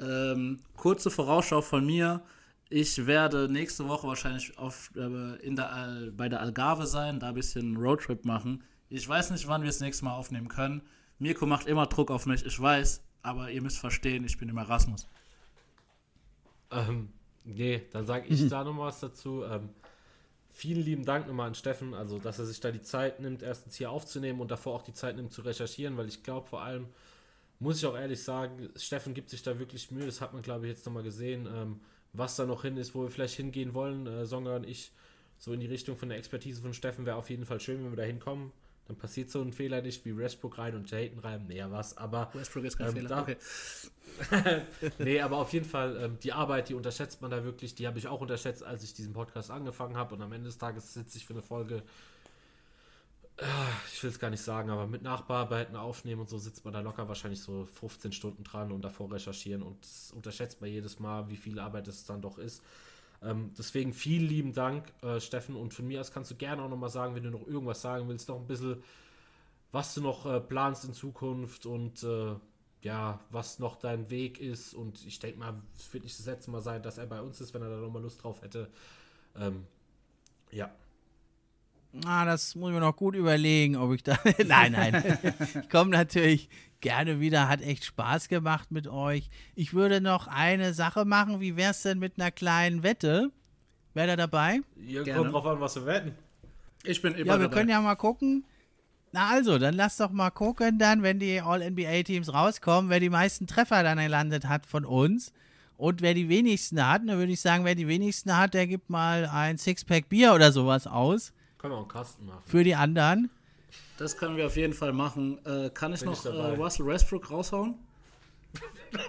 Ähm, kurze Vorausschau von mir. Ich werde nächste Woche wahrscheinlich auf, äh, in der Al bei der Algarve sein, da ein bisschen Roadtrip machen. Ich weiß nicht, wann wir das nächste Mal aufnehmen können. Mirko macht immer Druck auf mich, ich weiß, aber ihr müsst verstehen, ich bin im Erasmus. Ähm, nee, dann sage ich da noch was dazu. Ähm, vielen lieben Dank nochmal an Steffen, also dass er sich da die Zeit nimmt, erstens hier aufzunehmen und davor auch die Zeit nimmt zu recherchieren, weil ich glaube vor allem, muss ich auch ehrlich sagen, Steffen gibt sich da wirklich Mühe, das hat man glaube ich jetzt nochmal gesehen, ähm, was da noch hin ist, wo wir vielleicht hingehen wollen, äh, Songa und ich, so in die Richtung von der Expertise von Steffen wäre auf jeden Fall schön, wenn wir da hinkommen. Dann passiert so ein Fehler nicht wie Westbrook rein und Jayton rein. Nee, ja was, aber. Westbrook ist kein ähm, Fehler. da- Okay. nee, aber auf jeden Fall, ähm, die Arbeit, die unterschätzt man da wirklich. Die habe ich auch unterschätzt, als ich diesen Podcast angefangen habe. Und am Ende des Tages sitze ich für eine Folge, ich will es gar nicht sagen, aber mit Nachbearbeiten, Aufnehmen und so sitzt man da locker wahrscheinlich so 15 Stunden dran und davor recherchieren. Und unterschätzt man jedes Mal, wie viel Arbeit es dann doch ist. Ähm, deswegen vielen lieben Dank, äh, Steffen. Und von mir aus kannst du gerne auch nochmal sagen, wenn du noch irgendwas sagen willst, noch ein bisschen, was du noch äh, planst in Zukunft und äh, ja, was noch dein Weg ist. Und ich denke mal, es wird nicht das letzte Mal sein, dass er bei uns ist, wenn er da nochmal Lust drauf hätte. Ähm, ja. Ah, das muss ich mir noch gut überlegen, ob ich da. nein, nein. ich komme natürlich gerne wieder. Hat echt Spaß gemacht mit euch. Ich würde noch eine Sache machen. Wie wär's denn mit einer kleinen Wette? Wäre da dabei? Ihr Gerne. kommt drauf an, was wir wetten. Ich bin immer Ja, wir dabei. können ja mal gucken. Na also, dann lass doch mal gucken, dann, wenn die All-NBA-Teams rauskommen, wer die meisten Treffer dann gelandet hat von uns. Und wer die wenigsten hat, dann würde ich sagen, wer die wenigsten hat, der gibt mal ein Sixpack Bier oder sowas aus Können wir auch einen Kasten machen. für die anderen. Das können wir auf jeden Fall machen. Äh, kann ich Bin noch ich äh, Russell Westbrook raushauen?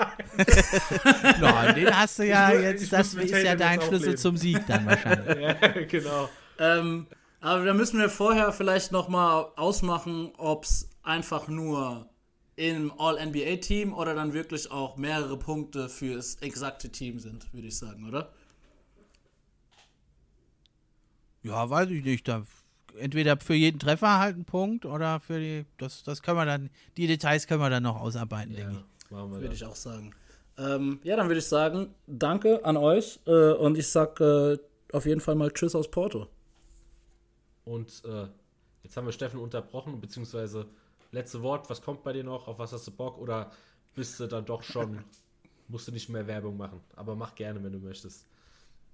Ja, den hast du ja Ich jetzt, das ist ja dein Schlüssel zum Sieg dann wahrscheinlich. ja, genau. Ähm, aber da müssen wir vorher vielleicht nochmal ausmachen, ob es einfach nur im All-NBA-Team oder dann wirklich auch mehrere Punkte fürs exakte Team sind, würde ich sagen, oder? Ja, weiß ich nicht. Da, entweder für jeden Treffer halt ein Punkt oder für die, das, das können wir dann, die Details können wir dann noch ausarbeiten, Ja, denke ich. machen wir Würde ich auch sagen. Ähm, ja, dann würde ich sagen, danke an euch äh, und ich sag äh, auf jeden Fall mal Tschüss aus Porto. Und äh, jetzt haben wir Steffen unterbrochen, beziehungsweise letzte Wort, was kommt bei dir noch? Auf was hast du Bock? Oder bist du dann doch schon, musst du nicht mehr Werbung machen? Aber mach gerne, wenn du möchtest.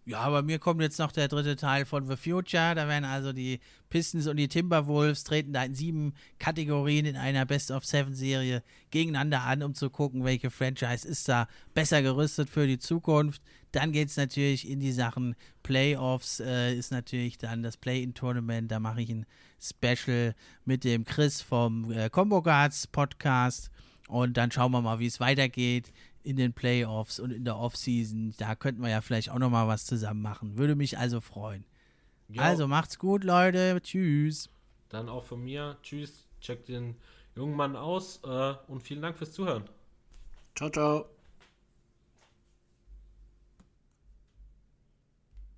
Ja, aber mir kommt jetzt noch der dritte Teil von The Future. Da werden also die Pistons und die Timberwolves treten da in sieben Kategorien in einer Best-of-Seven-Serie gegeneinander an, um zu gucken, welche Franchise ist da besser gerüstet für die Zukunft. Dann geht es natürlich in die Sachen Playoffs, äh, ist natürlich dann das Play-In-Tournament. Da mache ich ein Special mit dem Chris vom äh, Combo Guards Podcast. Und dann schauen wir mal, wie es weitergeht in den Playoffs und in der Offseason. Da könnten wir ja vielleicht auch noch mal was zusammen machen. Würde mich also freuen. Ja, Also macht's gut, Leute. Tschüss. dann auch von mir. Tschüss, check den jungen Mann aus äh, und vielen Dank fürs Zuhören. Ciao, ciao.